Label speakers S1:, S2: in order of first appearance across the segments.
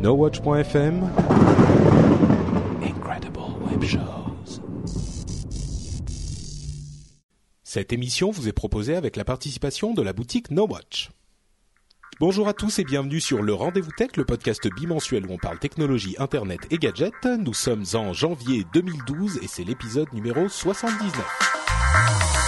S1: NoWatch.fm Incredible Web Shows. Cette émission vous est proposée avec la participation de la boutique NoWatch. Bonjour à tous et bienvenue sur le Rendez-vous Tech, le podcast bimensuel où on parle technologie, internet et gadgets. Nous sommes en janvier 2012 et c'est l'épisode numéro 79.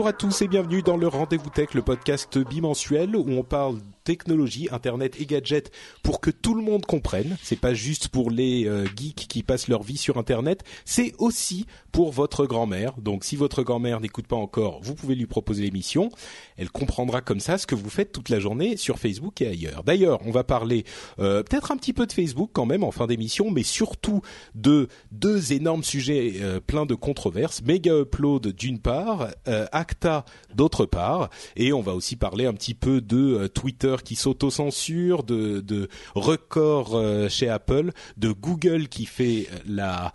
S1: Bonjour à tous et bienvenue dans le Rendez-vous Tech, le podcast bimensuel où on parle technologie, internet et gadgets pour que tout le monde comprenne. C'est pas juste pour les euh, geeks qui passent leur vie sur internet, c'est aussi pour votre grand-mère. Donc si votre grand-mère n'écoute pas encore, vous pouvez lui proposer l'émission. Elle comprendra comme ça ce que vous faites toute la journée sur Facebook et ailleurs. D'ailleurs, on va parler euh, peut-être un petit peu de Facebook quand même en fin d'émission, mais surtout de deux énormes sujets euh, pleins de controverses. Mega Upload d'une part, D'autre part, et on va aussi parler un petit peu de euh, Twitter qui s'auto-censure, de, records euh, chez Apple, de Google qui fait euh, la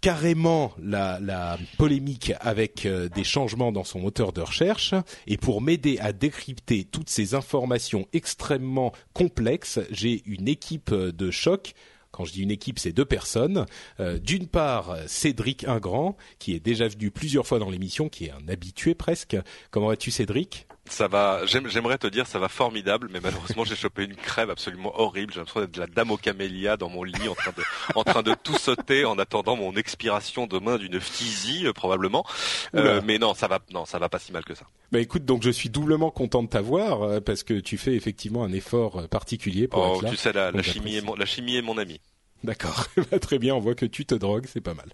S1: carrément la, polémique avec des changements dans son moteur de recherche. Et pour m'aider à décrypter toutes ces informations extrêmement complexes, j'ai une équipe de choc. Quand je dis une équipe, c'est deux personnes. Euh, D'une part, Cédric Ingrand, qui est déjà venu plusieurs fois dans l'émission, qui est un habitué presque. Comment vas-tu, Cédric?
S2: Ça va. j'aime- J'aimerais te dire ça va formidable, mais malheureusement j'ai chopé une crève absolument horrible. J'ai l'impression d'être de la dame aux camélias dans mon lit, en train de, en train de tout sauter, en attendant mon expiration demain d'une phtisie euh, probablement. Euh, mais non, ça va, non, ça va pas si mal que ça.
S1: Bah écoute, donc je suis doublement content de t'avoir euh, parce que tu fais effectivement un effort particulier pour
S2: Oh,
S1: être là.
S2: tu sais, la, chimie est mon, la chimie est mon ami.
S1: D'accord, Bah, très bien. On voit que tu te drogues, c'est pas mal.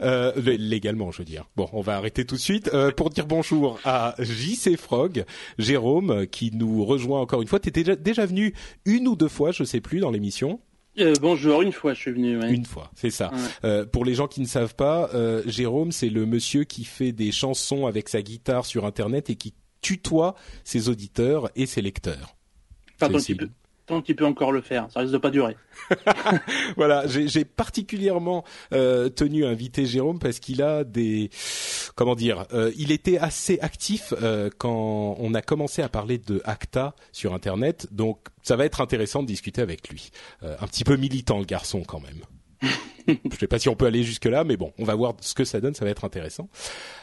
S1: Euh, lé- légalement, je veux dire. Bon, on va arrêter tout de suite euh, pour dire bonjour à JC Frog, Jérôme, qui nous rejoint encore une fois. T'es déjà déjà venu une ou deux fois, je sais plus, dans l'émission.
S3: Euh, bonjour, une fois je suis venu. Ouais.
S1: Une fois, c'est ça.
S3: Ouais.
S1: Euh, pour les gens qui ne savent pas, euh, Jérôme, c'est le monsieur qui fait des chansons avec sa guitare sur Internet et qui tutoie ses auditeurs et ses lecteurs.
S3: Peut, tant qu'il peut encore le faire, ça risque de pas durer.
S1: voilà, j'ai particulièrement euh, tenu à inviter Jérôme parce qu'il a des comment dire, euh, il était assez actif euh, quand on a commencé à parler de Acta sur Internet, donc ça va être intéressant de discuter avec lui. Euh, un petit peu militant le garçon quand même. Je sais pas si on peut aller jusque là, mais bon, on va voir ce que ça donne, ça va être intéressant.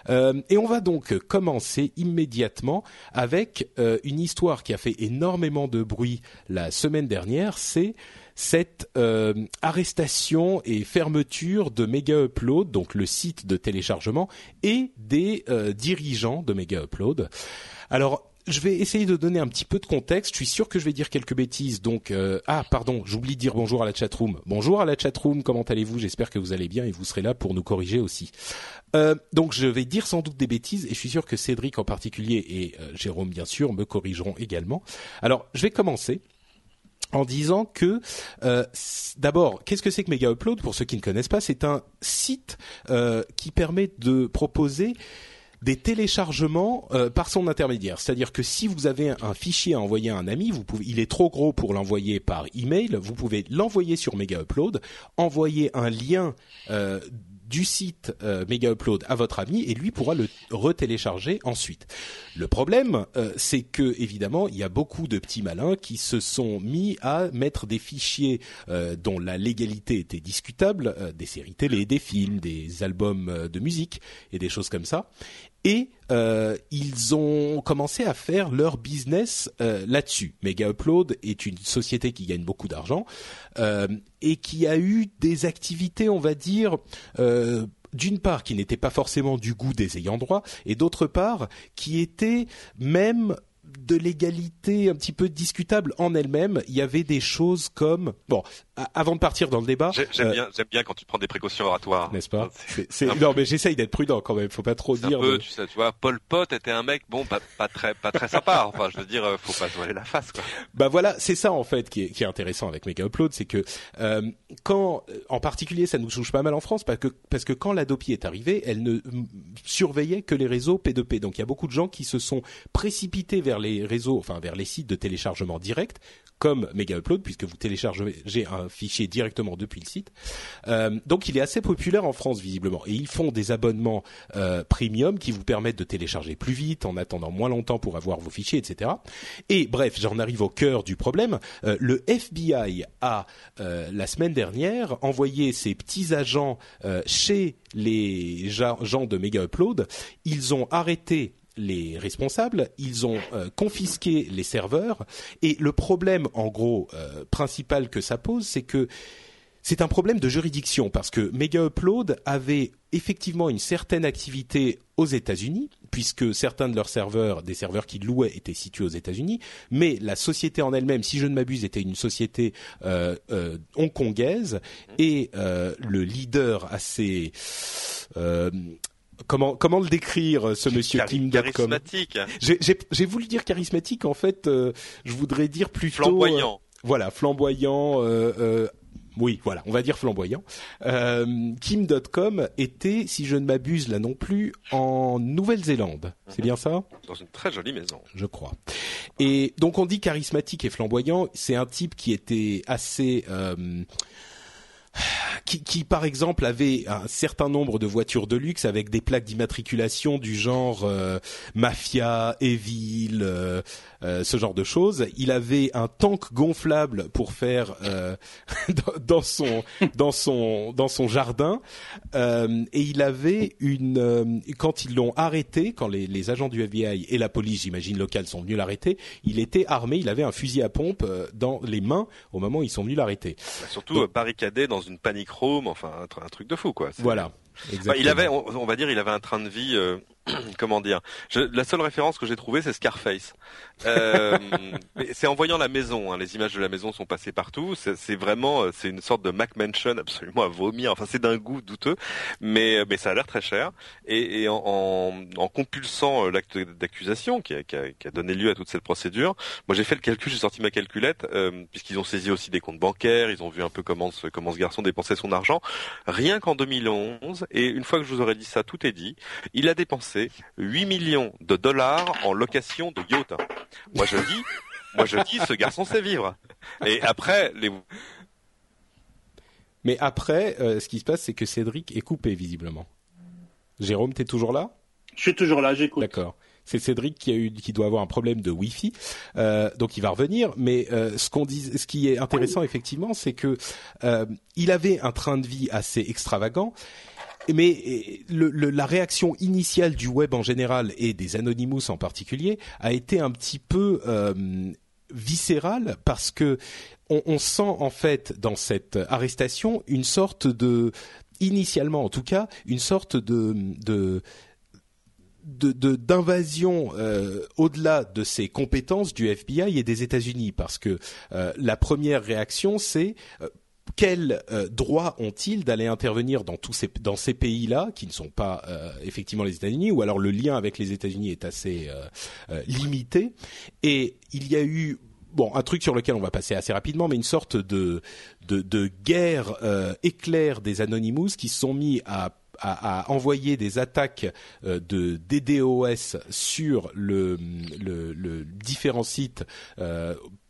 S1: Euh, et on va donc commencer immédiatement avec euh, une histoire qui a fait énormément de bruit la semaine dernière. C'est cette euh, arrestation et fermeture de Mega Upload, donc le site de téléchargement, et des euh, dirigeants de Mega Upload. Alors, je vais essayer de donner un petit peu de contexte. Je suis sûr que je vais dire quelques bêtises. Donc, euh, ah, pardon, j'oublie de dire bonjour à la chatroom. Bonjour à la chatroom. Comment allez-vous? J'espère que vous allez bien et vous serez là pour nous corriger aussi. Euh, donc, je vais dire sans doute des bêtises et je suis sûr que Cédric en particulier et euh, Jérôme bien sûr me corrigeront également. Alors, je vais commencer en disant que euh, d'abord, qu'est-ce que c'est que Mega Upload? Pour ceux qui ne connaissent pas, c'est un site euh, qui permet de proposer des téléchargements euh, par son intermédiaire. C'est-à-dire que si vous avez un, fichier à envoyer à un ami, vous pouvez, il est trop gros pour l'envoyer par email, vous pouvez l'envoyer sur Mega Upload, envoyer un lien euh, du site euh, Mega Upload à votre ami et lui pourra le retélécharger ensuite. Le problème, euh, c'est que évidemment, il y a beaucoup de petits malins qui se sont mis à mettre des fichiers euh, dont la légalité était discutable, euh, des séries télé, des films, des albums euh, de musique et des choses comme ça. Et euh, ils ont commencé à faire leur business euh, là-dessus. Mega Upload est une société qui gagne beaucoup d'argent euh, et qui a eu des activités, on va dire, d'une part qui n'étaient pas forcément du goût des ayants droit, et d'autre part qui étaient même de l'égalité un petit peu discutable en elle-même. Il y avait des choses comme bon, avant de partir dans le débat,
S2: j'aime bien, j'aime bien quand tu prends des précautions oratoires,
S1: n'est-ce pas Non, mais j'essaye d'être prudent quand même. Faut pas trop dire.
S2: Un peu, tu sais, tu vois, Paul Pot était un mec bon, pas, pas très, pas très sympa. Enfin, je veux dire, faut pas se voiler la face, quoi.
S1: Bah voilà, c'est ça en fait qui est, qui est intéressant avec Mega Upload, c'est que euh, quand, en particulier, ça nous touche pas mal en France parce que parce que quand l'Adopi est arrivée, elle ne surveillait que les réseaux P2P. Donc il y a beaucoup de gens qui se sont précipités vers les réseaux, enfin vers les sites de téléchargement direct, comme Mega Upload, puisque vous téléchargez un fichier directement depuis le site. Euh, donc il est assez populaire en France visiblement, et ils font des abonnements euh, premium qui vous permettent de télécharger plus vite en attendant moins longtemps pour avoir vos fichiers, etc. Et bref, j'en arrive au cœur du problème. Euh, le FBI a la semaine dernière envoyé ses petits agents chez les gens de Mega Upload. Ils ont arrêté les responsables, ils ont euh, confisqué les serveurs. Et le problème en gros euh, principal que ça pose, c'est que c'est un problème de juridiction parce que Mega Upload avait effectivement une certaine activité aux États-Unis puisque certains de leurs serveurs, des serveurs qu'ils louaient, étaient situés aux États-Unis, mais la société en elle-même, si je ne m'abuse, était une société euh, hongkongaise. Et le leader assez comment comment le décrire ce monsieur Kim
S2: Charismatique.
S1: J'ai voulu dire charismatique en fait. Euh, je voudrais dire plutôt
S2: flamboyant.
S1: Euh, voilà, flamboyant. Euh, oui, voilà, on va dire flamboyant. Kim.com était, si je ne m'abuse là non plus, en Nouvelle-Zélande. C'est bien ça?
S2: Dans une très jolie maison.
S1: Je crois. Et donc on dit charismatique et flamboyant. C'est un type qui était assez qui, qui, par exemple avait un certain nombre de voitures de luxe avec des plaques d'immatriculation du genre euh, mafia, evil, euh, euh, ce genre de choses. Il avait un tank gonflable pour faire dans, son dans son dans son jardin et il avait une quand ils l'ont arrêté, quand les, les, agents du FBI et la police, j'imagine locale, sont venus l'arrêter, il était armé, il avait un fusil à pompe dans les mains au moment où ils sont venus l'arrêter.
S2: Bah, surtout barricadé dans une panique chrome, enfin un, truc de fou quoi.
S1: Voilà.
S2: il avait, on, va dire, il avait un train de vie euh, comment dire? La seule référence que j'ai trouvée, c'est Scarface. Euh, c'est en voyant la maison. Hein, les images de la maison sont passées partout. C'est vraiment, euh, c'est une sorte de Mac Mansion absolument à vomir. Enfin, c'est d'un goût douteux, mais euh, mais ça a l'air très cher. Et, et en, en, compulsant euh, l'acte d'accusation qui a, qui, a, qui a, donné lieu à toute cette procédure, moi j'ai fait le calcul, j'ai sorti ma calculette, euh, puisqu'ils ont saisi aussi des comptes bancaires, ils ont vu un peu comment ce, comment ce garçon dépensait son argent. Rien qu'en 2011, et une fois que je vous aurais dit ça, tout est dit. Il a dépensé 8 millions de dollars en location de yacht. Moi je dis, moi je dis, ce garçon sait vivre. Et après, les...
S1: Mais après, euh, ce qui se passe, c'est que Cédric est coupé visiblement. Jérôme, t'es toujours là?
S3: Je suis toujours là, j'écoute.
S1: D'accord. C'est Cédric qui a eu, qui doit avoir un problème de Wi-Fi, euh, donc il va revenir. Mais euh, ce qu'on dit, ce qui est intéressant effectivement, c'est que il avait un train de vie assez extravagant mais le, la réaction initiale du web en général et des Anonymous en particulier a été un petit peu euh, viscérale parce que on, on, sent en fait dans cette arrestation une sorte de initialement en tout cas une sorte de, de d'invasion euh, au-delà de ses compétences du FBI et des États-Unis. Parce que euh, la première réaction c'est euh, quels euh, droits ont-ils d'aller intervenir dans tous ces dans ces pays-là qui ne sont pas euh, effectivement les États-Unis ou alors le lien avec les États-Unis est assez euh, limité. Et il y a eu bon un truc sur lequel on va passer assez rapidement mais une sorte de de, de guerre éclair des Anonymous qui se sont mis à à, envoyer des attaques de DDoS sur le, le, le différents sites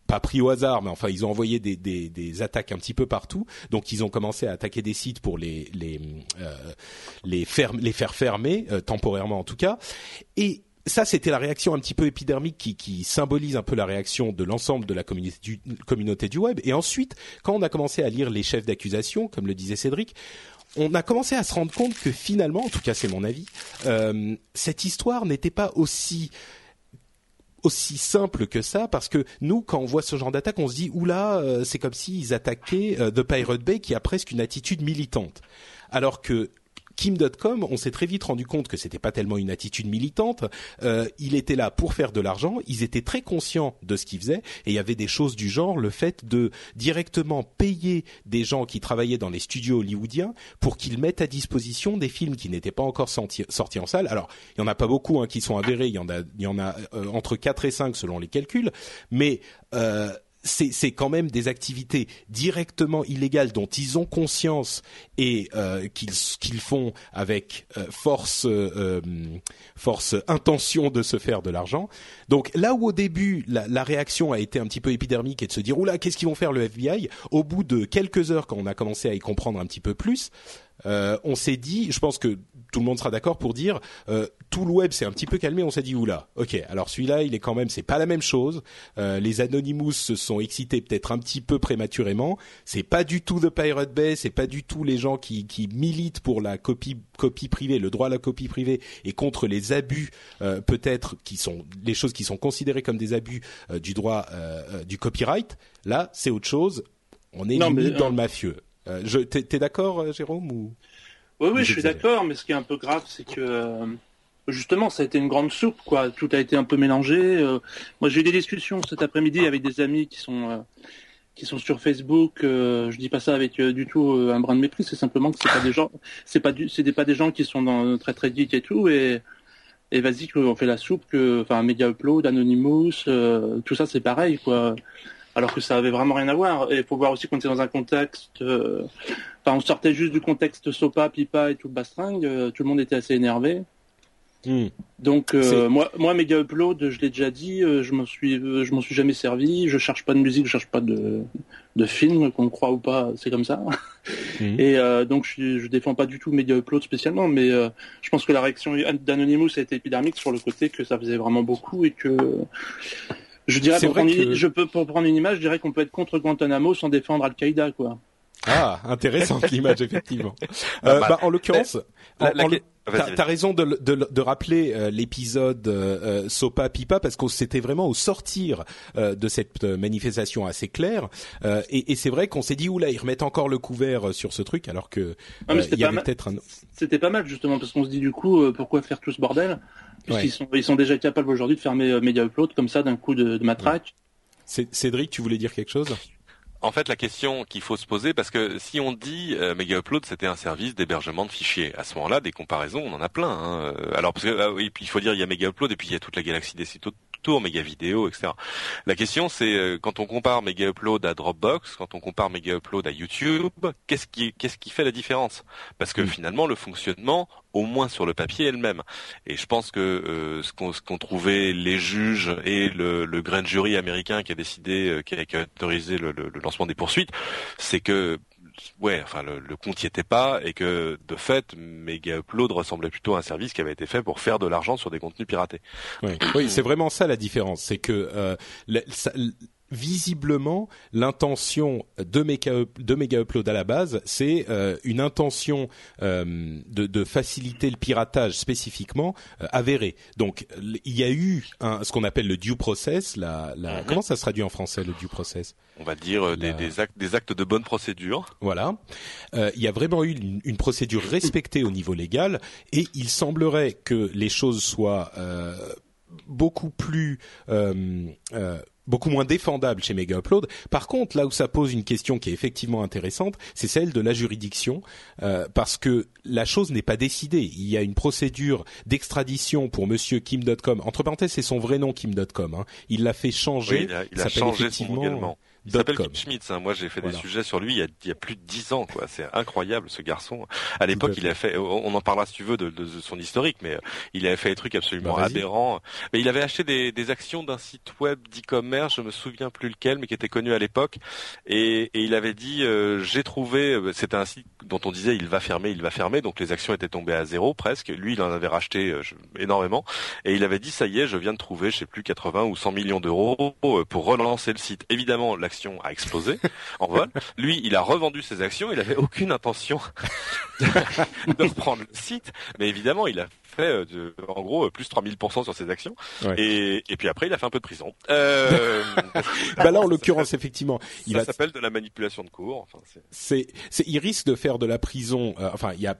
S1: pas pris au hasard, mais enfin ils ont envoyé des, des, des, attaques un petit peu partout. Donc ils ont commencé à attaquer des sites pour les les euh, les, les faire fermer euh, temporairement en tout cas. Et ça, c'était la réaction un petit peu épidermique qui, qui symbolise un peu la réaction de l'ensemble de la communauté du, communauté du web. Et ensuite, quand on a commencé à lire les chefs d'accusation, comme le disait Cédric, on a commencé à se rendre compte que finalement, en tout cas c'est mon avis, euh, cette histoire n'était pas aussi aussi simple que ça parce que nous quand on voit ce genre d'attaque on se dit oula euh, c'est comme s'ils attaquaient euh, The Pirate Bay qui a presque une attitude militante. Alors que Kim.com, on s'est très vite rendu compte que c'était pas tellement une attitude militante. Euh, il était là pour faire de l'argent. Ils étaient très conscients de ce qu'ils faisaient et il y avait des choses du genre le fait de directement payer des gens qui travaillaient dans les studios hollywoodiens pour qu'ils mettent à disposition des films qui n'étaient pas encore sortis, en salle. Alors, il y en a pas beaucoup hein, qui sont avérés. Il y en a, euh, entre 4 et 5 selon les calculs, mais euh, c'est quand même des activités directement illégales dont ils ont conscience et euh, qu'ils font avec euh, force euh, force intention de se faire de l'argent. Donc là où au début la, la, réaction a été un petit peu épidermique et de se dire oula qu'est-ce qu'ils vont faire le FBI, au bout de quelques heures quand on a commencé à y comprendre un petit peu plus, euh, on s'est dit, je pense que tout le monde sera d'accord pour dire, euh, tout le web s'est un petit peu calmé. On s'est dit oula, ok. Alors celui-là, il est quand même, c'est pas la même chose. Euh, les Anonymous se sont excités peut-être un petit peu prématurément. C'est pas du tout The Pirate Bay, c'est pas du tout les gens qui, qui militent pour la copie copie privée, le droit à la copie privée et contre les abus peut-être qui sont les choses qui sont considérées comme des abus du droit du copyright. Là, c'est autre chose. On est dans le mafieux. Euh, je, t'es, d'accord, euh, Jérôme ou?
S3: Oui, oui, je suis d'accord, mais ce qui est un peu grave, c'est que euh, justement, ça a été une grande soupe, quoi. Tout a été un peu mélangé. moi, j'ai eu des discussions cet après-midi avec des amis qui sont qui sont sur Facebook. je dis pas ça avec du tout un brin de mépris. C'est simplement que c'est pas des gens, c'est pas du, c'est pas des gens qui sont dans très très geek et tout. Et et vas-y, on fait la soupe que, enfin, Media Upload, Anonymous, tout ça, c'est pareil, quoi alors que ça avait vraiment rien à voir. Et il faut voir aussi qu'on était dans un contexte, euh, enfin on sortait juste du contexte Sopa, Pipa et tout le bastringue, euh, tout le monde était assez énervé. Hmm. Donc euh, moi, moi, Mega Upload, je l'ai déjà dit, je m'en suis, je m'en suis jamais servi. Je cherche pas de musique, je cherche pas de, de film, qu'on croit ou pas, c'est comme ça. Hmm. Et donc je, je défends pas du tout Mega Upload spécialement, mais je pense que la réaction d'Anonymous a été épidermique sur le côté que ça faisait vraiment beaucoup et que je dirais, pour prendre, je peux, pour prendre une image, je dirais qu'on peut être contre Guantanamo sans défendre Al-Qaïda, quoi.
S1: Ah, intéressante l'image, effectivement. Euh, bah, en l'occurrence, T'as raison de, de, de rappeler euh, l'épisode euh, Sopa Pipa parce que c'était vraiment au sortir de cette manifestation assez claire et, et c'est vrai qu'on s'est dit oula ils remettent encore le couvert sur ce truc alors que il y avait peut-être un.
S3: C'était pas mal justement parce qu'on se dit du coup pourquoi faire tout ce bordel? Puisqu'ils sont, ils sont déjà capables aujourd'hui de fermer euh, Media Upload comme ça d'un coup de, de matraque.
S1: Cédric, tu voulais dire quelque chose?
S2: En fait, la question qu'il faut se poser, parce que si on dit euh, Mega Upload, c'était un service d'hébergement de fichiers, à ce moment-là, des comparaisons, on en a plein. Hein. Alors, parce que ah oui, puis il faut dire, il y a Mega Upload et puis il y a toute la galaxie des sites autour, Mega Vidéo, etc. La question, c'est euh, quand on compare Mega Upload à Dropbox, quand on compare Mega Upload à YouTube, qu'est-ce qui, qu'est-ce qui fait la différence? Parce que hmm. finalement, le fonctionnement, au moins sur le papier, est le même. Et je pense que euh, ce qu'ont qu trouvé les juges et le, le grand jury américain qui a décidé, euh, qui, a, autorisé le, le, lancement des poursuites, c'est que ouais, enfin le, le compte n'y était pas et que de fait, Mega Upload ressemblait plutôt à un service qui avait été fait pour faire de l'argent sur des contenus piratés.
S1: Oui, oui c'est vraiment ça la différence, c'est que euh, ça, visiblement l'intention de Mega, de Mega Upload à la base, c'est euh, une intention euh, de, de, faciliter le piratage spécifiquement euh, avérée. Donc il y a eu un, ce qu'on appelle le due process. La, la mhm. comment ça se traduit en français le due process?
S2: On va dire euh, des, des, actes, des actes de bonne procédure.
S1: Voilà. Euh, il y a vraiment eu une, une, procédure respectée au niveau légal et il semblerait que les choses soient beaucoup plus euh, euh, beaucoup moins défendable chez Mega Upload. Par contre, là où ça pose une question qui est effectivement intéressante, c'est celle de la juridiction, euh, parce que la chose n'est pas décidée. Il y a une procédure d'extradition pour Monsieur Kim.com. Entre parenthèses, c'est son vrai nom Kim.com. Hein. Il l'a fait changer.
S2: Oui, il a, changé son il s'appelle Kim Schmitz. Hein. Moi, j'ai fait des sujets sur lui il y, a, il y a plus de dix ans. quoi. C'est incroyable ce garçon. À l'époque, il a fait. On en parlera si tu veux de, de, son historique, mais euh, il avait fait des trucs absolument bah, aberrants. Mais il avait acheté des, des actions d'un site web d'e-commerce. Je me souviens plus lequel, mais qui était connu à l'époque. Et, et, il avait dit euh, j'ai trouvé. Euh, c'était un site dont on disait il va fermer, il va fermer. Donc les actions étaient tombées à zéro presque. Lui, il en avait racheté énormément. Et il avait dit ça y est, je viens de trouver, je sais plus 80 ou 100 millions d'euros pour relancer le site. Évidemment, a explosé en vol. Lui, il a revendu ses actions. Il avait aucune intention de reprendre le site, mais évidemment, il a fait euh, de, en gros plus 3000% sur ses actions. Et, et, puis après, il a fait un peu de prison. Euh...
S1: bah là, en l'occurrence, effectivement,
S2: il ça s'appelle de la manipulation de cours. Enfin,
S1: c'est, c'est, il risque de faire de la prison. Euh, enfin, il y a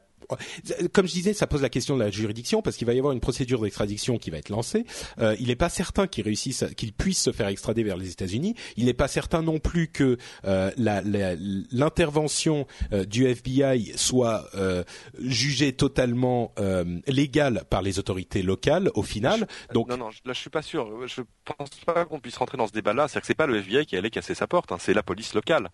S1: comme je disais, ça pose la question de la juridiction parce qu'il va y avoir une procédure d'extradition qui va être lancée. Euh, il n'est pas certain qu'il réussisse, qu'il puisse se faire extrader vers les États-Unis. Il n'est pas certain non plus que euh, l'intervention euh, du FBI soit euh, jugée totalement euh, légale par les autorités locales au final.
S2: Donc non, non, là je suis pas sûr. Je pense pas qu'on puisse rentrer dans ce débat-là. C'est que c'est pas le FBI qui allait casser sa porte, hein. c'est la police locale,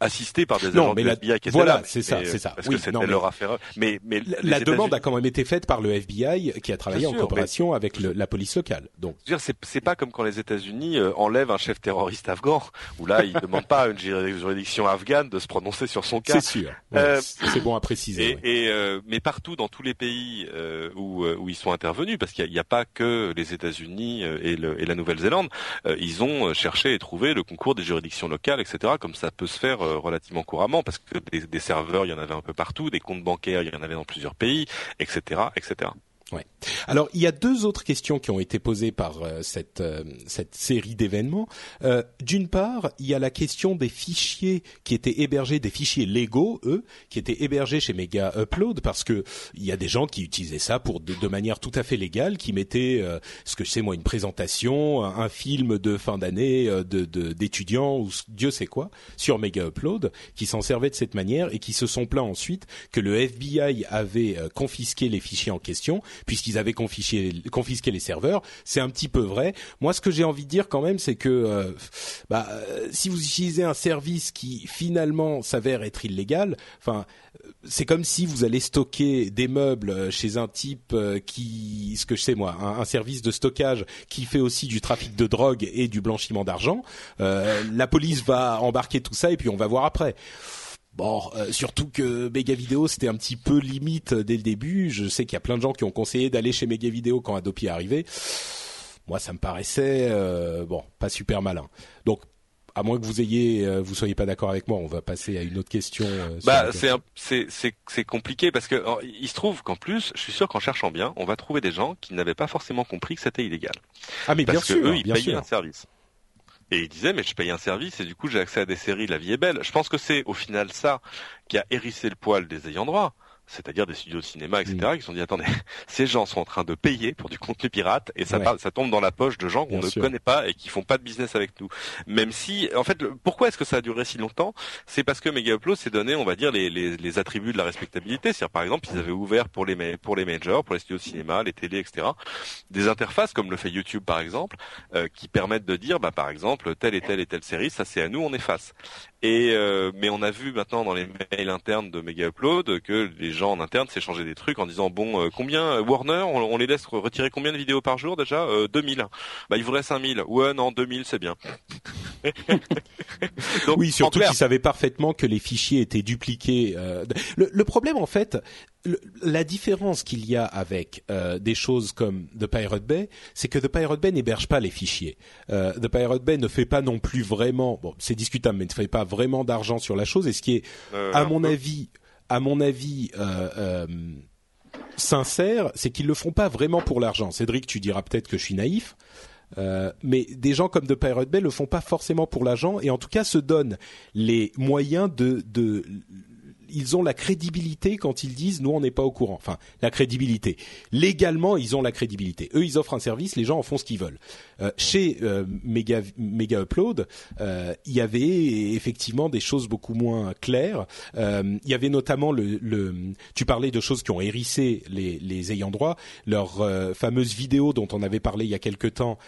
S2: assistée par des agents du FBI qui
S1: étaient voilà, c'est ça, c'est ça.
S2: Parce que c'était leur affaire. Mais, mais
S1: la demande a quand même été faite par le FBI qui a travaillé en coopération avec le, la police locale. Donc,
S2: c'est pas comme quand les États-Unis euh, enlèvent un chef terroriste afghan, où là ils demandent pas à une juridiction afghane de se prononcer sur son cas.
S1: C'est sûr. Euh, c'est bon à préciser.
S2: Et, et euh, mais partout dans tous les pays euh, où, où ils sont intervenus, parce qu'il n'y a, a, pas que les États-Unis et, le, et la Nouvelle-Zélande, ils ont cherché et trouvé le concours des juridictions locales, etc. Comme ça peut se faire relativement couramment, parce que des, des serveurs, il y en avait un peu partout, des comptes bancaires, il y en avait dans plusieurs pays, etc., etc.
S1: Alors il y a deux autres questions qui ont été posées par euh, cette euh, cette série d'événements. Euh, D'une part, il y a la question des fichiers qui étaient hébergés, des fichiers légaux, eux, qui étaient hébergés chez Mega Upload, parce que il y a des gens qui utilisaient ça pour de, manière tout à fait légale, qui mettaient, ce que je sais moi, une présentation, un, film de fin d'année de d'étudiants ou Dieu sait quoi sur Mega Upload, qui s'en servaient de cette manière et qui se sont plaints ensuite que le FBI avait confisqué les fichiers en question puisqu'ils avaient confisqué, les serveurs. C'est un petit peu vrai. Moi, ce que j'ai envie de dire quand même, c'est que euh, bah, euh, si vous utilisez un service qui finalement s'avère être illégal, enfin, euh, c'est comme si vous allez stocker des meubles chez un type qui, ce que je sais moi, un, service de stockage qui fait aussi du trafic de drogue et du blanchiment d'argent. la police va embarquer tout ça et puis on va voir après. Bon, euh, surtout que Mega Video c'était un petit peu limite dès le début. Je sais qu'il y a plein de gens qui ont conseillé d'aller chez Mega Video quand Adopi est arrivé. Moi, ça me paraissait euh, bon, pas super malin. Donc à moins que vous ayez, euh, vous soyez pas d'accord avec moi, on va passer à une autre question.
S2: bah, c'est c'est c'est compliqué parce que il se trouve qu'en plus, je suis sûr qu'en cherchant bien, on va trouver des gens qui n'avaient pas forcément compris que c'était illégal.
S1: Ah mais
S2: parce
S1: bien que
S2: sûr, eux,
S1: ils
S2: payaient
S1: sûr.
S2: un service. Et il disait, mais je paye un service et du coup j'ai accès à des séries, la vie est belle. Je pense que c'est au final ça qui a hérissé le poil des ayants droit c'est-à-dire des studios de cinéma, etc., qui se sont dit attendez, ces gens sont en train de payer pour du contenu pirate et ça, ça tombe dans la poche de gens qu'on ne connaît pas et qui font pas de business avec nous. Même si, en fait, pourquoi est-ce que ça a duré si longtemps? C'est parce que Mega Upload s'est donné, on va dire, les, les, les, attributs de la respectabilité. C'est-à-dire, par exemple, ils avaient ouvert pour les pour les majors, pour les studios de cinéma, les télés, etc., des interfaces comme le fait YouTube, par exemple, euh, qui permettent de dire, bah, par exemple, telle et telle et telle série, ça c'est à nous, on efface. Et euh, mais on a vu maintenant dans les mails internes de Mega Upload que les gens en interne s'échangeaient des trucs en disant bon euh, combien euh, Warner on, les laisse retirer combien de vidéos par jour déjà 2000. Bah il voudrait 5000. Ouais non 2000 c'est bien.
S1: Donc, oui surtout qu'ils savaient parfaitement que les fichiers étaient dupliqués. Le, le, problème en fait la différence qu'il y a avec euh, des choses comme The Pirate Bay, c'est que The Pirate Bay n'héberge pas les fichiers. Euh, The Pirate Bay ne fait pas non plus vraiment, bon, c'est discutable, mais ne fait pas vraiment d'argent sur la chose. Et ce qui est, euh, à mon avis, à mon avis, sincère, c'est qu'ils le font pas vraiment pour l'argent. Cédric, tu diras peut-être que je suis naïf. mais des gens comme The Pirate Bay le font pas forcément pour l'argent et en tout cas se donnent les moyens de, de ils ont la crédibilité quand ils disent nous on n'est pas au courant. Enfin, la crédibilité. Légalement, ils ont la crédibilité. Eux, ils offrent un service, les gens en font ce qu'ils veulent. Euh, chez euh, Mega, Mega Upload, euh, il y avait effectivement des choses beaucoup moins claires. il y avait notamment le, le, tu parlais de choses qui ont hérissé les, les ayants droit. Leur fameuse vidéo dont on avait parlé il y a quelque temps,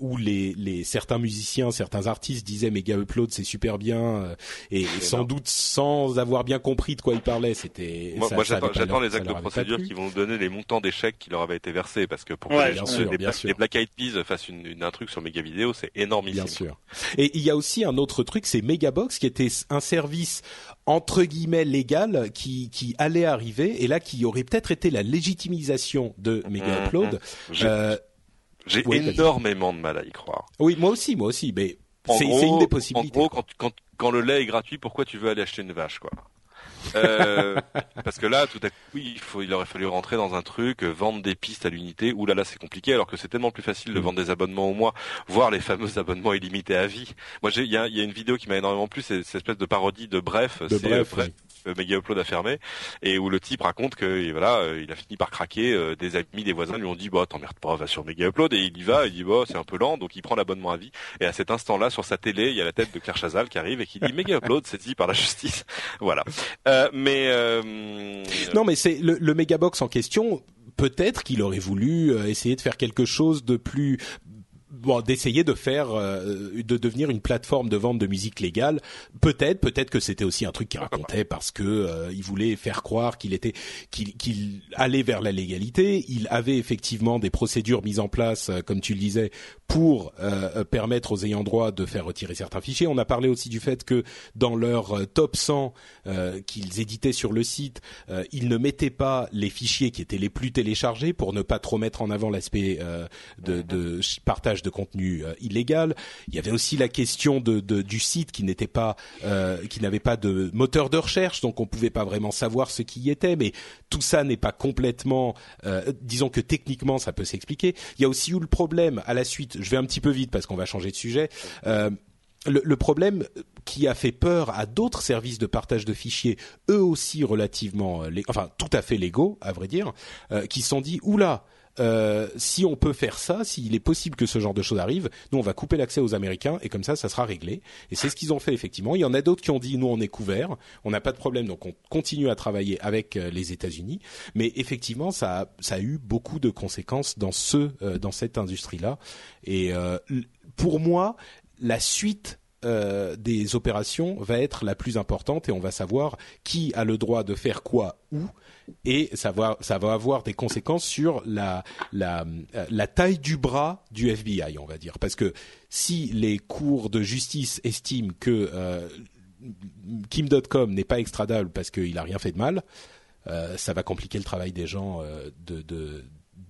S1: où les, les certains musiciens, certains artistes disaient Mega Upload c'est super bien et sans doute sans avoir bien compris de quoi il parlait. C'était.
S2: Moi, moi j'attends les actes de procédure qui vont donner les montants d'échecs qui leur avaient été versés parce que pour que les, Black Eyed Peas fassent une, un truc sur Mega Vidéo, c'est énormissime.
S1: Bien sûr. Et il y a aussi un autre truc, c'est Megabox qui était un service entre guillemets légal qui qui allait arriver et là qui aurait peut-être été la légitimisation de Mega mmh, Upload.
S2: J'ai euh, énormément de mal à y croire.
S1: Oui, moi aussi, moi aussi, mais c'est une des possibilités.
S2: En gros, quand, quand, quand le lait est gratuit, pourquoi tu veux aller acheter une vache, quoi? Euh, parce que là, tout à coup, il, faut, il aurait fallu rentrer dans un truc, euh, vendre des pistes à l'unité. Ouh là là, c'est compliqué, alors que c'est tellement plus facile de mm. vendre des abonnements au mois, voire les fameux abonnements illimités à vie. Moi, il y a, y a, une vidéo qui m'a énormément plu, c'est cette espèce de parodie de Bref.
S1: De bref,
S2: Mega Upload a fermé et où le type raconte que voilà, euh, il a fini par craquer. Euh, des amis, des voisins lui ont dit bah t'emmerdes pas, va sur Mega Upload et il y va. Il dit bah c'est un peu lent, donc il prend l'abonnement à vie. Et à cet instant-là, sur sa télé, il y a la tête de Claire Chazal qui arrive et qui dit Mega Upload, c'est dit par la justice. voilà. Euh, mais
S1: non, mais c'est le, le Megabox en question peut-être qu'il aurait voulu essayer de faire quelque chose de plus bon, d'essayer de faire, euh, de devenir une plateforme de vente de musique légale. Peut-être, peut-être que c'était aussi un truc qu'il racontait parce que euh, il voulait faire croire qu'il était, qu'il allait vers la légalité. Il avait effectivement des procédures mises en place, euh, comme tu le disais, pour permettre aux ayants droit de faire retirer certains fichiers. On a parlé aussi du fait que dans leur top 100 qu'ils éditaient sur le site, ils ne mettaient pas les fichiers qui étaient les plus téléchargés pour ne pas trop mettre en avant l'aspect de, de partage de contenu euh, illégal. Il y avait aussi la question de, du site qui n'était pas, euh, qui n'avait pas de moteur de recherche, donc on pouvait pas vraiment savoir ce qui y était. Mais tout ça n'est pas complètement, euh, disons que techniquement ça peut s'expliquer. Il y a aussi eu le problème à la suite. Je vais un petit peu vite parce qu'on va changer de sujet. Le, le, problème qui a fait peur à d'autres services de partage de fichiers, eux aussi relativement, enfin tout à fait légaux, à vrai dire, qui se sont dit oula, euh, si on peut faire ça, s'il est possible que ce genre de choses arrive, nous on va couper l'accès aux Américains et comme ça, ça sera réglé. Et c'est ce qu'ils ont fait effectivement. Il y en a d'autres qui ont dit nous on est couvert, on n'a pas de problème, donc on continue à travailler avec euh, les États-Unis. Mais effectivement, ça a, eu beaucoup de conséquences dans ce euh, dans cette industrie-là. Et pour moi, la suite des opérations va être la plus importante et on va savoir qui a le droit de faire quoi où et ça va ça va avoir des conséquences sur la la la taille du bras du FBI, on va dire, parce que si les cours de justice estiment que euh, Kim.com n'est pas extradable parce qu'il a rien fait de mal, euh, ça va compliquer le travail des gens euh, de,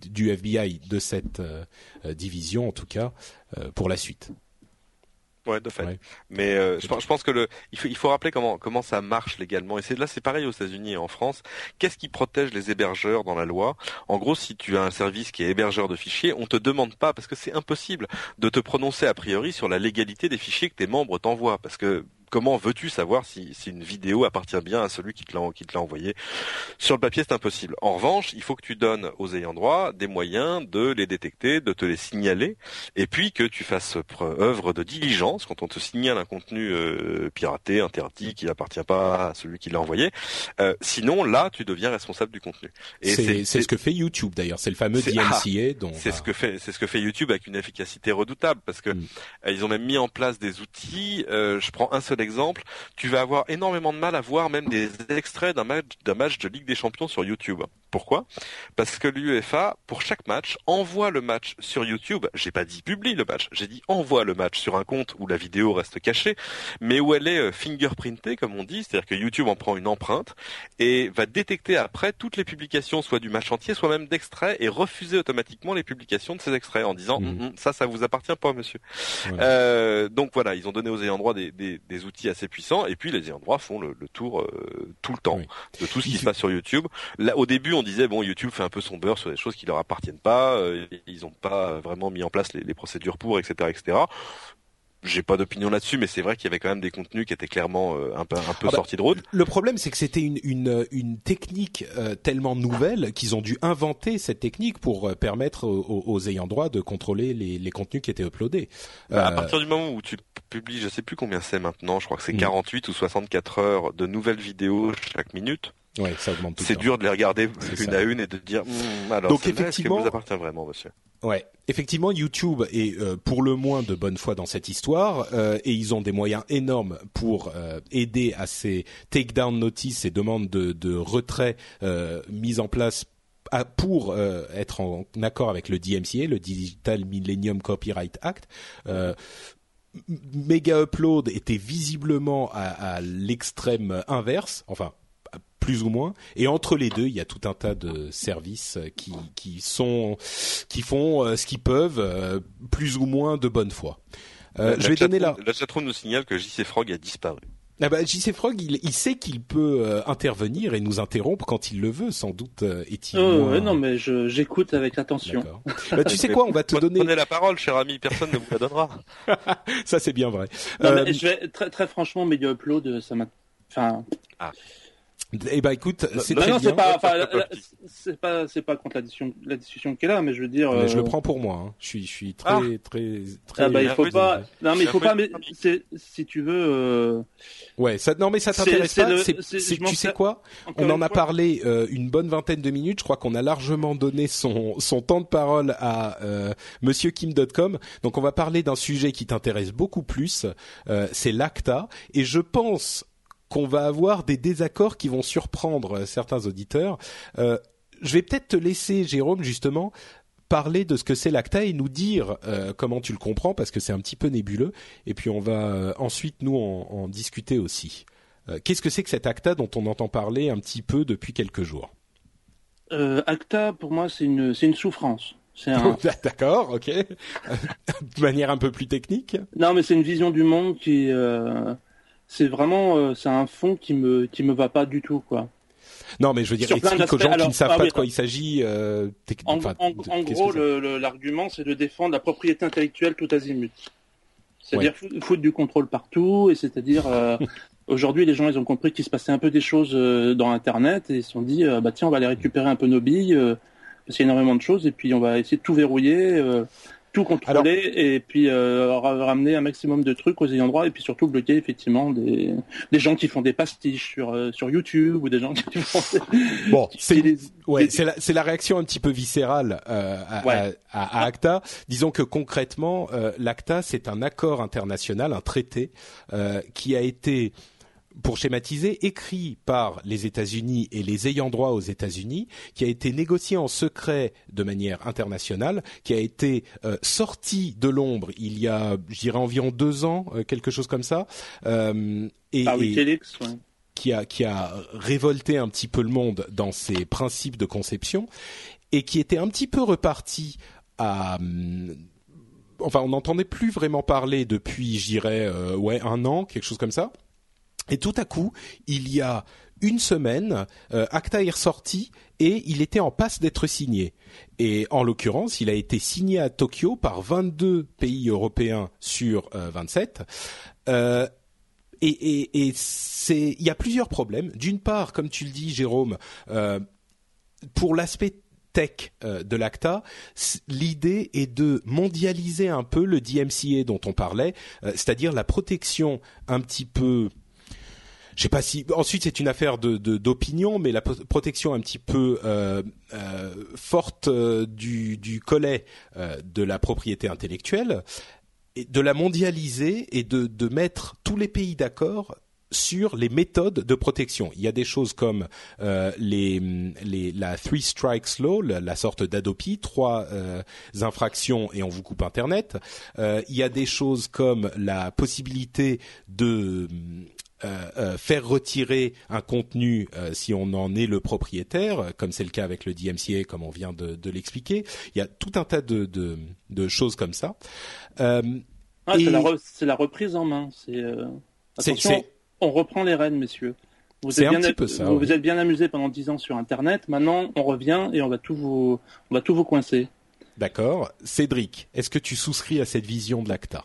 S1: du FBI de cette euh, division en tout cas pour la suite.
S2: Ouais, de fait. Mais euh, je, pense que le, il faut, il faut rappeler comment comment ça marche légalement. Et c'est là, c'est pareil aux États-Unis et en France. Qu'est-ce qui protège les hébergeurs dans la loi? En gros, si tu as un service qui est hébergeur de fichiers, on te demande pas parce que c'est impossible de te prononcer a priori sur la légalité des fichiers que tes membres t'envoient, parce que comment veux-tu savoir si, si, une vidéo appartient bien à celui qui te l'a qui te l'a envoyé? Sur le papier, c'est impossible. En revanche, il faut que tu donnes aux ayants droit des moyens de les détecter, de te les signaler, et puis que tu fasses œuvre de diligence quand on te signale un contenu euh, piraté, interdit, qui n'appartient pas à celui qui l'a envoyé. Euh, sinon, là, tu deviens responsable du contenu.
S1: Et c'est ce que fait YouTube d'ailleurs. C'est le fameux DMCA.
S2: Ah, c'est ce que fait c'est ce que fait YouTube avec une efficacité redoutable parce que mm. ils ont même mis en place des outils. Euh, je prends un seul exemple, tu vas avoir énormément de mal à voir même des extraits d'un match, d'un match de Ligue des Champions sur YouTube. Pourquoi? Parce que l'UEFA, pour chaque match, envoie le match sur YouTube. J'ai pas dit publie le match, j'ai dit envoie le match sur un compte où la vidéo reste cachée, mais où elle est euh, fingerprintée, comme on dit, c'est-à-dire que YouTube en prend une empreinte et va détecter après toutes les publications, soit du match entier, soit même d'extraits, et refuser automatiquement les publications de ces extraits en disant mmh. Ça, ça vous appartient pas, monsieur. Euh, donc voilà, ils ont donné aux ayants droit des, des, outils assez puissants, et puis les ayants droit font le, tour euh, tout le temps de tout ce qui se passe sur YouTube. Là, au début, on disait bon YouTube fait un peu son beurre sur des choses qui leur appartiennent pas, euh, ils n'ont pas vraiment mis en place les, procédures pour, etc., etc. J'ai pas d'opinion là-dessus, mais c'est vrai qu'il y avait quand même des contenus qui étaient clairement euh, un peu un peu ah bah, sortis de route.
S1: Le problème, c'est que c'était une une, une technique euh, tellement nouvelle qu'ils ont dû inventer cette technique pour permettre aux, ayants droit de contrôler les, les contenus qui étaient uploadés.
S2: Bah, à partir du moment où tu publies, je sais plus combien c'est maintenant, je crois que c'est 48 mm. ou 64 heures de nouvelles vidéos chaque minute.
S1: Ouais, ça augmente
S2: C'est dur de les regarder une à une et de dire hmm, alors Donc effectivement, vous appartient vraiment, monsieur?
S1: Ouais, effectivement, YouTube est euh, pour le moins de bonne foi dans cette histoire euh, et ils ont des moyens énormes pour euh, aider à ces takedown notices, ces demandes de, de retrait mises en place pour être en accord avec le DMCA, le Digital Millennium Copyright Act. Mega Upload était visiblement à, à l'extrême inverse, enfin plus ou moins. Et entre les deux, il y a tout un tas de services qui, qui sont qui font euh, ce qu'ils peuvent, euh, plus ou moins de bonne foi.
S2: Euh, je vais donner là. La chatroom nous signale que JC Frog a disparu.
S1: Ah bah, JC Frog, il, il sait qu'il peut euh, intervenir et nous interrompre quand il le veut, sans doute. Euh, est-il
S3: Oh,
S1: moins-
S3: ouais, non, mais je- j'écoute avec attention.
S1: Bah, tu sais quoi, on va te donner.
S2: Prenez la parole, cher ami, personne ne vous la donnera.
S1: Ça, c'est bien vrai.
S3: Non,
S1: Euh,
S3: mais je vais très, très franchement, Media Upload, ça m'a. Enfin,
S1: Eh ben, écoute, c'est
S3: non, non, c'est pas, c'est pas, c'est pas contre la discussion, la discussion qui est là, mais je veux dire.
S1: Mais je
S3: euh,
S1: le prends pour moi. hein. Je suis, je suis très,
S2: Ah.
S1: très, très.
S3: Ah bah il faut pas. Non mais il faut pas. Mais c'est si tu veux. Euh...
S1: Ouais, ça, non mais ça t'intéresse
S3: c'est
S1: pas.
S3: le-
S1: c'est-
S3: c'est-
S1: c'est-
S3: je m'en
S1: tu sais quoi?
S3: encore
S1: On en a
S3: fois-
S1: parlé euh, une bonne vingtaine de minutes. Je crois qu'on a largement donné son son temps de parole à euh, Monsieur Kim.com. Donc on va parler d'un sujet qui t'intéresse beaucoup plus. Euh, c'est l'ACTA et je pense qu'on va avoir des désaccords qui vont surprendre euh, certains auditeurs. Euh, je vais peut-être te laisser, Jérôme, justement parler de ce que c'est l'ACTA et nous dire euh, comment tu le comprends parce que c'est un petit peu nébuleux et puis on va euh, ensuite nous en, en discuter aussi. Qu'est-ce que c'est que cet ACTA dont on entend parler un petit peu depuis quelques jours?
S3: Acta pour moi c'est une une souffrance. Un.
S1: D'accord, ok. de manière un peu plus technique.
S3: non mais c'est une vision du monde qui. Euh... C'est vraiment euh, c'est un fond qui me qui me va pas du tout quoi.
S1: Non, mais je veux dire,
S3: Sur
S1: explique aux gens qui
S3: Alors,
S1: ne savent
S3: ah
S1: pas
S3: oui,
S1: de quoi il s'agit. Euh,
S3: En,
S1: enfin,
S3: en- en gros l'argument c'est de défendre la propriété intellectuelle tout azimut. C'est-à-dire fou- foutre du contrôle partout et c'est-à-dire euh, aujourd'hui les gens ils ont compris qu'il se passait un peu des choses euh, dans Internet et ils se sont dit euh, bah tiens on va aller récupérer un peu nos billes euh, parce qu'il y a énormément de choses et puis on va essayer de tout verrouiller, euh, tout contrôler et puis euh, ra- ramener un maximum de trucs aux ayants droit et puis surtout bloquer effectivement des, des gens qui font des pastiches sur euh, sur YouTube ou des gens qui font des-
S1: Bon, c'est
S3: des-
S1: ouais, c'est la, c'est la réaction un petit peu viscérale euh, à,
S3: Ouais.
S1: à, à- à ACTA. Disons que concrètement, euh, l'ACTA c'est un accord international, un traité euh, qui a été pour schématiser, écrit par les États-Unis et les ayants droit aux États-Unis, qui a été négocié en secret de manière internationale, qui a été euh, sorti de l'ombre il y a, je dirais, environ deux ans, euh, quelque chose comme ça, euh, et,
S3: par
S1: et-
S3: Wikileaks. ouais.
S1: qui a qui a révolté un petit peu le monde dans ses principes de conception et qui était un petit peu reparti à enfin on n'entendait plus vraiment parler depuis je dirais euh, ouais un an quelque chose comme ça et tout à coup il y a une semaine, euh, Acta est ressorti et il était en passe d'être signé. Et en l'occurrence, il a été signé à Tokyo par 22 pays européens sur euh, 27. Euh, et, et, il y a plusieurs problèmes. D'une part, comme tu le dis, Jérôme, euh, pour l'aspect tech euh, de l'ACTA, l'idée est de mondialiser un peu le DMCA dont on parlait, euh, c'est-à-dire la protection un petit peu je sais pas si ensuite c'est une affaire de d'opinion, mais la protection un petit peu euh, euh, forte euh, du du collet euh, de la propriété intellectuelle, et de la mondialiser et de de mettre tous les pays d'accord sur les méthodes de protection. Il y a des choses comme euh, les, les, la Three Strikes Law, la, sorte d'Adopi, trois euh, infractions et on vous coupe Internet. Euh, il y a des choses comme la possibilité de euh, euh, faire retirer un contenu euh, si on en est le propriétaire, comme c'est le cas avec le DMCA, comme on vient de, de l'expliquer. Il y a tout un tas de, de, de choses comme ça.
S3: Ah,
S1: Et-
S3: c'est, la re- c'est la reprise en main. C'est,
S1: C'est-
S3: attention,
S1: c'est-
S3: on reprend les rênes, messieurs. Vous
S1: C'est
S3: êtes
S1: un
S3: bien,
S1: petit peu ça,
S3: vous
S1: oui.
S3: vous êtes bien amusés pendant 10 ans sur Internet. Maintenant, on revient et on va tout vous, on va tout vous coincer.
S1: D'accord. Cédric, est-ce que tu souscris à cette vision de l'ACTA?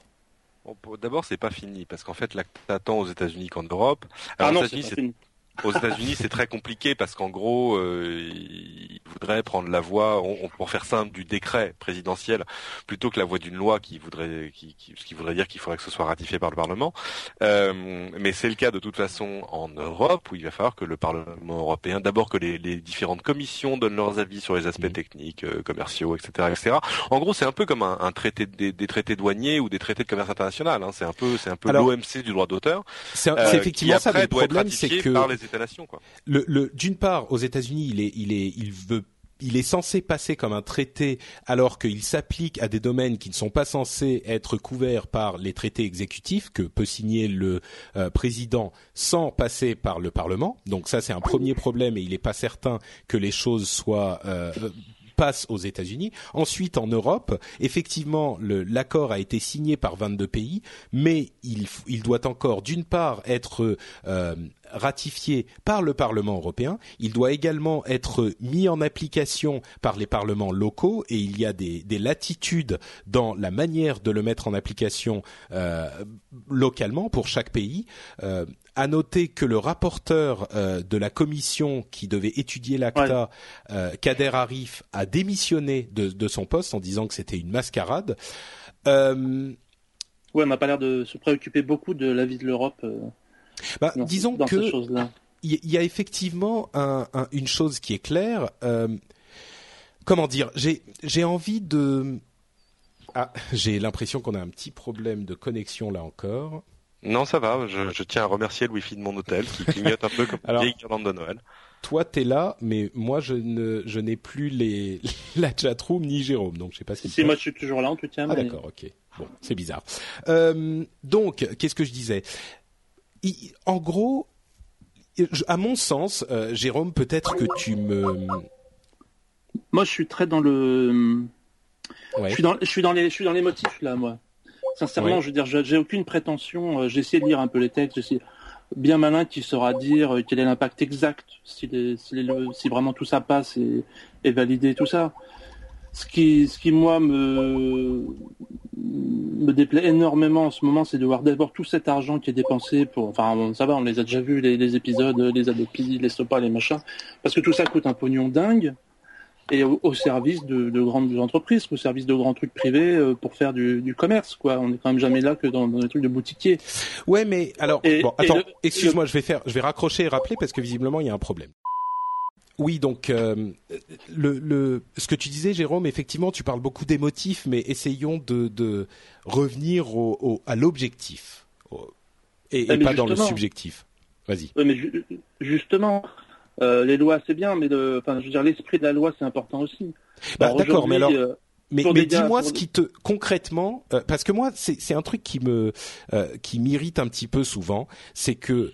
S2: D'abord, c'est pas fini parce qu'en fait, l'ACTA tant aux États-Unis qu'en Europe.
S3: Ah non, c'est pas fini.
S2: Aux États-Unis, c'est très compliqué parce qu'en gros, euh, ils voudraient prendre la voie, on, on- pour faire simple, du décret présidentiel plutôt que la voie d'une loi qui voudrait, qui, qui- ce qui voudrait dire qu'il faudrait que ce soit ratifié par le Parlement. Euh, mais c'est le cas de toute façon en Europe où il va falloir que le Parlement européen, d'abord que les, les différentes commissions donnent leurs avis sur les aspects
S1: Mhm.
S2: techniques, euh, commerciaux, etc., etc. En gros, c'est un peu comme un, un traité de- des, des traités douaniers ou des traités de commerce international. Hein. C'est un peu, c'est un peu l'OMC du droit d'auteur.
S1: C'est
S2: euh,
S1: effectivement
S2: qui
S1: ça,
S2: après
S1: le
S2: doit être
S1: problème, c'est que d'une part, aux États-Unis, il est, censé passer comme un traité alors qu'il s'applique à des domaines qui ne sont pas censés être couverts par les traités exécutifs que peut signer le euh, président sans passer par le Parlement. Donc ça c'est un premier problème et il n'est pas certain que les choses soient euh, passe aux États-Unis. Ensuite, en Europe, effectivement, l'accord a été signé par 22 pays, mais il, il doit encore, d'une part, être euh, ratifié par le Parlement européen. Il doit également être mis en application par les parlements locaux et il y a des, des latitudes dans la manière de le mettre en application euh, localement pour chaque pays. Euh, à noter que le rapporteur euh, de la commission qui devait étudier l'ACTA, euh, Kader Arif, a démissionné de, de, son poste en disant que c'était une mascarade.
S3: Euh... Ouais, on n'a pas l'air de se préoccuper beaucoup de l'avis de l'Europe.
S1: Bah, disons que il y, a effectivement un, un, une chose qui est claire. Euh, comment dire J'ai j'ai envie de. Ah, j'ai l'impression qu'on a un petit problème de connexion là encore.
S2: Non, ça va. Je, je tiens à remercier le wifi de mon hôtel qui clignote un peu comme une vieille guirlande de Noël.
S1: Toi, t'es là, mais moi, je ne, je n'ai plus les la chatroom ni Jérôme, donc je sais pas si.
S3: Si moi, je suis toujours là en tout cas.
S1: Ah d'accord, ok. Bon, c'est bizarre. Euh, donc, qu'est-ce que je disais? En gros, à mon sens, euh, Jérôme, peut-être que tu me.
S3: Moi, je suis très dans le. Ouais. Je suis dans, je suis dans les, je suis dans les motifs là, moi. Sincèrement, je veux dire, j'ai aucune prétention. Euh, j'ai essayé de lire un peu les textes. J'ai bien malin qui saura dire euh, quel est l'impact exact si, les, si, les, si, vraiment tout ça passe et, et validé tout ça. Ce qui, ce qui moi me me déplaît énormément en ce moment, c'est de voir d'abord tout cet argent qui est dépensé pour. Enfin, ça va, on les a déjà vus les, les épisodes, les Adopi, les Sopa, les machins, parce que tout ça coûte un pognon dingue et au, service de, de, grandes entreprises, au service de grands trucs privés euh, pour faire du, du, commerce. Quoi. On est quand même jamais là que dans, dans des trucs de boutiquier.
S1: Ouais, mais alors, bon, attends, excuse-moi, je vais faire, je vais raccrocher et rappeler parce que visiblement il y a un problème. Oui, donc euh, le, le, ce que tu disais, Jérôme, effectivement, tu parles beaucoup d'émotifs, mais essayons de, de revenir au, au, à l'objectif et, et pas dans le subjectif. Vas-y.
S3: Oui, mais ju justement, euh, les lois c'est bien, mais enfin, je veux dire, l'esprit de la loi c'est important aussi.
S1: Bah, D'accord, mais alors. Euh, mais, mais dis-moi ce qui te concrètement, euh, parce que moi c'est un truc qui me euh, qui m'irrite un petit peu souvent, c'est que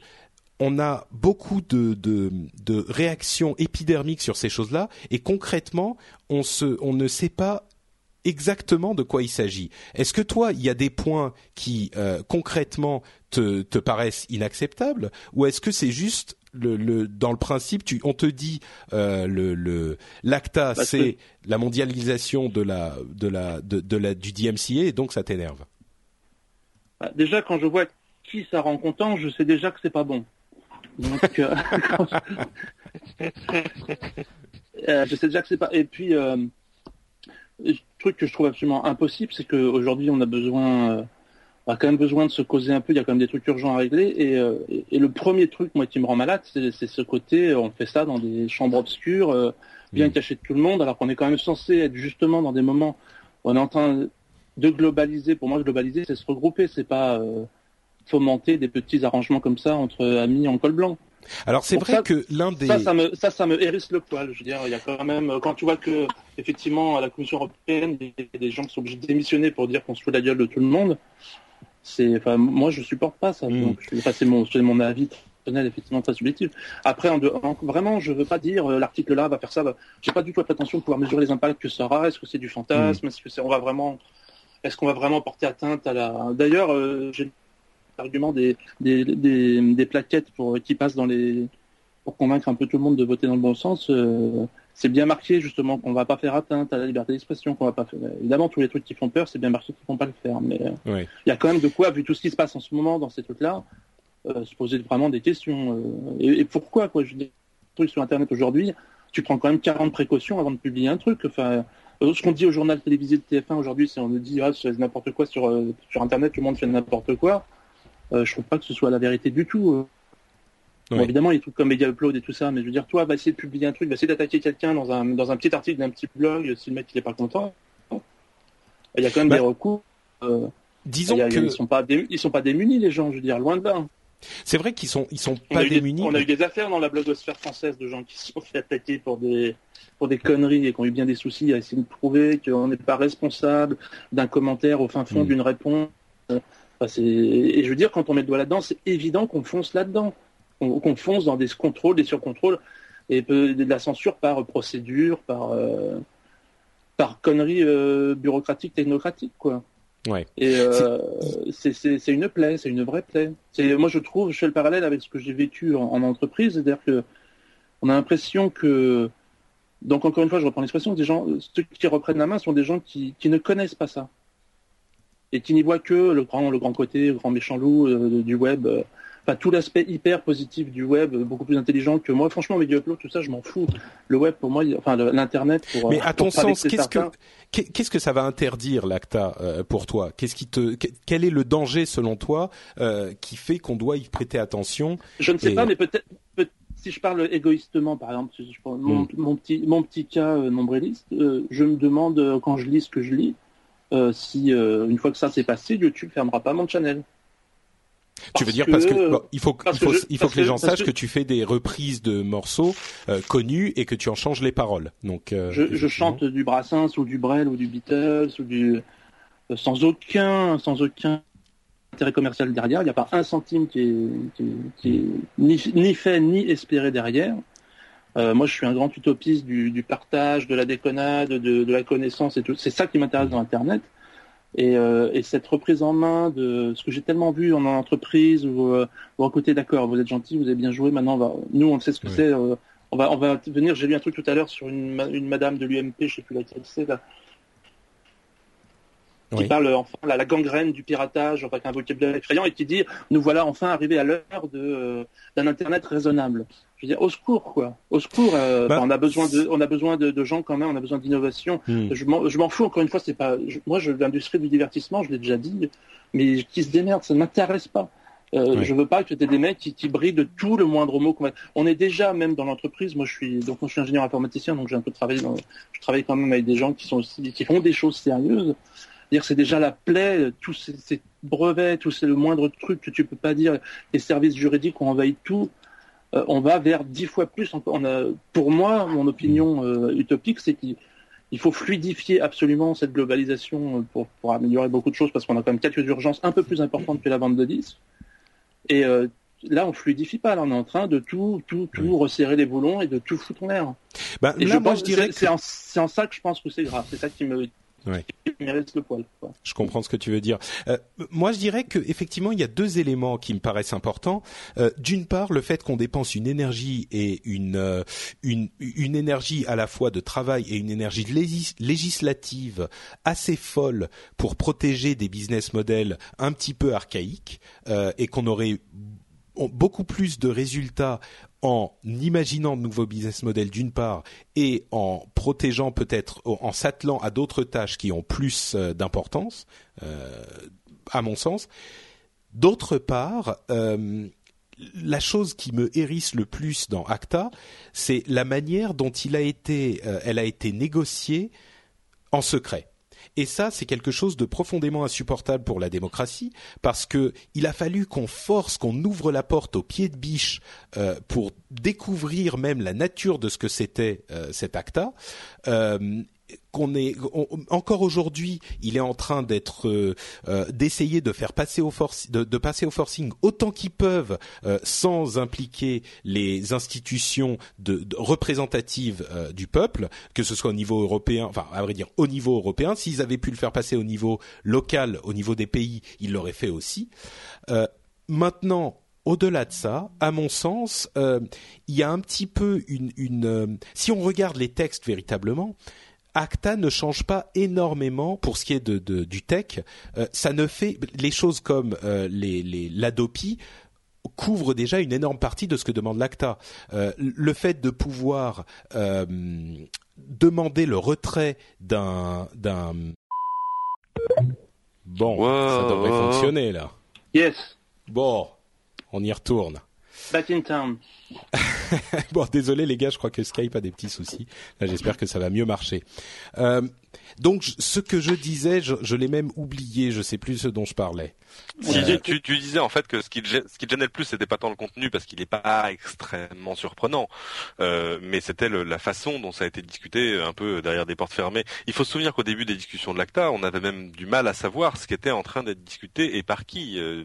S1: on a beaucoup de, de, de réactions épidermiques sur ces choses-là, et concrètement, on se, on ne sait pas exactement de quoi il s'agit. Est-ce que toi, il y a des points qui euh, concrètement te, te paraissent inacceptables, ou est-ce que c'est juste le, le, dans le principe, tu, on te dit euh, le l'ACTA, c'est la mondialisation de la de la de, de la du DMCA, et donc ça t'énerve?
S3: Bah, déjà, quand je vois qui ça rend content, je sais déjà que c'est pas bon. Donc, euh, euh, je sais déjà que c'est pas. Et puis, euh, le truc que je trouve absolument impossible, c'est qu'aujourd'hui, on a besoin, euh, on a quand même besoin de se causer un peu. Il y a quand même des trucs urgents à régler. Et, euh, et, le premier truc, moi, qui me rend malade, c'est ce côté, on fait ça dans des chambres obscures, euh, bien mmh. cachées de tout le monde, alors qu'on est quand même censé être justement dans des moments où on est en train de globaliser. Pour moi, globaliser, c'est se regrouper. C'est pas fomenter des petits arrangements comme ça entre amis en col blanc.
S1: Alors c'est vrai que l'un des
S3: ça ça me ça ça me hérisse le poil. Je veux dire, il y a quand même quand tu vois que effectivement à la Commission européenne, il y a des gens qui sont obligés de démissionner pour dire qu'on se fout la gueule de tout le monde. C'est enfin moi je supporte pas ça. Mm. Donc c'est mon c'est mon avis personnel effectivement très subjectif. Après en, en, vraiment je veux pas dire euh, l'article là va faire ça. Va... J'ai pas du tout la prétention de pouvoir mesurer les impacts que ça aura. Est-ce que c'est du fantasme? Mm. Est-ce que c'est on va vraiment est-ce qu'on va vraiment porter atteinte à la D'ailleurs euh, j'ai argument des, des, des, des, plaquettes pour qui passent dans les pour convaincre un peu tout le monde de voter dans le bon sens. Euh, c'est bien marqué justement qu'on va pas faire atteinte à la liberté d'expression, qu'on va pas faire. Évidemment, tous les trucs qui font peur, c'est bien marqué qu'ils vont pas le faire, mais euh, il y a quand même de quoi, vu tout ce qui se passe en ce moment dans ces trucs-là, euh, se poser vraiment des questions. Euh, et, et, pourquoi quoi Je dis trucs sur Internet aujourd'hui, tu prends quand même 40 précautions avant de publier un truc. Enfin, ce qu'on dit au journal télévisé de TF1 aujourd'hui, c'est on nous dit ah, n'importe quoi sur sur Internet, tout le monde fait n'importe quoi. Euh, je trouve pas que ce soit la vérité du tout. Euh. Bon, évidemment, il y a des trucs comme Media Upload et tout ça, mais je veux dire, toi, va essayer de publier un truc, va essayer d'attaquer quelqu'un dans un, dans un petit article d'un petit blog, si le mec il est pas content. Il y a quand même bah, des recours. Euh,
S1: disons
S3: a,
S1: que
S3: ils sont pas ils sont pas démunis les gens, je veux dire, loin de là.
S1: C'est vrai qu'ils sont ils sont pas démunis.
S3: Des, on a eu des affaires dans la blogosphère française de gens qui se sont fait attaquer pour des pour des conneries et qui ont eu bien des soucis à essayer de prouver qu'on n'est pas responsable d'un commentaire au fin fond mmh. d'une réponse. Et je veux dire, quand on met le doigt là-dedans, c'est évident qu'on fonce là-dedans. Qu'on fonce dans des contrôles, des surcontrôles, et de la censure par procédure, par, euh, par connerie bureaucratique, technocratique, quoi.
S1: Ouais.
S3: Et euh, c'est une plaie, c'est une vraie plaie. Moi, je trouve, je fais le parallèle avec ce que j'ai vécu en, entreprise, c'est-à-dire que on a l'impression que, donc encore une fois, je reprends l'expression, des gens, ceux qui reprennent la main sont des gens qui, qui ne connaissent pas ça et qui n'y voient que le grand, le grand côté, le grand méchant loup euh, du web. Euh, enfin, tout l'aspect hyper positif du web, beaucoup plus intelligent que moi. Franchement, Media Upload, tout ça, je m'en fous. Le web, pour moi, enfin, l'internet. Pour,
S1: Mais à ton sens, qu'est-ce que qu'est-ce que ça va interdire l'ACTA euh, pour toi? Qu'est-ce qui te quel est le danger selon toi euh, qui fait qu'on doit y prêter attention
S3: Je ne sais pas, mais peut-être si je parle égoïstement, par exemple, si je prends mon, hmm. mon, petit mon petit cas euh, nombriliste, je me demande quand je lis ce que je lis, si une fois que ça s'est passé, YouTube fermera pas mon channel.
S1: Tu veux dire parce que il faut il faut, il faut que, les gens sachent que... tu fais des reprises de morceaux euh, connus et que tu en changes les paroles. Donc
S3: euh, je, je, chante du Brassens ou du Brel ou du Beatles ou du euh, sans aucun sans aucun intérêt commercial derrière. Il n'y a pas un centime qui est, qui, qui est ni, ni, fait ni espéré derrière. Euh, moi, je suis un grand utopiste du, du partage, de la déconnade, de, de la connaissance et tout. C'est ça qui m'intéresse dans Internet. Et, euh, et, cette reprise en main de ce que j'ai tellement vu en entreprise ou, euh, ou à côté, d'accord, vous êtes gentil, vous avez bien joué, maintenant on va, nous on sait ce que c'est, euh, on va on va venir. J'ai lu un truc tout à l'heure sur une, une madame de l'UMP, je sais plus laquelle c'est là, qui parle enfin la, la, gangrène du piratage, avec un vocabulaire effrayant et qui dit nous voilà enfin arrivés à l'heure de d'un internet raisonnable je veux dire, au secours, quoi. Au secours. Euh, bah, on a besoin de, on a besoin de, de, gens quand même. On a besoin d'innovation. Hmm. Je m'en fous. Encore une fois, c'est pas. moi, je l'industrie du divertissement, je l'ai déjà dit, mais qui se démerde, ça ne m'intéresse pas. Euh, Je veux pas que tu aies des mecs qui, qui brillent de tout le moindre mot. On est déjà même dans l'entreprise. Moi, je suis donc moi, je suis ingénieur informaticien, donc j'ai un peu travaillé. Dans, je travaille quand même avec des gens qui sont aussi qui font des choses sérieuses. Dire c'est déjà la plaie, tous ces, ces brevets, tout c'est le moindre truc que tu peux pas dire. Les services juridiques ont envahi tout. Euh, on va vers dix fois plus. pour moi, mon opinion euh, utopique, c'est qu'il faut fluidifier absolument cette globalisation euh, pour, améliorer beaucoup de choses parce qu'on a quand même quelques urgences un peu plus importantes que la vente de disques. Et là, on fluidifie pas. Là, on est en train de tout, tout, tout resserrer les boulons et de tout foutre en l'air.
S1: Bah, là, moi, je dirais
S3: c'est en, en, ça que je pense que c'est grave. C'est ça qui me
S1: je comprends ce que tu veux dire. Euh, moi, je dirais que effectivement, il y a deux éléments qui me paraissent importants. Euh, D'une part, le fait qu'on dépense une énergie et une, euh, une une énergie à la fois de travail et une énergie législative assez folle pour protéger des business models un petit peu archaïques et qu'on aurait beaucoup plus de résultats en imaginant de nouveaux business models d'une part et en protégeant peut-être en s'attelant à d'autres tâches qui ont plus euh, d'importance euh, à mon sens d'autre part euh, la chose qui me hérisse le plus dans Acta, c'est la manière dont elle a été négociée en secret. Et ça, c'est quelque chose de profondément insupportable pour la démocratie, parce que il a fallu qu'on force, qu'on ouvre la porte au pied de biche euh, pour découvrir même la nature de ce que c'était euh, cet ACTA. Qu'on est encore aujourd'hui, il est en train d'être euh, euh, d'essayer de faire passer au de, passer au forcing autant qu'ils peuvent euh, sans impliquer les institutions de, représentatives du peuple, que ce soit au niveau européen, enfin à vrai dire au niveau européen. S'ils avaient pu le faire passer au niveau local, au niveau des pays, ils l'auraient fait aussi. maintenant, au-delà de ça, à mon sens, il y a un petit peu une si on regarde les textes véritablement, Acta ne change pas énormément pour ce qui est de, du tech. Euh, ça ne fait les choses comme euh, les, les l'Adopi couvre déjà une énorme partie de ce que demande l'ACTA. Euh, le fait de pouvoir demander le retrait d'un d'un bon, ça devrait fonctionner là.
S3: Yes.
S1: Bon, on y retourne.
S3: Back in town.
S1: bon, désolé les gars, je crois que Skype a des petits soucis. Là, j'espère que ça va mieux marcher. Euh, donc, ce que je disais, je, je l'ai même oublié. Je sais plus ce dont je parlais.
S2: Euh, tu, tu, disais en fait que ce qui, ce qui gênait le plus, c'était pas tant le contenu parce qu'il n'est pas extrêmement surprenant, euh, mais c'était la façon dont ça a été discuté un peu derrière des portes fermées. Il faut se souvenir qu'au début des discussions de l'ACTA, on avait même du mal à savoir ce qui était en train d'être discuté et par qui. Euh,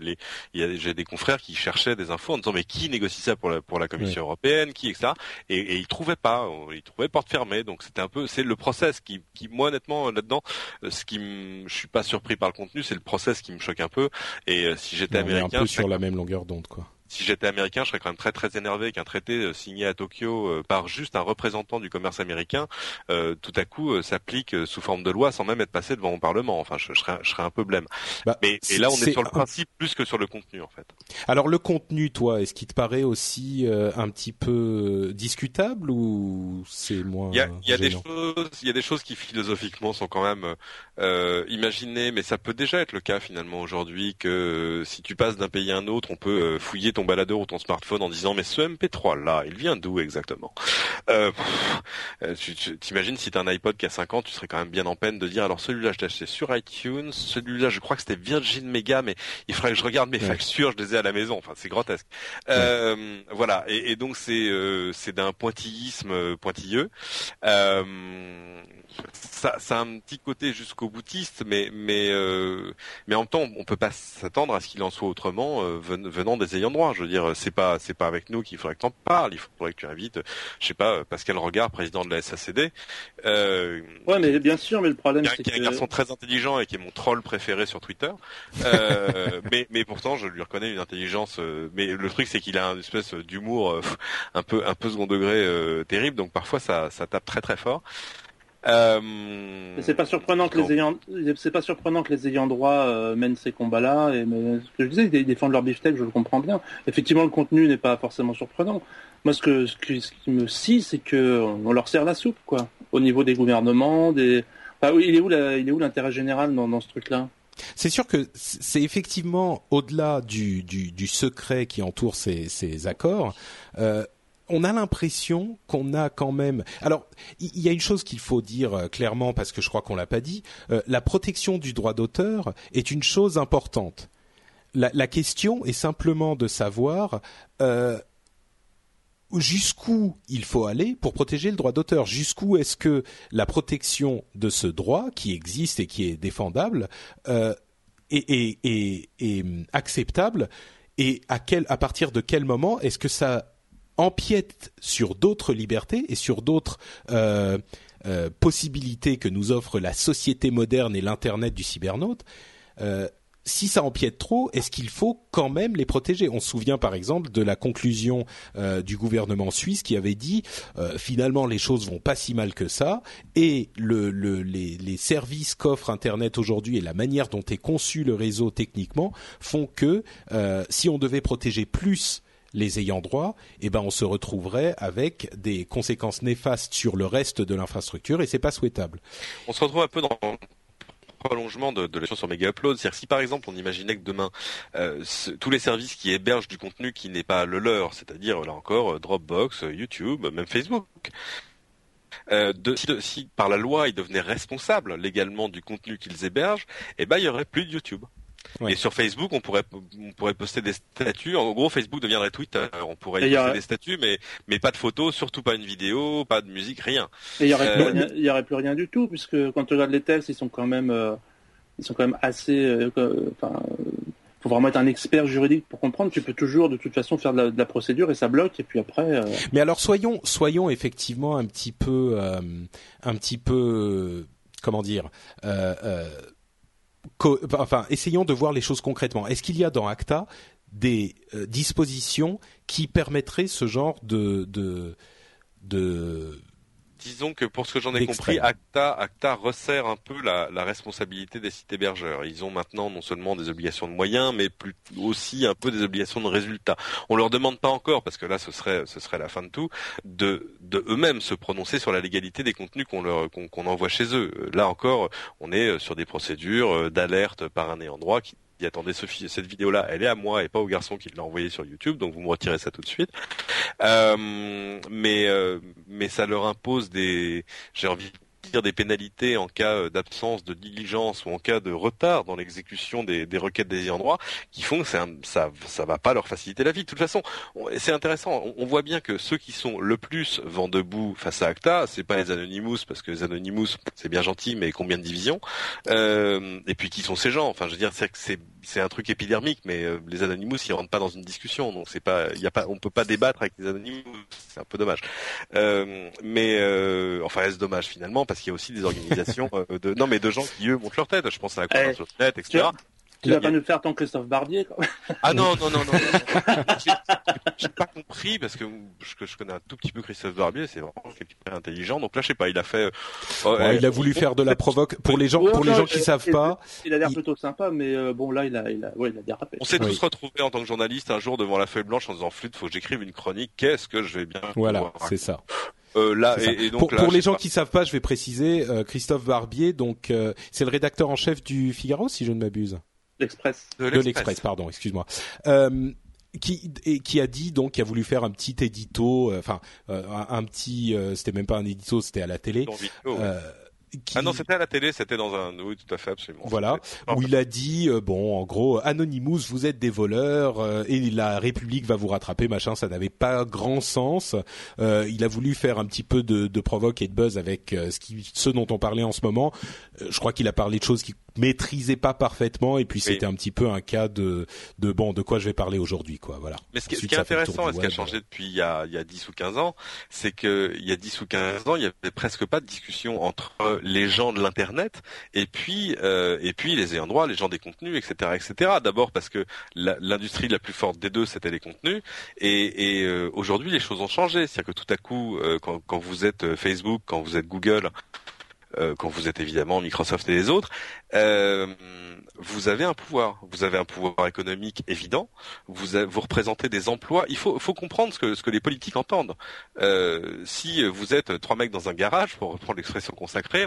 S2: j'ai des confrères qui cherchaient des infos en disant mais qui négocie ça pour la, pour la Commission européenne, qui etc. Et, et ils trouvaient pas, ils trouvaient porte fermée. Donc c'était un peu, c'est le process qui, qui moi honnêtement là-dedans, ce qui, je suis pas surpris par le contenu, c'est le process qui me choque un peu. Et si j'étais américain,
S1: on est un peu sur la même longueur d'onde, quoi
S2: si j'étais américain, je serais quand même très très énervé qu'un traité euh, signé à Tokyo euh, par juste un représentant du commerce américain, euh, tout à coup s'applique sous forme de loi sans même être passé devant mon parlement. Enfin, je, serais, je serais un peu blême. Bah, Mais et là, on est, sur le principe plus que sur le contenu en fait.
S1: Alors le contenu, toi, est-ce qu'il te paraît aussi un petit peu discutable ou c'est moins
S2: Il y a, y a des choses, il y a des choses qui philosophiquement sont quand même euh, imaginées, mais ça peut déjà être le cas finalement aujourd'hui que si tu passes d'un pays à un autre, on peut fouiller ton ton baladeur ou ton smartphone en disant mais ce MP3 là, il vient d'où exactement? Euh, euh Tu t'imagines si t'as un iPod qui a 5 ans, tu serais quand même bien en peine de dire alors celui-là je l'ai acheté sur iTunes, celui-là je crois que c'était Virgin Mega, mais il faudrait que je regarde mes factures, je les ai à la maison. Enfin c'est grotesque. Euh, voilà et, et, donc c'est euh, c'est d'un pointillisme pointilleux. Ça, ça a un petit côté jusqu'au boutiste, mais mais mais en même temps, on peut pas s'attendre à ce qu'il en soit autrement venant des ayants droit. Je veux dire, c'est pas c'est pas avec nous qu'il faudrait que t'en parles. Il faudrait que tu invites, je sais pas, Pascal Regard, président de la SACD.
S3: Euh, ouais, mais bien sûr, mais le problème c'est
S2: qui est un garçon très intelligent et qui est mon troll préféré sur Twitter. Euh, mais mais pourtant, je lui reconnais une intelligence. Euh, mais le truc, c'est qu'il a une espèce d'humour un peu un peu second degré terrible. Donc parfois, ça ça tape très très fort.
S3: Euh... C'est pas surprenant que les ayants, c'est pas surprenant que les ayants droit euh, mènent ces combats-là. Et mais, ce que je disais, ils défendent leur beefsteak, je le comprends bien. Effectivement, le contenu n'est pas forcément surprenant. Moi, ce que ce qui, me scie, c'est que on leur sert la soupe, quoi. Au niveau des gouvernements, des. Enfin, il est où il est où l'intérêt général dans, dans ce truc-là?
S1: C'est sûr que c'est effectivement au-delà du, du, du, secret qui entoure ces, ces accords. Euh, on a l'impression qu'on a quand même. Alors, il y, a une chose qu'il faut dire euh, clairement parce que je crois qu'on l'a pas dit. Euh, la protection du droit d'auteur est une chose importante. La, question est simplement de savoir euh, jusqu'où il faut aller pour protéger le droit d'auteur. Jusqu'où est-ce que la protection de ce droit qui existe et qui est défendable est, acceptable et à partir de quel moment est-ce que ça empiète sur d'autres libertés et sur d'autres euh, euh, possibilités que nous offre la société moderne et l'internet du cybernaute. Euh, si ça empiète trop, est-ce qu'il faut quand même les protéger? On se souvient par exemple de la conclusion du gouvernement suisse qui avait dit finalement les choses vont pas si mal que ça et le, les, les, services qu'offre Internet aujourd'hui et la manière dont est conçu le réseau techniquement font que si on devait protéger plus les ayants droit, eh ben on se retrouverait avec des conséquences néfastes sur le reste de l'infrastructure et c'est pas souhaitable.
S2: On se retrouve un peu dans le prolongement de, de la sur Mega Upload. C'est-à-dire si par exemple on imaginait que demain euh, tous les services qui hébergent du contenu qui n'est pas le leur, c'est-à-dire là encore Dropbox, YouTube, même Facebook, euh, de, si, par la loi ils devenaient responsables légalement du contenu qu'ils hébergent, eh ben il y aurait plus de YouTube. Et sur Facebook, on pourrait on pourrait poster des statuts. En gros, Facebook deviendrait Twitter. On pourrait y poster des statuts, mais mais pas de photos, surtout pas une vidéo, pas de musique, rien.
S3: Et il y aurait, plus euh, rien, il y aurait plus rien du tout, puisque quand tu regardes les textes, ils sont quand même euh, ils sont quand même assez. Euh, enfin, faut vraiment être un expert juridique pour comprendre. Tu peux toujours, de toute façon, faire de la, procédure et ça bloque. Et puis après.
S1: Mais alors, soyons, soyons effectivement un petit peu, un petit peu, comment dire, enfin, essayons de voir les choses concrètement. Est-ce qu'il y a dans ACTA des euh, dispositions qui permettraient ce genre de,
S2: disons que pour ce que j'en ai compris, Acta, Acta resserre un peu la, la, responsabilité des sites hébergeurs. Ils ont maintenant non seulement des obligations de moyens, mais plus, aussi un peu des obligations de résultats. On leur demande pas encore, parce que là ce serait ce serait la fin de tout, de, de eux-mêmes se prononcer sur la légalité des contenus qu'on leur qu'on envoie chez eux. Là encore, on est sur des procédures d'alerte par un ayant droit qui dit attendez Sophie, cette vidéo-là, elle est à moi et pas au garçon qui l'a envoyée sur YouTube, donc vous me retirez ça tout de suite. Euh, mais euh, mais ça leur impose des, j'ai envie de dire des pénalités en cas euh, d'absence de diligence ou en cas de retard dans l'exécution des, des requêtes des ayants droit, qui font que ça ça ça va pas leur faciliter la vie. De toute façon, c'est intéressant. On, voit bien que ceux qui sont le plus vent debout face à Acta, c'est pas les Anonymous parce que les Anonymous c'est bien gentil, mais combien de divisions euh, Et puis qui sont ces gens? Enfin, je veux dire, c'est c'est un truc épidermique, mais euh, les Anonymous ils rentrent pas dans une discussion, donc c'est pas, il y a pas, on peut pas débattre avec les Anonymous, c'est un peu dommage. Euh, mais euh, enfin, est-ce dommage finalement? Parce qu'il y a aussi des organisations de, non mais de gens qui eux montent leur tête. Je pense à la Convention net, etc.
S3: Tu vas pas nous faire ton Christophe Barbier, quoi.
S2: Ah non, non, non, non. J'ai pas compris parce que je, je, connais un tout petit peu Christophe Barbier, c'est vraiment quelqu'un intelligent. Donc là, je sais pas, il a fait.
S1: Euh, il a voulu faire de la provoque pour les gens, pour les gens qui savent pas.
S3: Il a l'air plutôt sympa, mais euh, bon là, il a, il a, ouais, il a dérapé.
S2: On s'est tous retrouvés en tant que journaliste un jour devant la feuille blanche en disant flûte, faut que j'écrive une chronique. Qu'est-ce que je vais bien.
S1: Voilà, c'est ça.
S2: Euh, là, et, et, donc,
S1: pour, pour les gens qui savent pas, je vais préciser euh, Christophe Barbier. Donc, euh, c'est le rédacteur en chef du Figaro, si je ne m'abuse.
S3: L'Express.
S1: De l'Express, pardon, excuse-moi. Euh, qui et qui a dit donc qui a voulu faire un petit édito, euh, enfin euh, un, un, petit, euh, c'était même pas un édito, c'était à la télé.
S2: Qui... Ah non, c'était à la télé, c'était dans un, oui, tout à fait, absolument.
S1: Voilà, où il a dit, euh, bon, en gros, Anonymous, vous êtes des voleurs euh, et la République va vous rattraper, machin. Ça n'avait pas grand sens. Euh, il a voulu faire un petit peu de, de provoque et de buzz avec ce, qui, ce dont on parlait en ce moment. je crois qu'il a parlé de choses qu'il maîtrisait pas parfaitement et puis c'était un petit peu un cas de, de bon, de quoi je vais parler aujourd'hui, quoi. Voilà.
S2: Mais ce qui, ce qui est intéressant, et ce qui a changé depuis il y a, il y a 10 ou 15 ans, c'est que il y a 10 ou 15 ans, il y avait presque pas de discussion entre les gens de l'internet et puis euh, et puis les ayants droit, les gens des contenus, etc., etc. D'abord parce que l'industrie la, la, plus forte des deux c'était les contenus et, et euh, aujourd'hui les choses ont changé. C'est-à-dire que tout à coup, euh, quand, quand, vous êtes Facebook, quand vous êtes Google, euh, quand vous êtes évidemment Microsoft et les autres, euh, vous avez un pouvoir. Vous avez un pouvoir économique évident. Vous, vous représentez des emplois. Il faut, faut comprendre ce que, ce que les politiques entendent. Euh, si vous êtes trois mecs dans un garage, pour reprendre l'expression consacrée,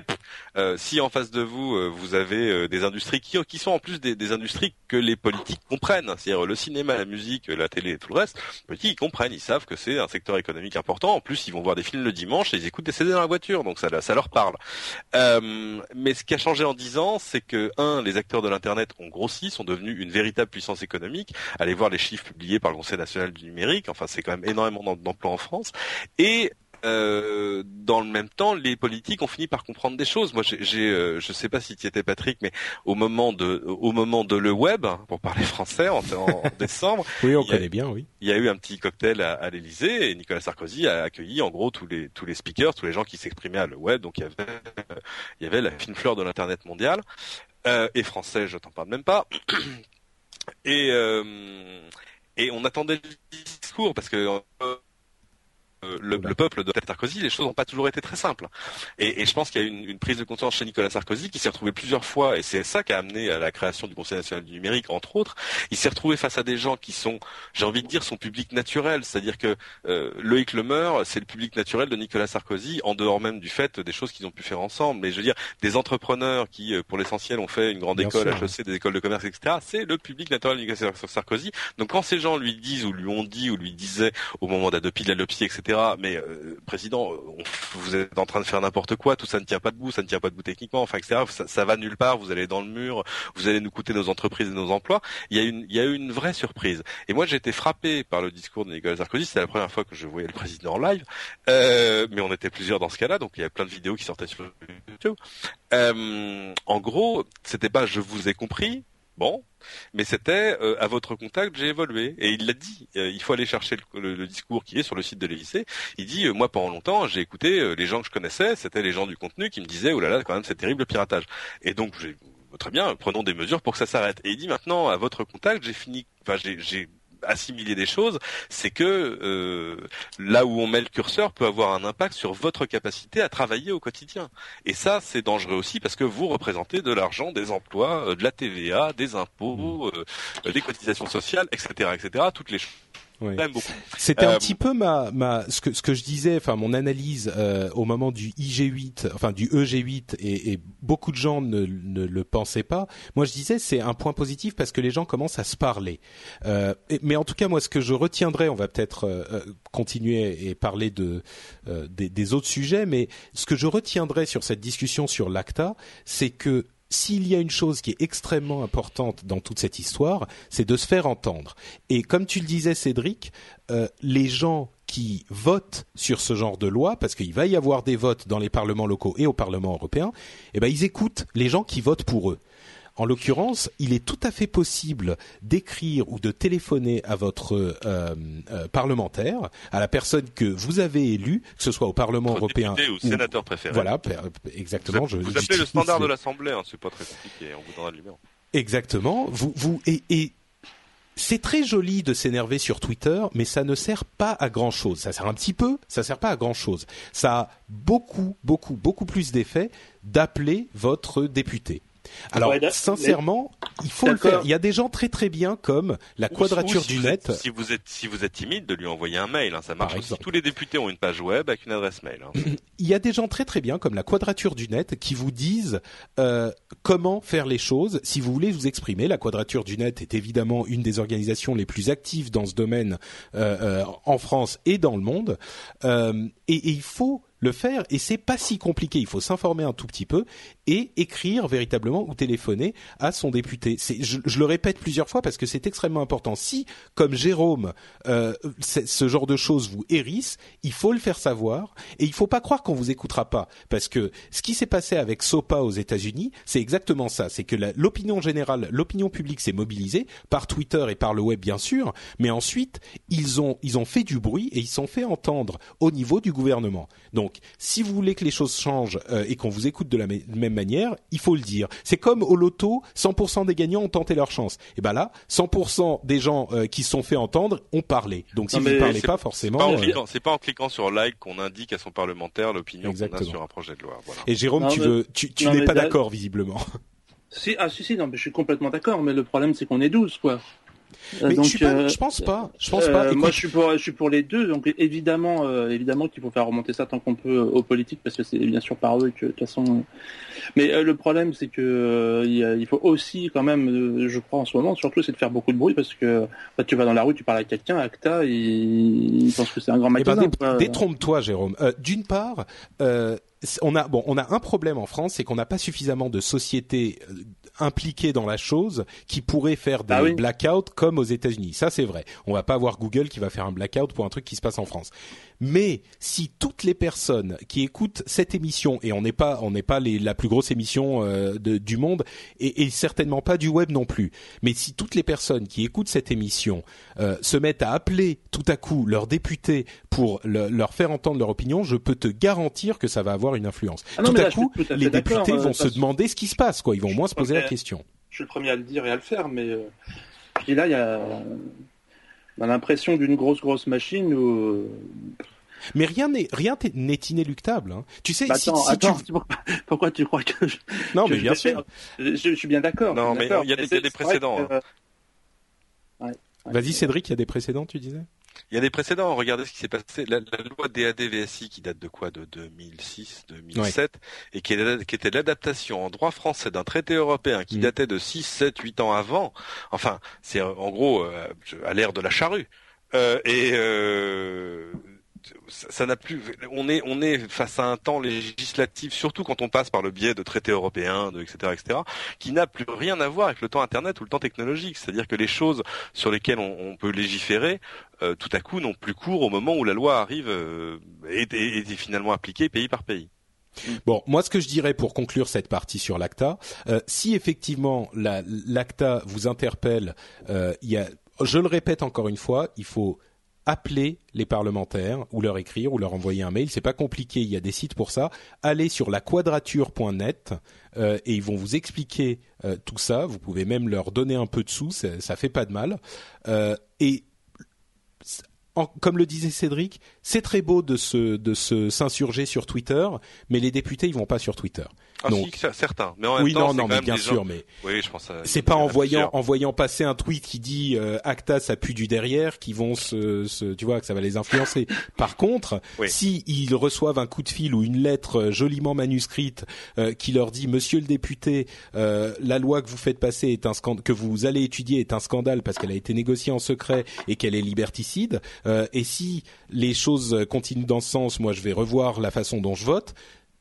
S2: euh, si en face de vous euh, vous avez euh, des industries qui, qui sont en plus des, des industries que les politiques comprennent, c'est-à-dire le cinéma, la musique, la télé et tout le reste, les politiques ils comprennent, ils savent que c'est un secteur économique important. En plus, ils vont voir des films le dimanche et ils écoutent des CD dans la voiture, donc ça, ça leur parle. Euh, mais ce qui a changé en dix ans, c'est que un, les acteurs de l'internet ont grossi, sont devenus une véritable puissance économique. Allez voir les chiffres publiés par le Conseil national du numérique. Enfin, c'est quand même énormément d'emplois en France. Et euh, dans le même temps, les politiques ont fini par comprendre des choses. Moi, j'ai, euh, je sais pas si tu étais Patrick, mais au moment de, au moment de le web, pour parler français, en, en décembre,
S1: oui, on connaît bien, oui.
S2: Il y a eu un petit cocktail à, à l'Élysée et Nicolas Sarkozy a accueilli en gros tous les tous les speakers, tous les gens qui s'exprimaient à le web. Donc il y avait, il y avait la fine fleur de l'internet mondial euh, et français, je t'en parle même pas. Et euh, et on attendait le discours parce que euh, le, le, peuple de Sarkozy, les choses n'ont pas toujours été très simples. Et, et je pense qu'il y a une, une, prise de conscience chez Nicolas Sarkozy qui s'est retrouvé plusieurs fois, et c'est ça qui a amené à la création du Conseil national du numérique, entre autres. Il s'est retrouvé face à des gens qui sont, j'ai envie de dire, son public naturel. C'est-à-dire que euh, Loïc Lemeur, c'est le public naturel de Nicolas Sarkozy, en dehors même du fait des choses qu'ils ont pu faire ensemble. Mais je veux dire, des entrepreneurs qui, euh, pour l'essentiel, ont fait une grande Bien école, sûr. HEC, des écoles de commerce, etc. C'est le public naturel de Nicolas Sarkozy. Donc quand ces gens lui disent ou lui ont dit ou lui disaient au moment d'Adopi, de l'Alopie, etc mais euh, président, on, vous êtes en train de faire n'importe quoi, tout ça ne tient pas debout, ça ne tient pas debout techniquement, enfin etc. Ça, ça, va nulle part, vous allez dans le mur, vous allez nous coûter nos entreprises et nos emplois. Il y a une, il y a eu une vraie surprise. Et moi j'ai été frappé par le discours de Nicolas Sarkozy. C'était la première fois que je voyais le président en live, euh, mais on était plusieurs dans ce cas-là, donc il y a plein de vidéos qui sortaient sur YouTube. Euh, en gros, c'était pas je vous ai compris, Bon, mais c'était euh, à votre contact j'ai évolué et il l'a dit. Euh, il faut aller chercher le, discours qui est sur le site de l'Élysée. Il dit euh, moi pendant longtemps j'ai écouté les gens que je connaissais, c'était les gens du contenu qui me disaient oh là là quand même c'est terrible le piratage. Et donc j'ai très bien prenons des mesures pour que ça s'arrête. Et il dit maintenant à votre contact j'ai fini, enfin j'ai assimiler des choses, c'est que euh, là où on met le curseur peut avoir un impact sur votre capacité à travailler au quotidien. Et ça, c'est dangereux aussi parce que vous représentez de l'argent, des emplois, euh, de la TVA, des impôts, euh, des cotisations sociales, etc., etc. Toutes les choses
S1: oui. C'était euh, un petit peu ma, ma ce que ce que je disais, enfin mon analyse euh, au moment du IG8, enfin du EG8, et, et beaucoup de gens ne, ne, le pensaient pas. Moi, je disais c'est un point positif parce que les gens commencent à se parler. Euh, et, mais en tout cas, moi, ce que je retiendrai, on va peut-être euh, euh, continuer et parler de des, des autres sujets, mais ce que je retiendrai sur cette discussion sur l'ACTA, c'est que s'il y a une chose qui est extrêmement importante dans toute cette histoire, c'est de se faire entendre. Et comme tu le disais, Cédric, euh, les gens qui votent sur ce genre de loi, parce qu'il va y avoir des votes dans les parlements locaux et au Parlement européen, eh ben ils écoutent les gens qui votent pour eux. En l'occurrence, il est tout à fait possible d'écrire ou de téléphoner à votre euh, euh, parlementaire, à la personne que vous avez élue, que ce soit au Parlement européen
S2: ou, sénateur préféré.
S1: Voilà, exactement.
S2: Vous, je, appelez le standard de l'Assemblée, hein, c'est pas très compliqué. On vous donnera le numéro.
S1: Exactement. Vous, vous et, et c'est très joli de s'énerver sur Twitter, mais ça ne sert pas à grand chose. Ça sert un petit peu, ça sert pas à grand chose. Ça a beaucoup, beaucoup, beaucoup plus d'effet d'appeler votre député. Alors, sincèrement, il faut le faire. Il y a des gens très très bien comme la quadrature du net.
S2: si vous êtes si vous êtes timide, de lui envoyer un mail, hein, ça marche. Tous les députés ont une page web avec une adresse mail. Hein.
S1: Il y a des gens très très bien comme la quadrature du net qui vous disent euh, comment faire les choses. Si vous voulez vous exprimer, la quadrature du net est évidemment une des organisations les plus actives dans ce domaine euh, euh, en France et dans le monde. et, et il faut le faire et c'est pas si compliqué. Il faut s'informer un tout petit peu et écrire véritablement ou téléphoner à son député. Je, le répète plusieurs fois parce que c'est extrêmement important. Si, comme Jérôme, euh, ce genre de choses vous hérissent, il faut le faire savoir et il faut pas croire qu'on vous écoutera pas parce que ce qui s'est passé avec SOPA aux États-Unis, c'est exactement ça. C'est que l'opinion générale, l'opinion publique s'est mobilisée par Twitter et par le web bien sûr, mais ensuite ils ont ils ont fait du bruit et ils sont fait entendre au niveau du gouvernement. Donc, si vous voulez que les choses changent euh, et qu'on vous écoute de la même manière, il faut le dire. C'est comme au loto, 100% des gagnants ont tenté leur chance. Et ben là, 100% des gens euh, qui se sont fait entendre ont parlé. Donc si vous ne parlez pas forcément,
S2: c'est pas, en cliquant sur like qu'on indique à son parlementaire l'opinion qu'on a sur un projet de loi.
S1: Et Jérôme, tu veux, tu, n'es pas d'accord visiblement.
S3: Si, ah si si non, mais je suis complètement d'accord. Mais le problème c'est qu'on est 12 quoi.
S1: Euh, je, euh, je pense pas. Je pense pas.
S3: Euh, moi, je suis pour, je suis pour les deux. Donc, évidemment, évidemment qu'il faut faire remonter ça tant qu'on peut aux politiques, parce que c'est bien sûr par eux que de toute façon. Mais le problème, c'est que il, faut aussi, quand même, je crois en ce moment, surtout, c'est de faire beaucoup de bruit, parce que bah, tu vas dans la rue, tu parles à quelqu'un, Acta, il, pense que c'est un grand eh ben,
S1: magasin. Détrompe-toi, Jérôme. D'une part, on a bon, on a un problème en France, c'est qu'on n'a pas suffisamment de sociétés impliqués dans la chose qui pourraient faire des ah blackouts comme aux États-Unis. Ça, c'est vrai. On va pas avoir Google qui va faire un blackout pour un truc qui se passe en France. Mais si toutes les personnes qui écoutent cette émission et on n'est pas on n'est pas les, la plus grosse émission euh, de, du monde et, et, certainement pas du web non plus. Mais si toutes les personnes qui écoutent cette émission euh, se mettent à appeler tout à coup leurs députés pour leur faire entendre leur opinion, je peux te garantir que ça va avoir une influence. Ah tout à coup, les députés vont se demander ce qui se passe. Quoi, ils vont moins se poser la question.
S3: Je suis le premier à le dire et à le faire, mais euh, là il y a on a l'impression d'une grosse grosse machine où
S1: mais rien n'est rien n'est inéluctable. Hein. Tu sais,
S3: bah si, attends, pourquoi tu crois que je,
S1: non, mais bien sûr,
S3: je, suis bien d'accord.
S2: Non, mais il y a des, des précédents. Hein.
S1: ouais, Vas-y, Cédric, il y a des précédents, tu disais?
S2: Il y a des précédents. Regardez ce qui s'est passé. La, loi DAD-VSI qui date de quoi? De 2006, 2007, et qui, qui était l'adaptation en droit français d'un traité européen qui mm. datait de 6, 7, 8 ans avant. Enfin, c'est en gros euh, à l'ère de la charrue. Euh, et euh, ça n'a plus. On est face à un temps législatif, surtout quand on passe par le biais de traités européens, etc etc, qui n'a plus rien à voir avec le temps Internet ou le temps technologique. C'est-à-dire que les choses sur lesquelles on, peut légiférer, euh, tout à coup, n'ont plus cours au moment où la loi arrive euh, et, est finalement appliquée pays par pays.
S1: Bon, moi, ce que je dirais pour conclure cette partie sur l'ACTA, euh, si effectivement l'ACTA vous interpelle, je le répète encore une fois, il faut appeler les parlementaires ou leur écrire ou leur envoyer un mail. C'est pas compliqué, il y a des sites pour ça. Allez sur laquadrature.net euh, et ils vont vous expliquer euh, tout ça. Vous pouvez même leur donner un peu de sous, ça, fait pas de mal. Euh, et comme le disait Cédric, c'est très beau de se de s'insurger sur Twitter, mais les députés ils vont pas sur Twitter.
S2: Ah, Donc, si, certains. Mais en même
S1: oui,
S2: temps,
S1: non, non, mais bien sûr, mais oui, je pense. C'est pas en voyant en voyant passer un tweet qui dit euh, Acta ça pue du derrière, qui vont se, se, tu vois, que ça va les influencer. Par contre, si ils reçoivent un coup de fil ou une lettre euh, joliment manuscrite euh, qui leur dit Monsieur le député, euh, la loi que vous faites passer est un scandale, que vous allez étudier est un scandale parce qu'elle a été négociée en secret et qu'elle est liberticide. et si les choses continuent dans ce sens, moi je vais revoir la façon dont je vote.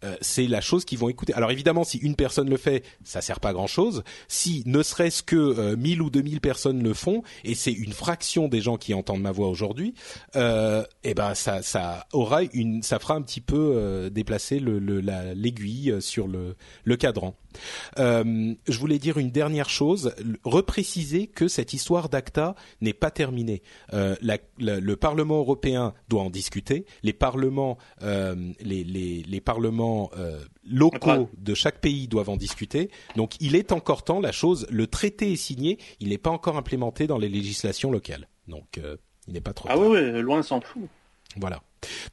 S1: Euh, c'est la chose qu'ils vont écouter. Alors évidemment, si une personne le fait, ça sert pas à grand chose. Si ne serait-ce que euh, 1000 ou 2000 personnes le font, et c'est une fraction des gens qui entendent ma voix aujourd'hui, euh, eh ben ça, ça aura une, ça fera un petit peu euh, déplacer le, l'aiguille sur le, le cadran. Euh, je voulais dire une dernière chose, repréciser que cette histoire d'ACTA n'est pas terminée. Euh, la, la, le Parlement européen doit en discuter. Les parlements, euh, les, les, les, parlements locaux de chaque pays doivent en discuter. Donc, il est encore temps. La chose, le traité est signé, il n'est pas encore implémenté dans les législations locales. Donc, il n'est pas trop.
S3: Ah
S1: tard.
S3: oui, oui, loin s'en fout.
S1: Voilà.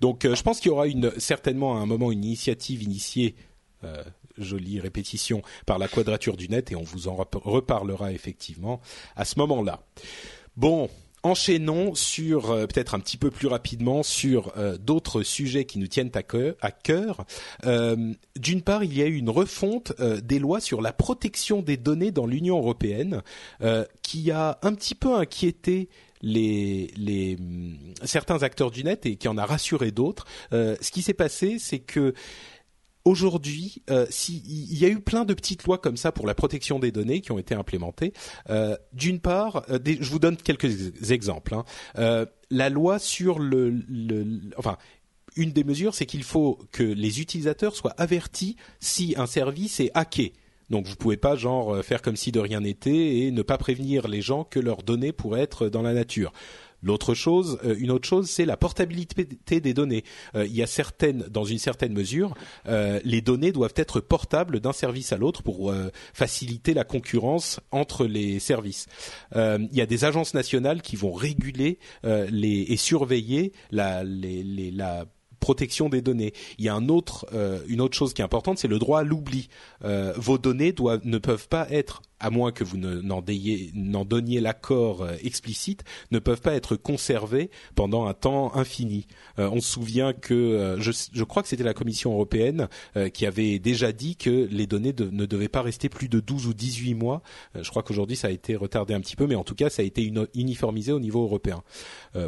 S1: Donc, euh, je pense qu'il y aura une, certainement à un moment une initiative initiée euh, jolie répétition par la quadrature du net et on vous en reparlera effectivement à ce moment-là. Bon, enchaînons sur euh, peut-être un petit peu plus rapidement sur euh, d'autres sujets qui nous tiennent à cœur. Euh, D'une part, il y a eu une refonte des lois sur la protection des données dans l'Union européenne qui a un petit peu inquiété les, les certains acteurs du net et qui en a rassuré d'autres. ce qui s'est passé, c'est que aujourd'hui, euh, il y a eu plein de petites lois comme ça pour la protection des données qui ont été implémentées. Euh, D'une part, euh, je vous donne quelques exemples. Hein. La loi sur le, enfin. Une des mesures, c'est qu'il faut que les utilisateurs soient avertis si un service est hacké. Donc vous pouvez pas genre faire comme si de rien n'était et ne pas prévenir les gens que leurs données pourraient être dans la nature. L'autre chose, euh, une autre chose, c'est la portabilité des données. Euh, il y a certaines, dans une certaine mesure, euh, les données doivent être portables d'un service à l'autre pour euh, faciliter la concurrence entre les services. Euh, il y a des agences nationales qui vont réguler les, et surveiller la, les, les, la protection des données. Il y a un autre, euh, une autre chose qui est importante, c'est le droit à l'oubli. Euh, vos données doivent, ne peuvent pas être, à moins que vous n'en ne, donniez l'accord euh, explicite, ne peuvent pas être conservées pendant un temps infini. Euh, on se souvient que, euh, je, je, crois que c'était la Commission européenne qui avait déjà dit que les données ne devaient pas rester plus de 12 ou 18 mois. je crois qu'aujourd'hui ça a été retardé un petit peu, mais en tout cas ça a été uniformisé au niveau européen.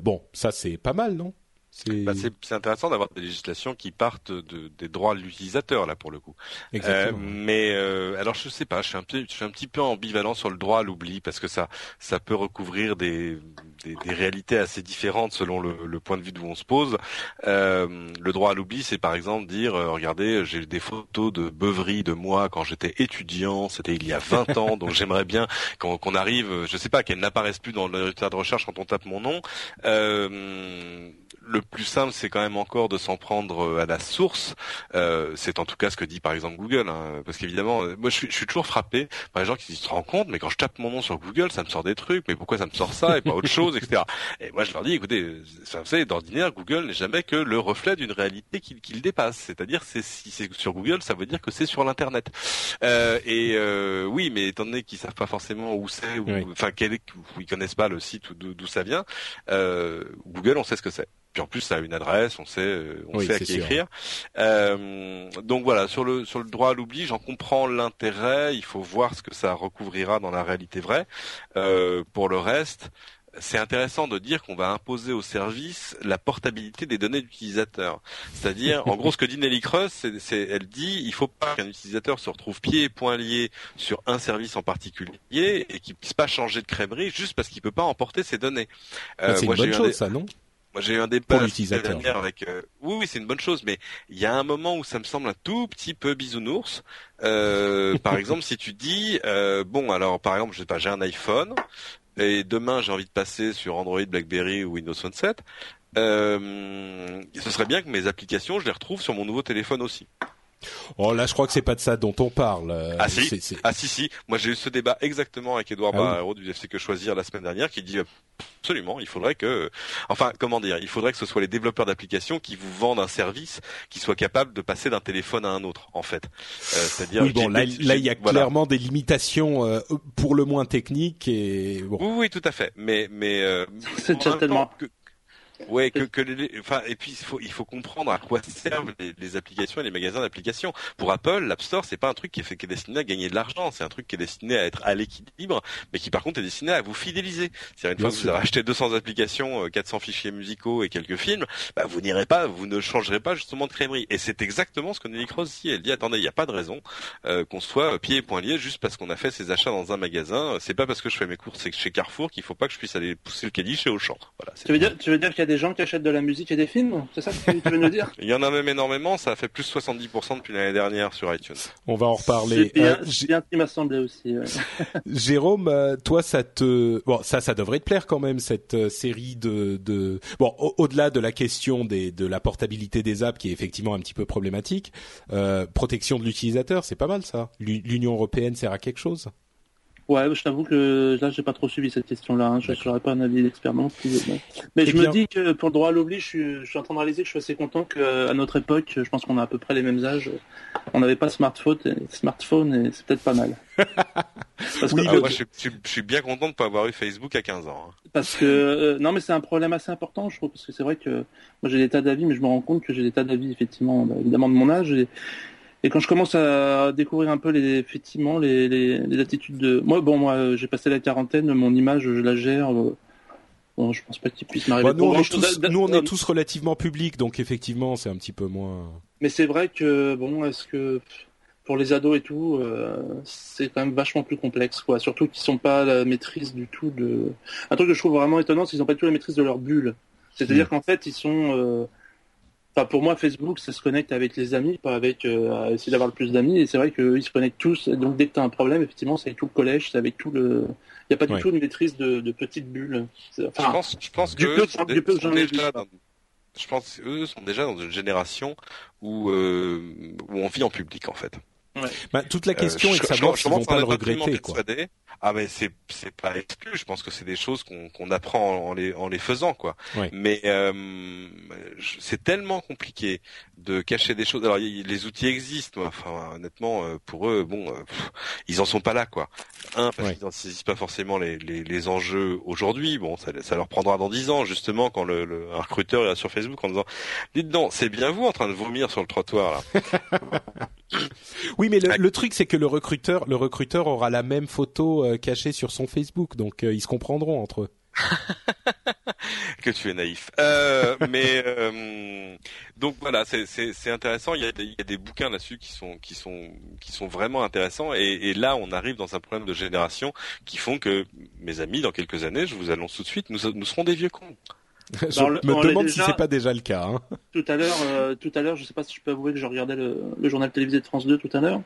S1: bon, ça c'est pas mal, non?
S2: C'est bah intéressant d'avoir des législations qui partent de, des droits de l'utilisateur là pour le coup. Euh, mais euh, alors je sais pas, je suis un peu, je suis un petit peu ambivalent sur le droit à l'oubli parce que ça, ça peut recouvrir des, des, des réalités assez différentes selon le, le, point de vue d'où on se pose. Euh, le droit à l'oubli, c'est par exemple dire, euh, regardez, j'ai des photos de beuverie de moi quand j'étais étudiant, c'était il y a 20 ans, donc j'aimerais bien qu'on arrive, je sais pas, qu'elles n'apparaissent plus dans le résultat de recherche quand on tape mon nom. Euh, le plus simple, c'est quand même encore de s'en prendre euh, à la source. Euh, c'est en tout cas ce que dit par exemple Google, hein, parce qu'évidemment, euh, moi je suis, je suis, toujours frappé par les gens qui se rendent compte, mais quand je tape mon nom sur Google, ça me sort des trucs, mais pourquoi ça me sort ça et pas autre chose, etc. Et moi je leur dis, écoutez, vous savez, d'ordinaire, Google n'est jamais que le reflet d'une réalité qu'il qu dépasse. C'est-à-dire, c'est si c'est sur Google, ça veut dire que c'est sur l'internet. Euh, et euh, oui, mais étant donné qu'ils savent pas forcément où c'est, enfin, oui. ils connaissent pas le site ou d'où ça vient, Google, on sait ce que c'est. Puis en plus, ça a une adresse, on sait, on oui, sait à qui sûr. écrire. Euh, donc voilà, sur le sur le droit à l'oubli, j'en comprends l'intérêt. Il faut voir ce que ça recouvrira dans la réalité vraie. Euh, pour le reste, c'est intéressant de dire qu'on va imposer au service la portabilité des données d'utilisateurs. C'est-à-dire, en gros, ce que dit Nelly Cross, c'est, elle dit, il faut pas qu'un utilisateur se retrouve pieds et poings liés sur un service en particulier et qu'il puisse pas changer de crèmerie juste parce qu'il peut pas emporter ses données.
S1: Euh, c'est une bonne chose, ça, non?
S2: Moi, j'ai eu un débat l'utilisateur avec. Euh, oui, oui, c'est une bonne chose, mais il y a un moment où ça me semble un tout petit peu bisounours. Euh, par exemple, si tu dis, euh, bon, alors, par exemple, je sais pas, j'ai un iPhone et demain j'ai envie de passer sur Android, BlackBerry ou Windows Phone 7. Euh, ce serait bien que mes applications, je les retrouve sur mon nouveau téléphone aussi.
S1: Oh là, je crois que c'est pas de ça dont on parle.
S2: Ah si, c est, c est... ah si si. Moi j'ai eu ce débat exactement avec Edouard ah Barrero oui. du FC que choisir la semaine dernière, qui dit absolument, il faudrait que, enfin comment dire, il faudrait que ce soit les développeurs d'applications qui vous vendent un service qui soit capable de passer d'un téléphone à un autre, en fait.
S1: Euh, C'est-à-dire. Oui bon, là, là il y a voilà. clairement des limitations euh, pour le moins techniques et. Bon.
S2: Oui oui tout à fait, mais mais. Euh,
S3: c'est certainement. Que,
S2: Ouais, que, que les, enfin, et puis il faut il faut comprendre à quoi servent les, les applications et les magasins d'applications. Pour Apple, l'App Store c'est pas un truc qui est, fait, qui est destiné à gagner de l'argent, c'est un truc qui est destiné à être à l'équilibre, mais qui par contre est destiné à vous fidéliser. C'est-à-dire une Bien fois sûr. que vous avez acheté 200 applications, 400 fichiers musicaux et quelques films, bah, vous n'irez pas, vous ne changerez pas justement de crèmerie. Et c'est exactement ce que Nelly Cross dit. Elle dit attendez, il n'y a pas de raison euh, qu'on soit pieds et poings liés juste parce qu'on a fait ses achats dans un magasin. C'est pas parce que je fais mes courses chez Carrefour qu'il faut pas que je puisse aller pousser le caddie chez Auchan. Voilà.
S3: Tu veux dire, tu veux dire qu'il y a des gens qui achètent de la musique et des films C'est ça que tu veux nous dire
S2: Il y en a même énormément, ça a fait plus de 70% depuis l'année dernière sur iTunes.
S1: On va en reparler.
S3: C'est bien, euh, bien qui m'a semblé aussi. Ouais.
S1: Jérôme, euh, toi, ça te, bon, ça, ça devrait te plaire quand même cette euh, série de, de, bon, au-delà de la question des, de la portabilité des apps qui est effectivement un petit peu problématique, euh, protection de l'utilisateur, c'est pas mal ça. L'Union européenne sert à quelque chose?
S3: Ouais, je t'avoue que là, j'ai pas trop suivi cette question-là. Hein. Je n'aurais pas un avis d'expert non plus. Mais je me dis que pour le droit à l'oubli, je suis, je suis en train de réaliser que je suis assez content qu'à notre époque, je pense qu'on a à peu près les mêmes âges, on n'avait pas smartphone, smartphone et c'est peut-être pas mal.
S2: Parce oui, que, moi, je, je, suis bien content de pas avoir eu Facebook à 15 ans. Hein.
S3: Parce que euh, non, mais c'est un problème assez important, je trouve, parce que c'est vrai que moi j'ai des tas d'avis, mais je me rends compte que j'ai des tas d'avis effectivement, bah, évidemment de mon âge. Et, et quand je commence à découvrir un peu les, effectivement les, les, les attitudes de moi, bon moi j'ai passé la quarantaine, mon image je la gère. Euh, bon, je pense pas qu'il puisse m'arriver.
S1: Bah, nous, on est tous, nous on est tous relativement publics, donc effectivement c'est un petit peu moins.
S3: Mais c'est vrai que bon, est-ce que pour les ados et tout, euh, c'est quand même vachement plus complexe, quoi. Surtout qu'ils sont pas la maîtrise du tout de. Un truc que je trouve vraiment étonnant, c'est qu'ils n'ont pas du tout la maîtrise de leur bulle. C'est-à-dire mm. qu'en fait, ils sont. Euh, Enfin, pour moi, Facebook, ça se connecte avec les amis, pas avec euh, essayer d'avoir le plus d'amis. Et c'est vrai qu'ils se connectent tous. Donc, dès que tu as un problème, effectivement, c'est avec tout le collège, c'est avec tout le. Il n'y a pas du tout une maîtrise de, de petites bulles.
S2: Enfin, je pense, je pense que peu, sont, peu, sont déjà dans, je pense eux sont déjà dans une génération où, euh, où on vit en public, en fait.
S1: Ouais. Bah, toute la question euh, est de savoir s'ils vont pas le regretter. Quoi.
S2: Ah mais c'est c'est pas exclu. Je pense que c'est des choses qu'on qu'on apprend en les en les faisant quoi. Mais euh, c'est tellement compliqué de cacher des choses. Alors les outils existent. Enfin honnêtement euh, pour eux bon euh, ils en sont pas là quoi. Un parce qu'ils n'en saisissent pas forcément les les, les enjeux aujourd'hui. Bon ça, ça leur prendra dans dix ans justement quand le, le un recruteur est sur Facebook en disant dites donc c'est bien vous en train de vomir sur le trottoir là.
S1: oui mais le, le truc c'est que le recruteur le recruteur aura la même photo euh, caché sur son Facebook, donc euh, ils se comprendront entre eux.
S2: que tu es naïf. Euh, mais donc voilà, c'est intéressant. Il y, a, il y a des bouquins là-dessus qui sont qui sont qui sont vraiment intéressants. Et, et, là, on arrive dans un problème de génération qui font que mes amis, dans quelques années, je vous annonce tout de suite, nous, nous serons des vieux cons.
S1: Je me demande si c'est pas déjà le cas. Hein.
S3: Tout à l'heure, euh, tout à l'heure, je sais pas si je peux avouer que je regardais le, le journal télévisé de France 2 tout à l'heure,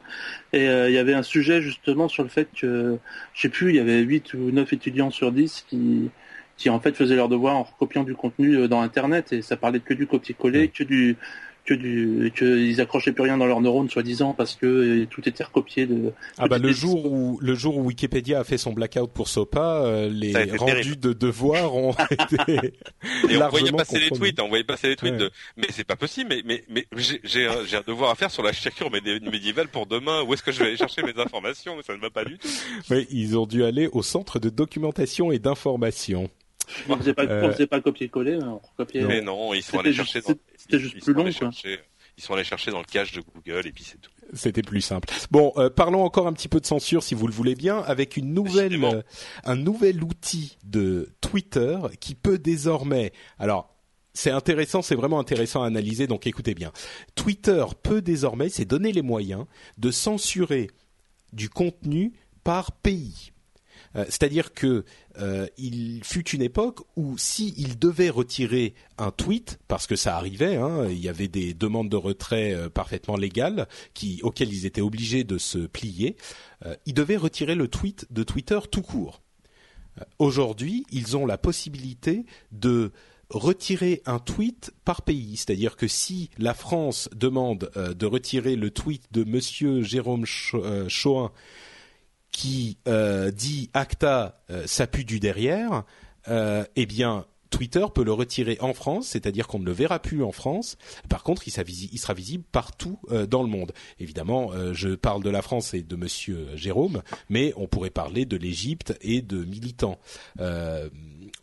S3: et euh, il y avait un sujet justement sur le fait que, je sais plus, il y avait 8 ou 9 étudiants sur 10 qui qui en fait faisaient leurs devoirs en recopiant du contenu euh, dans Internet, et ça parlait que du copier-coller, que du que du qu'ils accrochaient plus rien dans leurs neurones soi-disant parce que euh, tout était recopié de
S1: ah bah le jour où le jour où Wikipédia a fait son blackout pour Sopa euh, les rendus de devoirs ont été
S2: et on voyait passer les tweets on voyait passer les tweets de mais c'est pas possible mais mais mais j'ai un, j'ai un devoir à faire sur l'architecture médiévale pour demain. Où est-ce que je vais aller chercher mes informations? Ça ne va pas du tout.
S1: Oui ils ont dû aller au centre de documentation et d'information.
S3: On faisait pas, euh... pas copier-coller, on
S2: recopiait. Mais non, ils sont allés chercher dans,
S3: c'était juste plus long.
S2: Ils sont allés chercher dans le cache de Google et puis c'est tout.
S1: C'était plus simple. Bon, euh, parlons encore un petit peu de censure, si vous le voulez bien, avec une nouvelle, euh, un nouvel outil de Twitter qui peut désormais, alors c'est intéressant, c'est vraiment intéressant à analyser, donc écoutez bien. Twitter peut désormais, c'est donner les moyens de censurer du contenu par pays. Euh, c'est-à-dire que euh, il fut une époque où si il devait retirer un tweet, parce que ça arrivait, hein, il y avait des demandes de retrait euh, parfaitement légales auxquelles ils étaient obligés de se plier, ils devaient retirer le tweet de Twitter tout court. Aujourd'hui, ils ont la possibilité de retirer un tweet par pays, c'est-à-dire que si la France demande de retirer le tweet de Monsieur Jérôme Choin qui euh, dit ACTA, euh, ça pue du derrière, euh, eh bien Twitter peut le retirer en France, c'est-à-dire qu'on ne le verra plus en France. Par contre, il sera, visible partout euh, dans le monde. Évidemment, euh, je parle de la France et de Monsieur Jérôme, mais on pourrait parler de l'Égypte et de militants.
S3: Euh,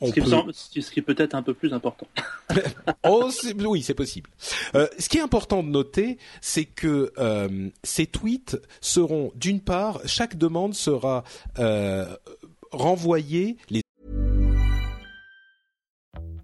S3: ce, qui peut... semble, ce qui est peut-être un peu plus important.
S1: oh, oui, c'est possible. Euh, ce qui est important de noter, c'est que ces tweets seront, d'une part, chaque demande sera renvoyée. Les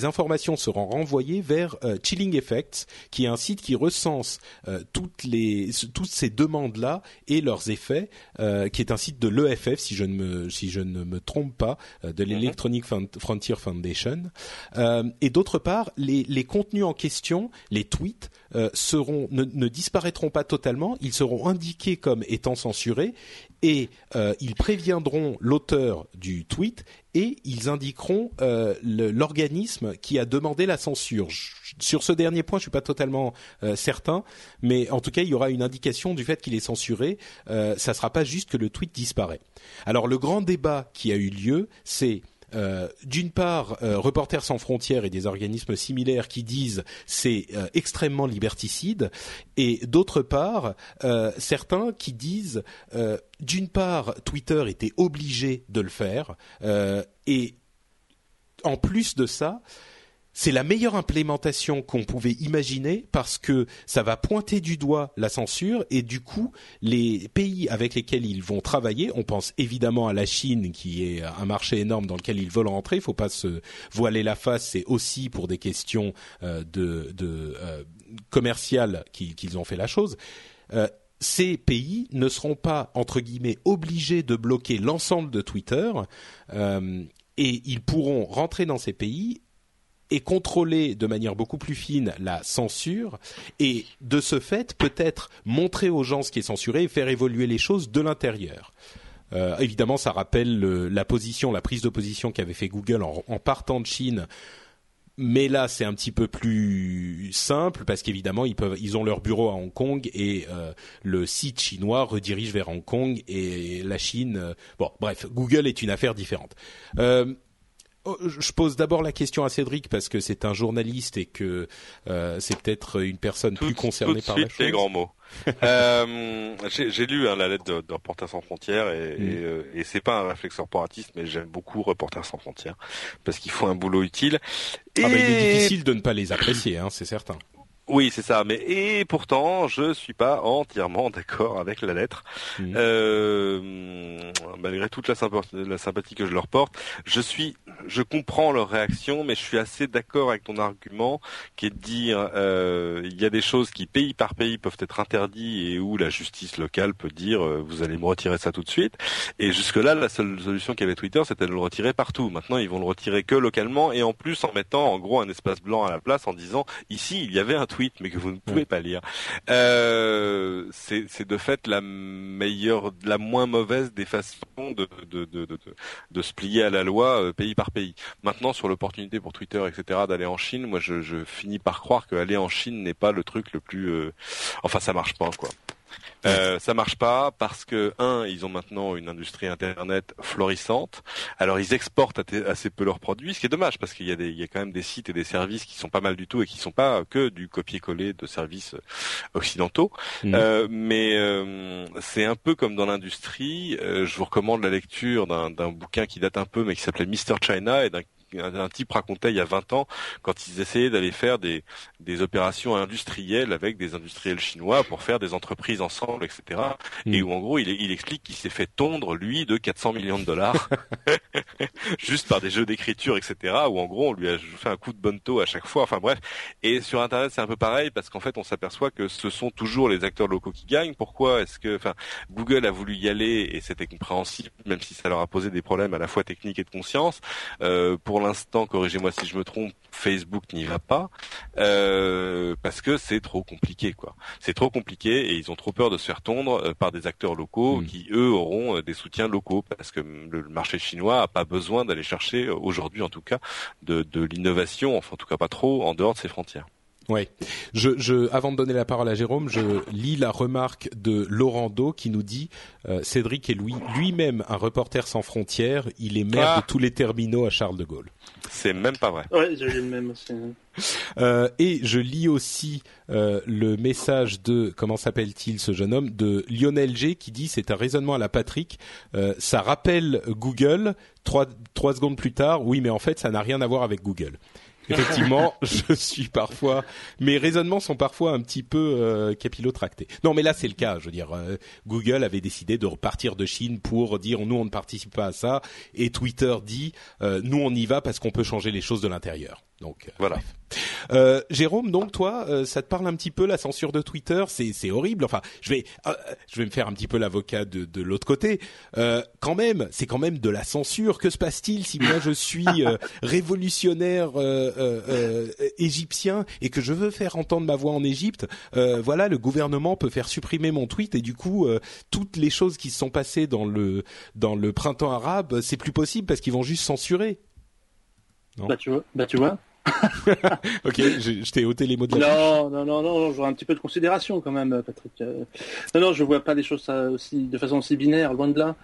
S1: Les informations seront renvoyées vers euh, Chilling Effects, qui est un site qui recense euh, toutes les toutes ces demandes là et leurs effets, euh, qui est un site de l'EFF si je ne me si je ne me trompe pas, de l'Electronic Frontier Foundation. Et d'autre part, les les contenus en question, les tweets euh, seront ne, disparaîtront pas totalement, ils seront indiqués comme étant censurés et euh, ils préviendront l'auteur du tweet et ils indiqueront euh, l'organisme qui a demandé la censure. Sur ce dernier point, je suis pas totalement certain, mais en tout cas, il y aura une indication du fait qu'il est censuré. Ça sera pas juste que le tweet disparaît. Alors, le grand débat qui a eu lieu, c'est d'une part, euh, Reporters sans frontières et des organismes similaires qui disent c'est euh, extrêmement liberticide, et d'autre part, euh, certains qui disent euh, d'une part, Twitter était obligé de le faire, euh, et en plus de ça, c'est la meilleure implémentation qu'on pouvait imaginer parce que ça va pointer du doigt la censure et du coup les pays avec lesquels ils vont travailler, on pense évidemment à la Chine qui est un marché énorme dans lequel ils veulent rentrer, il faut pas se voiler la face, c'est aussi pour des questions euh, de, euh, commerciales qu'ils ont fait la chose. Euh, ces pays ne seront pas entre guillemets obligés de bloquer l'ensemble de Twitter et ils pourront rentrer dans ces pays et contrôler de manière beaucoup plus fine la censure et de ce fait peut-être montrer aux gens ce qui est censuré et faire évoluer les choses de l'intérieur. Euh, évidemment, ça rappelle le- la position, la prise de position qu'avait fait Google en, en partant de Chine. Mais là, c'est un petit peu plus simple parce qu'évidemment, ils peuvent, ils ont leur bureau à Hong Kong et euh, le site chinois redirige vers Hong Kong et la Chine. euh, bon, bref, Google est une affaire différente. Oh, Je pose d'abord la question à Cédric parce que c'est un journaliste et que euh, c'est peut-être une personne
S2: Tout,
S1: plus
S2: tout
S1: concernée
S2: de
S1: par la
S2: suite
S1: chose.
S2: les grands mots. euh, j'ai lu hein, la lettre de, de Reporters sans frontières et,
S1: Mm.
S2: et, euh, et c'est pas un réflexe corporatiste, mais j'aime beaucoup Reporters sans frontières parce qu'ils font un boulot utile. Et
S1: Ah bah, il est difficile de ne pas les apprécier, hein, c'est certain.
S2: Oui, c'est ça. Mais et pourtant, je suis pas entièrement d'accord avec la lettre. Euh, malgré toute la sympathie, la sympathie que je leur porte, je suis, je comprends leur réaction, mais je suis assez d'accord avec ton argument qui est de dire euh, il y a des choses qui pays par pays peuvent être interdites et où la justice locale peut dire euh, vous allez me retirer ça tout de suite. Et jusque là, la seule solution qu'avait Twitter, c'était de le retirer partout. Maintenant, ils vont le retirer que localement et en plus en mettant en gros un espace blanc à la place en disant ici il y avait un mais que vous ne pouvez pas lire. Euh, c'est de fait la meilleure, la moins mauvaise des façons de de de de, de, de se plier à la loi euh, pays par pays. Maintenant, sur l'opportunité pour Twitter, etc., d'aller en Chine, moi, je, je finis par croire que aller en Chine n'est pas le truc le plus. euh, Enfin, ça marche pas, quoi. Euh, ça marche pas parce que un, ils ont maintenant une industrie internet florissante. Alors ils exportent assez peu leurs produits, ce qui est dommage parce qu'il y a des, il y a quand même des sites et des services qui sont pas mal du tout et qui sont pas que du copier-coller de services euh, occidentaux.
S1: Mhm.
S2: Euh, mais euh, c'est un peu comme dans l'industrie. Euh, je vous recommande la lecture d'un bouquin qui date un peu mais qui s'appelait Mr China et d'un un, un type racontait il y a 20 ans quand ils essayaient d'aller faire des, des opérations industrielles avec des industriels chinois pour faire des entreprises ensemble, etc. Et
S1: Mm.
S2: où en gros il, il explique qu'il s'est fait tondre lui de 400 millions de dollars juste par des jeux d'écriture, etc. Où en gros on lui a fait un coup de bonneto à chaque fois. Enfin bref. Et sur Internet c'est un peu pareil parce qu'en fait on s'aperçoit que ce sont toujours les acteurs locaux qui gagnent. Pourquoi est-ce que, enfin, Google a voulu y aller et c'était compréhensible, même si ça leur a posé des problèmes à la fois techniques et de conscience. Euh, pour l'instant, corrigez-moi si je me trompe, Facebook n'y va pas euh, parce que c'est trop compliqué, quoi. C'est trop compliqué et ils ont trop peur de se faire tondre euh, par des acteurs locaux
S1: Mm.
S2: qui eux auront euh, des soutiens locaux parce que le marché chinois a pas besoin d'aller chercher aujourd'hui, en tout cas, de, de l'innovation, enfin en tout cas pas trop en dehors de ses frontières.
S1: Ouais. Je, je, avant de donner la parole à Jérôme, je lis la remarque de Laurent Do qui nous dit euh, Cédric est lui lui-même un reporter sans frontières. Il est maire
S2: Ah.
S1: de tous les terminaux à Charles de Gaulle.
S2: C'est même pas vrai.
S3: Ouais, j'ai le même aussi.
S1: Euh, et je lis aussi euh, le message de comment s'appelle-t-il ce jeune homme de Lionel G qui dit c'est un raisonnement à la Patrick. Euh, ça rappelle Google. Trois trois secondes plus tard, oui, mais en fait, ça n'a rien à voir avec Google. Effectivement, je suis parfois, mes raisonnements sont parfois un petit peu euh, capillotractés. Non, mais là c'est le cas. Je veux dire, euh, Google avait décidé de repartir de Chine pour dire nous on ne participe pas à ça, et Twitter dit euh, nous on y va parce qu'on peut changer les choses de l'intérieur. Donc euh,
S2: Voilà.
S1: bref. Euh, Jérôme, donc toi, euh, ça te parle un petit peu la censure de Twitter? C'est c'est horrible. Enfin, je vais euh, je vais me faire un petit peu l'avocat de, de l'autre côté. Euh, quand même, c'est quand même de la censure. Que se passe-t-il si moi je suis euh, révolutionnaire euh, euh, euh, égyptien et que je veux faire entendre ma voix en Égypte? Euh, Voilà, le gouvernement peut faire supprimer mon tweet et du coup euh, toutes les choses qui se sont passées dans le dans le printemps arabe, c'est plus possible parce qu'ils vont juste censurer. Non?
S3: Bah tu vois, bah tu vois.
S1: Ok, je, je t'ai ôté les mots de la bouche.
S3: Non, non, non, non, j'aurais un petit peu de considération quand même, Patrick. Euh, Non, non, je vois pas les choses ça, aussi de façon aussi binaire, loin de là.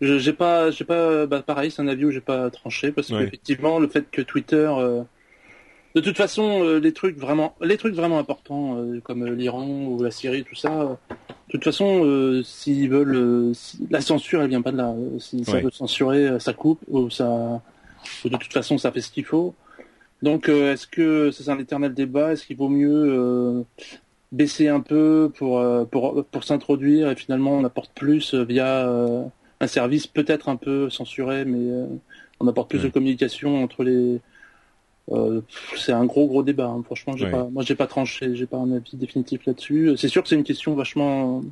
S3: J'ai pas, j'ai pas, bah, pareil, c'est un avis où j'ai pas tranché parce
S1: Ouais.
S3: qu'effectivement, le fait que Twitter, euh, de toute façon, euh, les trucs vraiment, les trucs vraiment importants euh, comme euh, l'Iran ou la Syrie, tout ça, euh, de toute façon, euh, s'ils veulent, euh, si- la censure, elle vient pas de là. Euh, Si ça
S1: Ouais.
S3: veut censurer, euh, ça coupe ou ça, ou de toute façon, ça fait ce qu'il faut. Donc, euh, est-ce que c'est un éternel débat? Est-ce qu'il vaut mieux euh, baisser un peu pour euh, pour pour s'introduire et finalement on apporte plus via un service peut-être un peu censuré, mais on apporte plus
S1: Ouais.
S3: de communication entre les. Euh, c'est un gros gros débat. hein. Franchement, j'ai
S1: Ouais.
S3: pas, moi j'ai pas tranché, j'ai pas un avis définitif là-dessus. C'est sûr que c'est une question vachement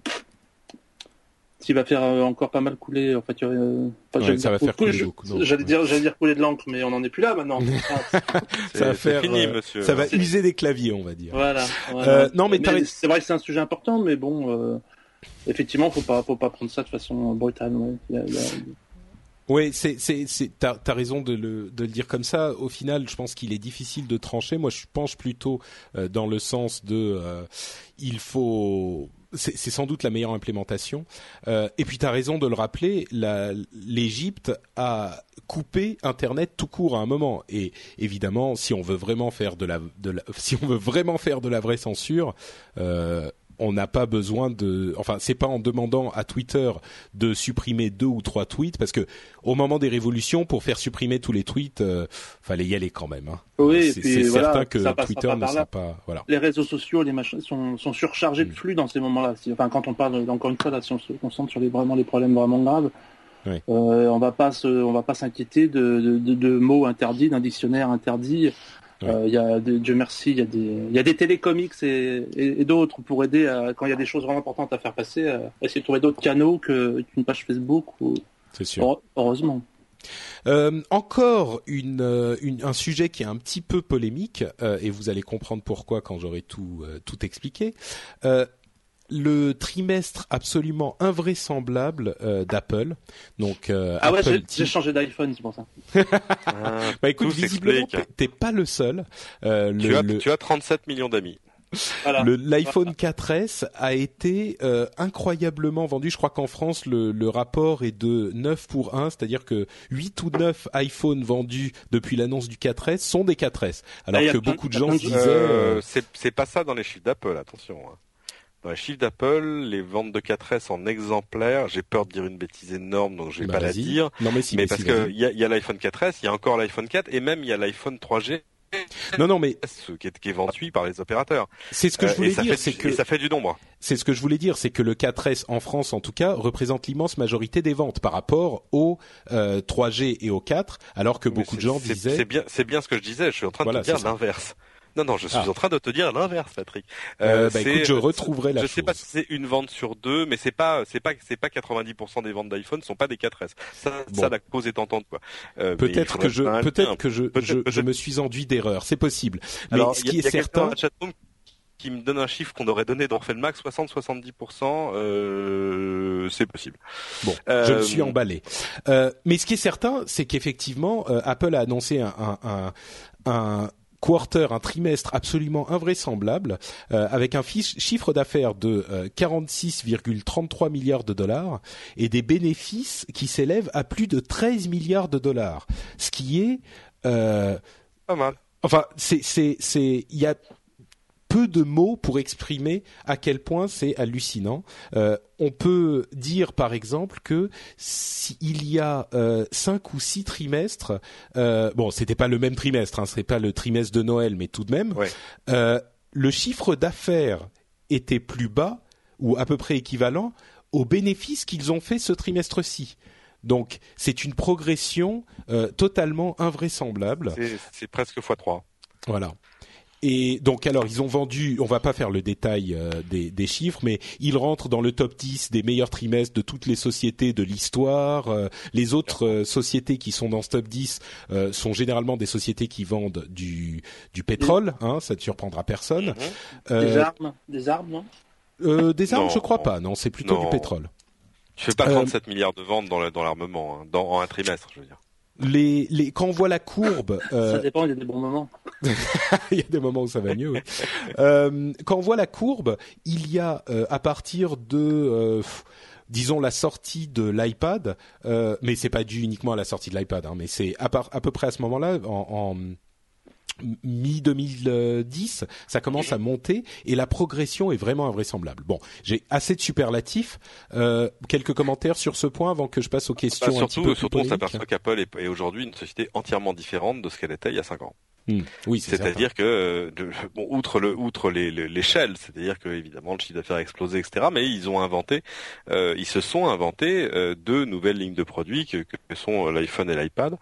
S3: qui va faire euh, encore pas mal couler. En fait, euh, enfin,
S1: Ouais,
S3: j'allais
S1: ça
S3: dire
S1: va faire
S3: couler, J'allais dire, j'allais dire couler de l'encre, mais on n'en est plus là maintenant.
S1: Ça va faire,
S2: fini,
S1: euh,
S2: monsieur.
S1: Ça va user des claviers, on va dire.
S3: Voilà.
S1: Euh, non, mais
S3: c'est vrai que c'est un sujet important, mais bon, euh, effectivement, faut pas, faut pas prendre ça de façon brutale. Ouais. Il y a- il y a-
S1: Oui, c'est c'est c'est t'as as raison de le de le dire comme ça. Au final, je pense qu'il est difficile de trancher. Moi, je penche plutôt euh, dans le sens de euh, il faut c'est sans doute la meilleure implémentation. Euh, et puis tu as raison de le rappeler, l'Égypte a coupé Internet tout court à un moment. Et évidemment, si on veut vraiment faire de la, de la si on veut vraiment faire de la vraie censure, euh, on n'a pas besoin de, enfin, c'est pas en demandant à Twitter de supprimer deux ou trois tweets, parce que au moment des révolutions, pour faire supprimer tous les tweets, euh, fallait y aller quand même. Hein.
S3: Oui, et
S1: c'est
S3: voilà,
S1: certain que Twitter ne sera pas, voilà.
S3: Les réseaux sociaux, les machins sont, sont surchargés de
S1: Mm.
S3: flux dans ces moments-là. Enfin, quand on parle, encore une fois, là, si on se concentre sur les vraiment les problèmes vraiment graves,
S1: Oui.
S3: euh, on va pas se, on va pas s'inquiéter de, de, de, de mots interdits, d'un dictionnaire interdit.
S1: Oui.
S3: Euh, Il y a, des- Dieu merci, il y a des, il y a des télécomics et, et, et d'autres pour aider à, quand il y a des choses vraiment importantes à faire passer, à essayer de trouver d'autres canaux que- qu'une page Facebook. Ou,
S1: C'est sûr.
S3: heure- heureusement.
S1: Euh, encore une, euh, une- un sujet qui est un petit peu polémique euh, et vous allez comprendre pourquoi quand j'aurai tout euh, tout expliqué. Le trimestre absolument invraisemblable euh, d'Apple. Donc euh,
S3: Ah ouais,
S1: Apple
S3: j'ai changé d'iPhone, c'est pour ça.
S2: Ah,
S1: bah écoute, visiblement t'es- pas le seul. Euh, le-
S2: tu, as,
S1: le-
S2: tu as 37 millions d'amis.
S3: Voilà.
S1: Le- L'iPhone 4S a été euh, incroyablement vendu. Je crois qu'en France, le, le rapport est de 9 pour 1, c'est-à-dire que 8 ou 9 iPhones vendus depuis l'annonce du 4S sont des 4S. Alors que beaucoup de gens se disaient...
S2: Euh,
S1: euh,
S2: c'est c'est pas ça dans les chiffres d'Apple, attention. hein. Dans les chiffres d'Apple, les ventes de 4S en exemplaires, j'ai peur de dire une bêtise énorme, donc je vais
S1: bah,
S2: pas la dire.
S1: Non mais si,
S2: mais
S1: mais
S2: parce
S1: si,
S2: que il y a, y a l'iPhone 4S, il y a encore l'iPhone 4 et même il y a l'iPhone 3G
S1: Non, non, mais
S2: qui est, qui est vendu par les opérateurs.
S1: c'est ce que
S2: Euh,
S1: je voulais
S2: et ça
S1: dire, c'est que
S2: et ça fait du nombre.
S1: c'est ce que je voulais dire, c'est que le 4S en France, en tout cas, représente l'immense majorité des ventes par rapport au euh, 3G et au 4, alors que
S2: Mais
S1: beaucoup de gens disaient.
S2: C'est bien, c'est bien ce que je disais. Je suis en train
S1: Voilà,
S2: de te dire l'inverse. Non, non, je suis
S1: Ah.
S2: en train de te dire l'inverse, Patrick.
S1: Euh, bah,
S2: c'est-
S1: écoute, je retrouverai la
S2: Je sais pas
S1: chose.
S2: si c'est une vente sur deux, mais c'est pas, c'est pas, c'est pas 90% des ventes d'iPhone sont pas des 4S. Ça,
S1: Bon.
S2: ça la cause est entente, quoi. Euh,
S1: Peut-être que je, peut-être que je, je, je me suis enduit d'erreur. C'est possible. Mais
S2: Alors,
S1: ce
S2: il y a-
S1: qui
S2: il y
S1: est
S2: a
S1: certain,
S2: qui me donne un chiffre qu'on aurait donné dans Felmax, 60-70%, euh, c'est possible.
S1: Bon,
S2: Euh,
S1: je me suis emballé. Euh, mais ce qui est certain, c'est qu'effectivement, euh, Apple a annoncé un, un, un, un quarter, un trimestre absolument invraisemblable, avec un chiffre d'affaires de 46,33 milliards de dollars et des bénéfices qui s'élèvent à plus de 13 milliards de dollars, ce qui est
S2: pas mal.
S1: Enfin, c'est c'est c'est il y a peu de mots pour exprimer à quel point c'est hallucinant. Euh, on peut dire par exemple que s'il y a euh, cinq ou six trimestres, euh, bon, c'était pas le même trimestre, hein, ce serait pas le trimestre de Noël, mais tout de même, euh, le chiffre d'affaires était plus bas ou à peu près équivalent aux bénéfices qu'ils ont fait ce trimestre-ci. Donc c'est une progression totalement invraisemblable.
S2: C'est presque x 3
S1: Voilà. Et donc alors ils ont vendu, on va pas faire le détail euh, des, des, chiffres, mais ils rentrent dans le top 10 des meilleurs trimestres de toutes les sociétés de l'histoire. Euh, les autres euh, sociétés qui sont dans ce top 10 sont généralement des sociétés qui vendent du, du pétrole, hein, ça ne surprendra personne.
S3: Des armes, des armes,
S1: non? Des armes, je crois pas. Non, c'est plutôt du pétrole.
S2: Tu fais pas 37 milliards de ventes dans l'armement, hein, dans, en un trimestre, je veux dire
S1: les, les, quand on voit la courbe,
S3: euh... ça dépend, il y a des bons moments.
S1: il y a des moments où ça va mieux. Oui. euh, quand on voit la courbe, il y a euh, à partir de euh, disons la sortie de l'iPad, euh, mais c'est pas dû uniquement à la sortie de l'iPad, hein, mais c'est à, à, peu près à ce moment-là, en, en mi 2010, ça commence à monter et la progression est vraiment invraisemblable. Bon, j'ai assez de superlatifs. Euh, quelques commentaires sur ce point avant que je passe aux questions. Bah,
S2: surtout,
S1: un petit peu
S2: surtout, on s'aperçoit qu'Apple est, est aujourd'hui une société entièrement différente de ce qu'elle était il y a cinq ans.
S1: Mmh. Oui,
S2: c'est-à-dire que, euh, de, bon, outre le, outre l'échelle, c'est-à-dire que évidemment le chiffre d'affaires a explosé, etc. Mais ils ont inventé, euh, ils se sont inventés euh, deux nouvelles lignes de produits que, que sont l'iPhone et l'iPad,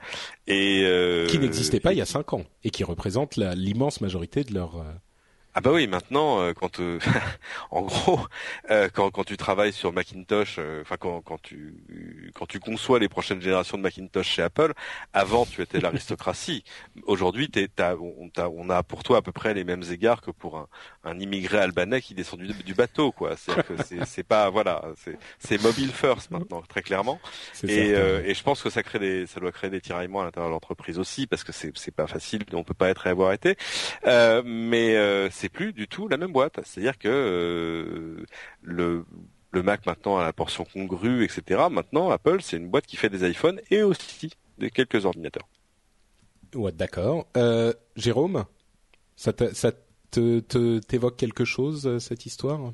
S2: et
S1: euh, qui n'existaient pas il y a cinq ans et qui représentent l'immense majorité de leur
S2: ah bah oui, maintenant, euh, quand euh, en gros, euh, quand, quand tu travailles sur Macintosh, enfin quand, quand tu quand tu conçois les prochaines générations de Macintosh chez Apple, avant tu étais l'aristocratie. Aujourd'hui, t'es, on, on, a pour toi à peu près les mêmes égards que pour un, un immigré albanais qui descend du, du bateau, quoi. C'est c'est pas voilà, c'est c'est mobile first maintenant, très clairement. Et, et je pense que ça crée des, ça doit créer des tiraillements à l'intérieur de l'entreprise aussi, parce que c'est c'est pas facile, on peut pas être et avoir été. mais c'est plus du tout la même boîte. C'est-à-dire que euh, le Mac maintenant a la portion congrue, etc. Maintenant, Apple, c'est une boîte qui fait des iPhones et aussi des quelques ordinateurs.
S1: Ouais, d'accord. Euh, Jérôme, ça, ça te t'évoque quelque chose euh, cette histoire?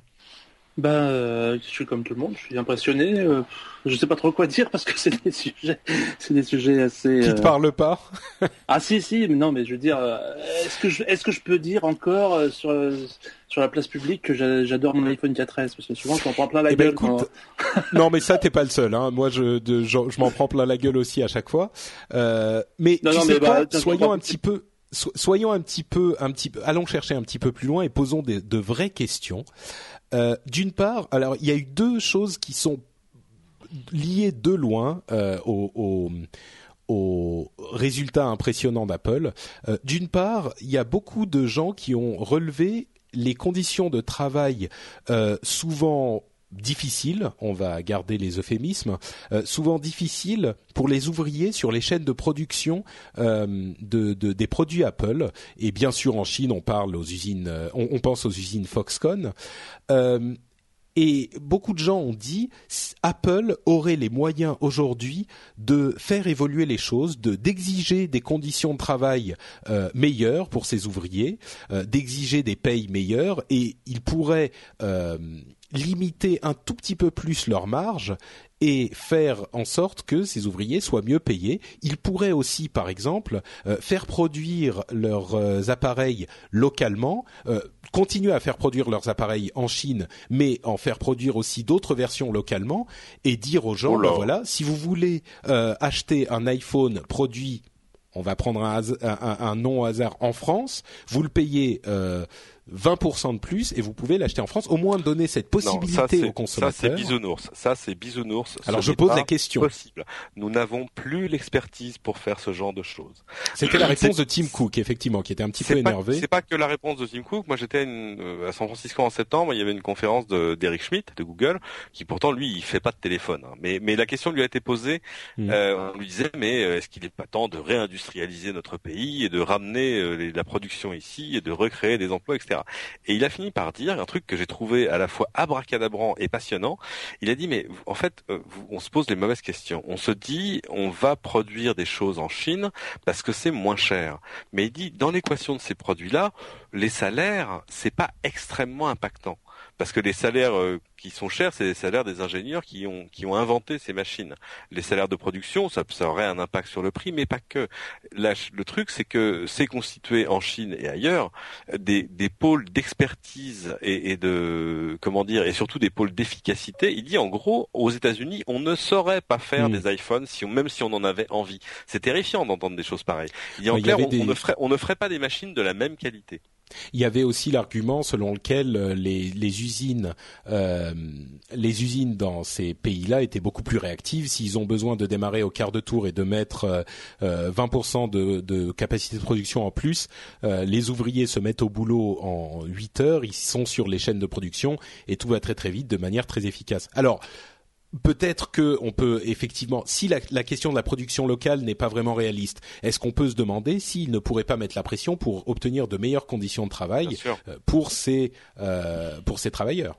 S3: Ben, euh, je suis comme tout le monde, je suis impressionné. Euh, je sais pas trop quoi dire parce que c'est des sujets, c'est des sujets assez.
S1: Qui te euh, parlent pas
S3: Ah si si, mais non, mais je veux dire, est-ce que je, est-ce que je peux dire encore sur sur la place publique que j'adore mon iPhone 4S parce que souvent je m'en prends plein la eh ben, gueule.
S1: non, mais ça t'es pas le seul. Hein. Moi, je de, je, je m'en prends plein la gueule aussi à chaque fois. mais non, tu non, sais mais quoi, bah, soyons un petit peu soyons un petit peu, un petit peu, allons chercher un petit peu plus loin et posons de vraies questions. Euh, d'une part, alors il y a eu deux choses qui sont liées de loin euh, au, aux résultats impressionnants d'Apple. Euh, d'une part, il y a beaucoup de gens qui ont relevé les conditions de travail souvent difficile, on va garder les euphémismes, euh, souvent difficile pour les ouvriers sur les chaînes de production euh, de, des produits Apple. Et bien sûr en Chine, on parle aux usines, euh, on, pense aux usines Foxconn. et beaucoup de gens ont dit Apple aurait les moyens aujourd'hui de faire évoluer les choses, de d'exiger des conditions de travail meilleures pour ses ouvriers, d'exiger des payes meilleures, et il pourrait limiter un tout petit peu plus leur marge et faire en sorte que ces ouvriers soient mieux payés. Ils pourraient aussi, par exemple, euh, faire produire leurs euh, appareils localement, euh, continuer à faire produire leurs appareils en Chine, mais en faire produire aussi d'autres versions localement, et dire aux gens, ben voilà, si vous voulez acheter un iPhone produit, on va prendre un, un, un, nom au hasard en France, vous le payez 20% de plus et vous pouvez l'acheter en France. Au moins donner cette possibilité aux consommateurs.
S2: Ça c'est bisounours. Ça c'est bisounours.
S1: Alors je pose la question.
S2: Possible. Nous n'avons plus l'expertise pour faire ce genre de choses.
S1: C'était la réponse de Tim Cook effectivement, qui était un petit peu énervé.
S2: C'est pas que la réponse de Tim Cook. Moi j'étais euh, à San Francisco en septembre. Il y avait une conférence d'Eric Schmidt de Google, qui pourtant lui il fait pas de téléphone. Hein. Mais mais la question lui a été posée. Hmm. Euh, on lui disait mais euh, est-ce qu'il est pas temps de réindustrialiser notre pays et de ramener euh, la production ici et de recréer des emplois, etc. Et il a fini par dire un truc que j'ai trouvé à la fois abracadabrant et passionnant. Il a dit mais en fait euh, on se pose les mauvaises questions. On se dit on va produire des choses en Chine parce que c'est moins cher. Mais il dit dans l'équation de ces produits-là, les salaires c'est pas extrêmement impactant parce que les salaires euh, qui sont chers, c'est les salaires des ingénieurs qui ont qui ont inventé ces machines. Les salaires de production, ça, ça aurait un impact sur le prix, mais pas que. le truc, c'est que c'est constitué en Chine et ailleurs des, des pôles d'expertise et, et, de comment dire et surtout des pôles d'efficacité. Il dit en gros, aux États-Unis, on ne saurait pas faire hmm. des iPhones si on, même si on en avait envie. C'est terrifiant d'entendre des choses pareilles. Il dit en clair, on, ne ferait on ne ferait pas des machines de la même qualité.
S1: Il y avait aussi l'argument selon lequel euh, les, usines, euh, les usines dans ces pays-là étaient beaucoup plus réactives. S'ils ont besoin de démarrer au quart de tour et de mettre euh, 20% de, de, capacité de production en plus, euh, les ouvriers se mettent au boulot en 8 heures. Ils sont sur les chaînes de production et tout va très très vite de manière très efficace. Alors peut-être que on peut effectivement, si la, question de la production locale n'est pas vraiment réaliste, est-ce qu'on peut se demander s'il ne pourrait pas mettre la pression pour obtenir de meilleures conditions de travail euh, pour ces euh, pour ces travailleurs?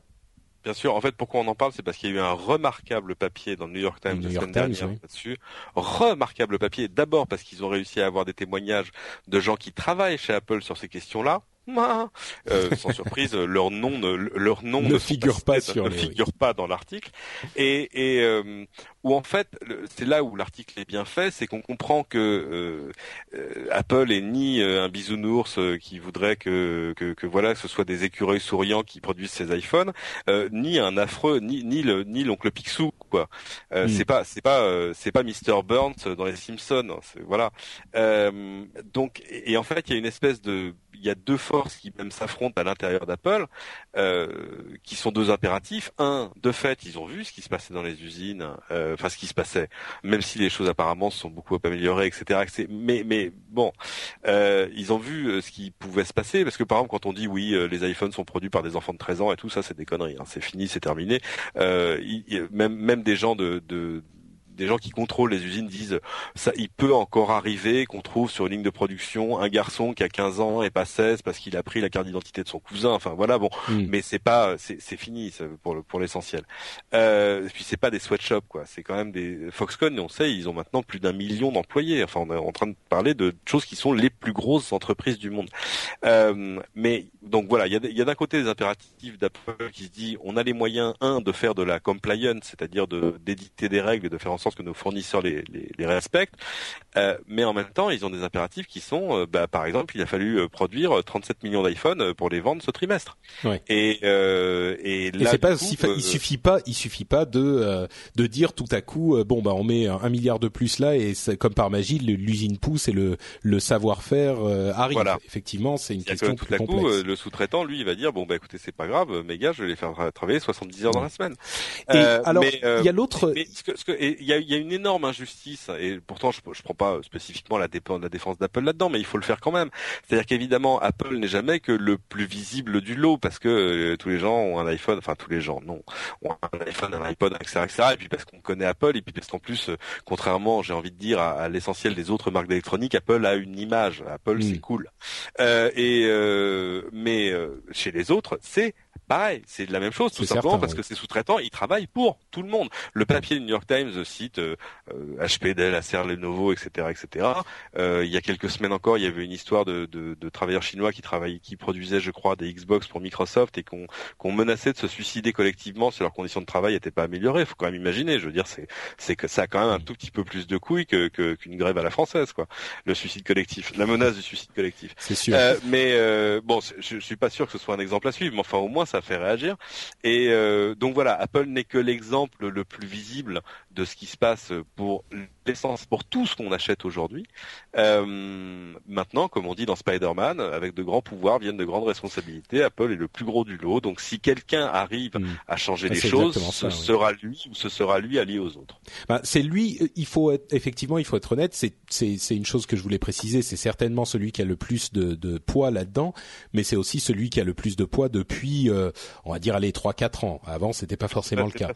S2: Bien sûr. En fait, pourquoi on en parle, c'est parce qu'il y a eu un remarquable papier dans le New York Times New là-dessus. Remarquable papier. D'abord parce qu'ils ont réussi à avoir des témoignages de gens qui travaillent chez Apple sur ces questions-là. Euh, sans surprise, leur nom ne, leur nom
S1: ne, figure pas, sur
S2: ne figure pas dans l'article. Et, et euh, où en fait, c'est là où l'article est bien fait, c'est qu'on comprend que euh, euh, Apple est ni un bisounours qui voudrait que, que, que, voilà, que ce soit des écureuils souriants qui produisent ces iPhones, ni un affreux, ni ni le ni l'oncle Picsou quoi. Hmm. C'est pas c'est pas c'est pas Mr Burns dans les Simpsons. Voilà. donc et en fait, il y a une espèce de il y a deux forces qui même s'affrontent à l'intérieur d'Apple, euh, qui sont deux impératifs. Un, de fait, ils ont vu ce qui se passait dans les usines, euh, enfin ce qui se passait, même si les choses apparemment se sont beaucoup améliorées, etc. Mais, mais bon, euh, ils ont vu ce qui pouvait se passer, parce que par exemple, quand on dit oui, les iPhones sont produits par des enfants de 13 ans et tout ça, c'est des conneries. Hein. c'est fini, c'est terminé. même, même des gens de, de des gens qui contrôlent les usines disent ça, il peut encore arriver qu'on trouve sur une ligne de production un garçon qui a 15 ans et pas 16 parce qu'il a pris la carte d'identité de son cousin. Enfin voilà, bon, hmm. mais c'est pas, c'est fini pour pour l'essentiel. Euh, et puis c'est pas des sweatshops quoi, c'est quand même des Foxconn. On sait, ils ont maintenant plus d'un million d'employés. Enfin, on est en train de parler de choses qui sont les plus grosses entreprises du monde. Euh, mais donc voilà, il y a, a d'un côté des impératifs d'Apple qui se dit on a les moyens un de faire de la compliance, c'est-à-dire de d'éditer des règles et de faire en sorte que nos fournisseurs les, les, respectent, euh, mais en même temps ils ont des impératifs qui sont, euh, bah, par exemple, il a fallu euh, produire 37 millions d'iPhone pour les vendre ce trimestre. Et, et là,
S1: pas, il suffit pas, il suffit pas de de dire tout à coup, bon bah on met un milliard de plus là et comme par magie l'usine pousse et le le savoir-faire arrive. Effectivement, c'est une question
S2: tout à
S1: coup
S2: le sous-traitant lui il va dire bon bah écoutez c'est pas grave mes gars je vais les faire travailler 70 heures dans la semaine.
S1: Et alors il y a l'autre
S2: il y a, y a une énorme injustice et pourtant je, je prends pas spécifiquement la, la défense d'Apple là-dedans, mais il faut le faire quand même. C'est-à-dire qu'évidemment Apple n'est jamais que le plus visible du lot parce que euh, tous les gens ont un iPhone, enfin tous les gens non, ont un iPhone, un iPod, etc., etc. Et puis parce qu'on connaît Apple et puis parce qu'en plus, euh, contrairement, j'ai envie de dire à, l'essentiel des autres marques d'électronique, Apple a une image. Apple c'est cool. Euh, et euh, mais chez les autres, c'est pareil, c'est la même chose, tout simplement parce que ces sous-traitants, ils travaillent pour tout le monde. Le papier du New York Times cite euh, HP, Dell, Acer, Lenovo, etc., etc. Euh, il y a quelques semaines encore, il y avait une histoire de, de, de travailleurs chinois qui travaillaient, qui produisaient, je crois, des Xbox pour Microsoft et qu'on qu'on menaçait de se suicider collectivement si leurs conditions de travail n'étaient pas améliorées. Il faut quand même imaginer. Je veux dire, c'est c'est que ça a quand même un tout petit peu plus de couilles que qu'une grève à la française, quoi. Le suicide collectif, la menace du suicide collectif.
S1: C'est sûr. Euh,
S2: mais euh, bon, je, je suis pas sûr que ce soit un exemple à suivre, mais enfin au moins ça fait réagir. Et euh, donc voilà, Apple n'est que l'exemple le plus visible de ce qui se passe pour l'essence, pour tout ce qu'on achète aujourd'hui. Euh, maintenant, comme on dit dans Spider-Man, avec de grands pouvoirs viennent de grandes responsabilités. Apple est le plus gros du lot. Donc, si quelqu'un arrive hmm. à changer ah, les choses, ce sera lui ou ce sera lui allié aux autres.
S1: Bah, c'est lui. Il faut être, effectivement, il faut être honnête. C'est c'est une chose que je voulais préciser. C'est certainement celui qui a le plus de, de poids là-dedans, mais c'est aussi celui qui a le plus de poids depuis, euh, on va dire, les trois quatre ans. Avant, c'était pas forcément le cas.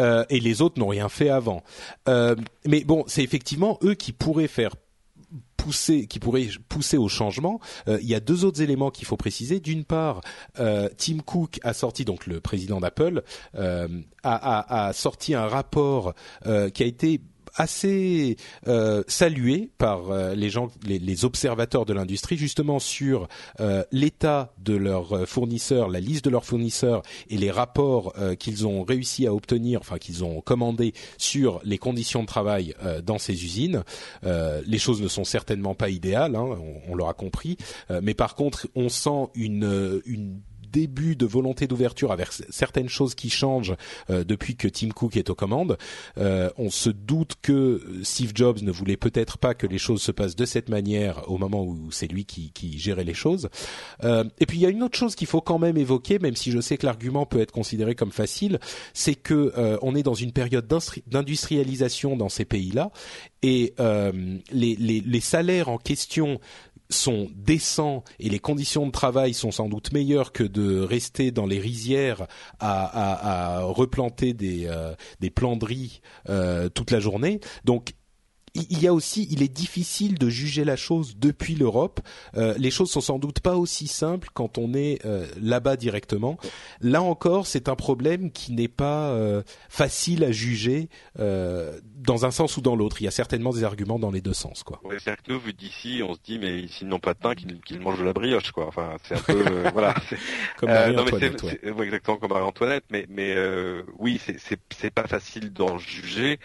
S1: Euh, et les autres n'ont rien fait avant. Euh, mais bon, c'est effectivement eux qui pourraient faire pousser, qui pourraient pousser au changement. Euh, il y a deux autres éléments qu'il faut préciser. D'une part, Tim Cook a sorti, donc le président d'Apple, a, sorti un rapport qui a été assez euh, salué par euh, les gens, les, observateurs de l'industrie, justement sur euh, l'état de leurs fournisseurs, la liste de leurs fournisseurs et les rapports qu'ils ont réussi à obtenir, enfin qu'ils ont commandé sur les conditions de travail dans ces usines. les choses ne sont certainement pas idéales, hein, on, on l'aura compris, mais par contre, on sent une, une début de volonté d'ouverture avec certaines choses qui changent euh, depuis que Tim Cook est aux commandes. Euh, on se doute que Steve Jobs ne voulait peut-être pas que les choses se passent de cette manière au moment où c'est lui qui, qui, gérait les choses. Euh, et puis il y a une autre chose qu'il faut quand même évoquer, même si je sais que l'argument peut être considéré comme facile, c'est que on est dans une période d'industrialisation dans ces pays-là et les, les, les, salaires en question sont décents et les conditions de travail sont sans doute meilleures que de rester dans les rizières à, replanter des, euh, des planderies euh, toute la journée. Il y a aussi, il est difficile de juger la chose depuis l'Europe. Euh, les choses sont sans doute pas aussi simples quand on est euh, là-bas directement. Là encore, c'est un problème qui n'est pas euh, facile à juger dans un sens ou dans l'autre. Il y a certainement des arguments dans les deux sens, quoi.
S2: Ouais, c'est que nous, vu d'ici, on se dit, mais s'ils n'ont pas de pain, qu'ils mangent de la brioche, quoi. Enfin, c'est un peu, voilà.
S1: Comme Marie-Antoinette.
S2: Ouais. exactement comme Marie-Antoinette, mais, mais oui, c'est pas facile d'en juger.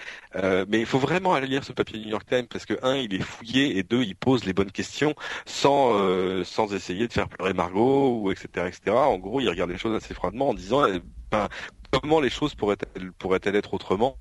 S2: Mais il faut vraiment aller lire ce papier New York Times parce que un, il est fouillé et deux, il pose les bonnes questions sans euh, sans essayer de faire pleurer Margot ou etc etc. En gros, il regarde les choses assez froidement en disant eh ben, comment les choses pourraient-elles pourraient-elles être autrement?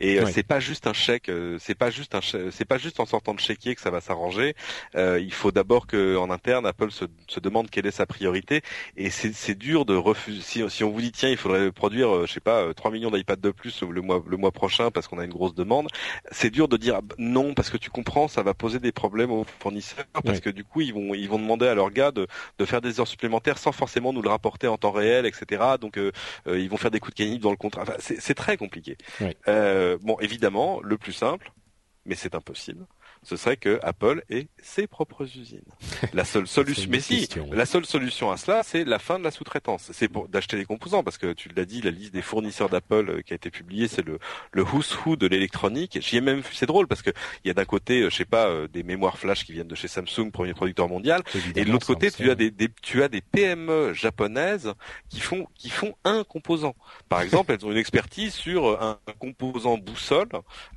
S2: Et euh, c'est pas juste un chèque, euh, c'est pas juste un, c'est pas juste en sortant de chéquier que ça va s'arranger. Euh, il faut d'abord que en interne, Apple se, se, demande quelle est sa priorité. Et c'est dur de refuser. Si, si, on vous dit tiens, il faudrait produire, je sais pas, 3 millions d'iPad de plus le mois le mois prochain parce qu'on a une grosse demande, c'est dur de dire non parce que tu comprends, ça va poser des problèmes aux fournisseurs parce que du coup ils vont ils vont demander à leurs gars de, de faire des heures supplémentaires sans forcément nous le rapporter en temps réel, etc. Donc ils vont faire des coups de canif dans le contrat. Enfin, c'est très compliqué. Euh, bon, évidemment, le plus simple, mais c'est impossible, ce serait que Apple ait ses propres usines. La seule solution, mais si, la seule solution à cela, c'est la fin de la sous-traitance. C'est pour d'acheter les composants, parce que tu l'as dit, la liste des fournisseurs d'Apple euh, qui a été publiée, c'est le le who's who de l'électronique. J'y ai même c'est drôle parce que il y a d'un côté, euh, je sais pas, euh, des mémoires flash qui viennent de chez Samsung, premier producteur mondial, et de l'autre côté, tu as des, tu as des PME japonaises qui font qui font un composant. Par exemple, elles ont une expertise sur un, composant boussole.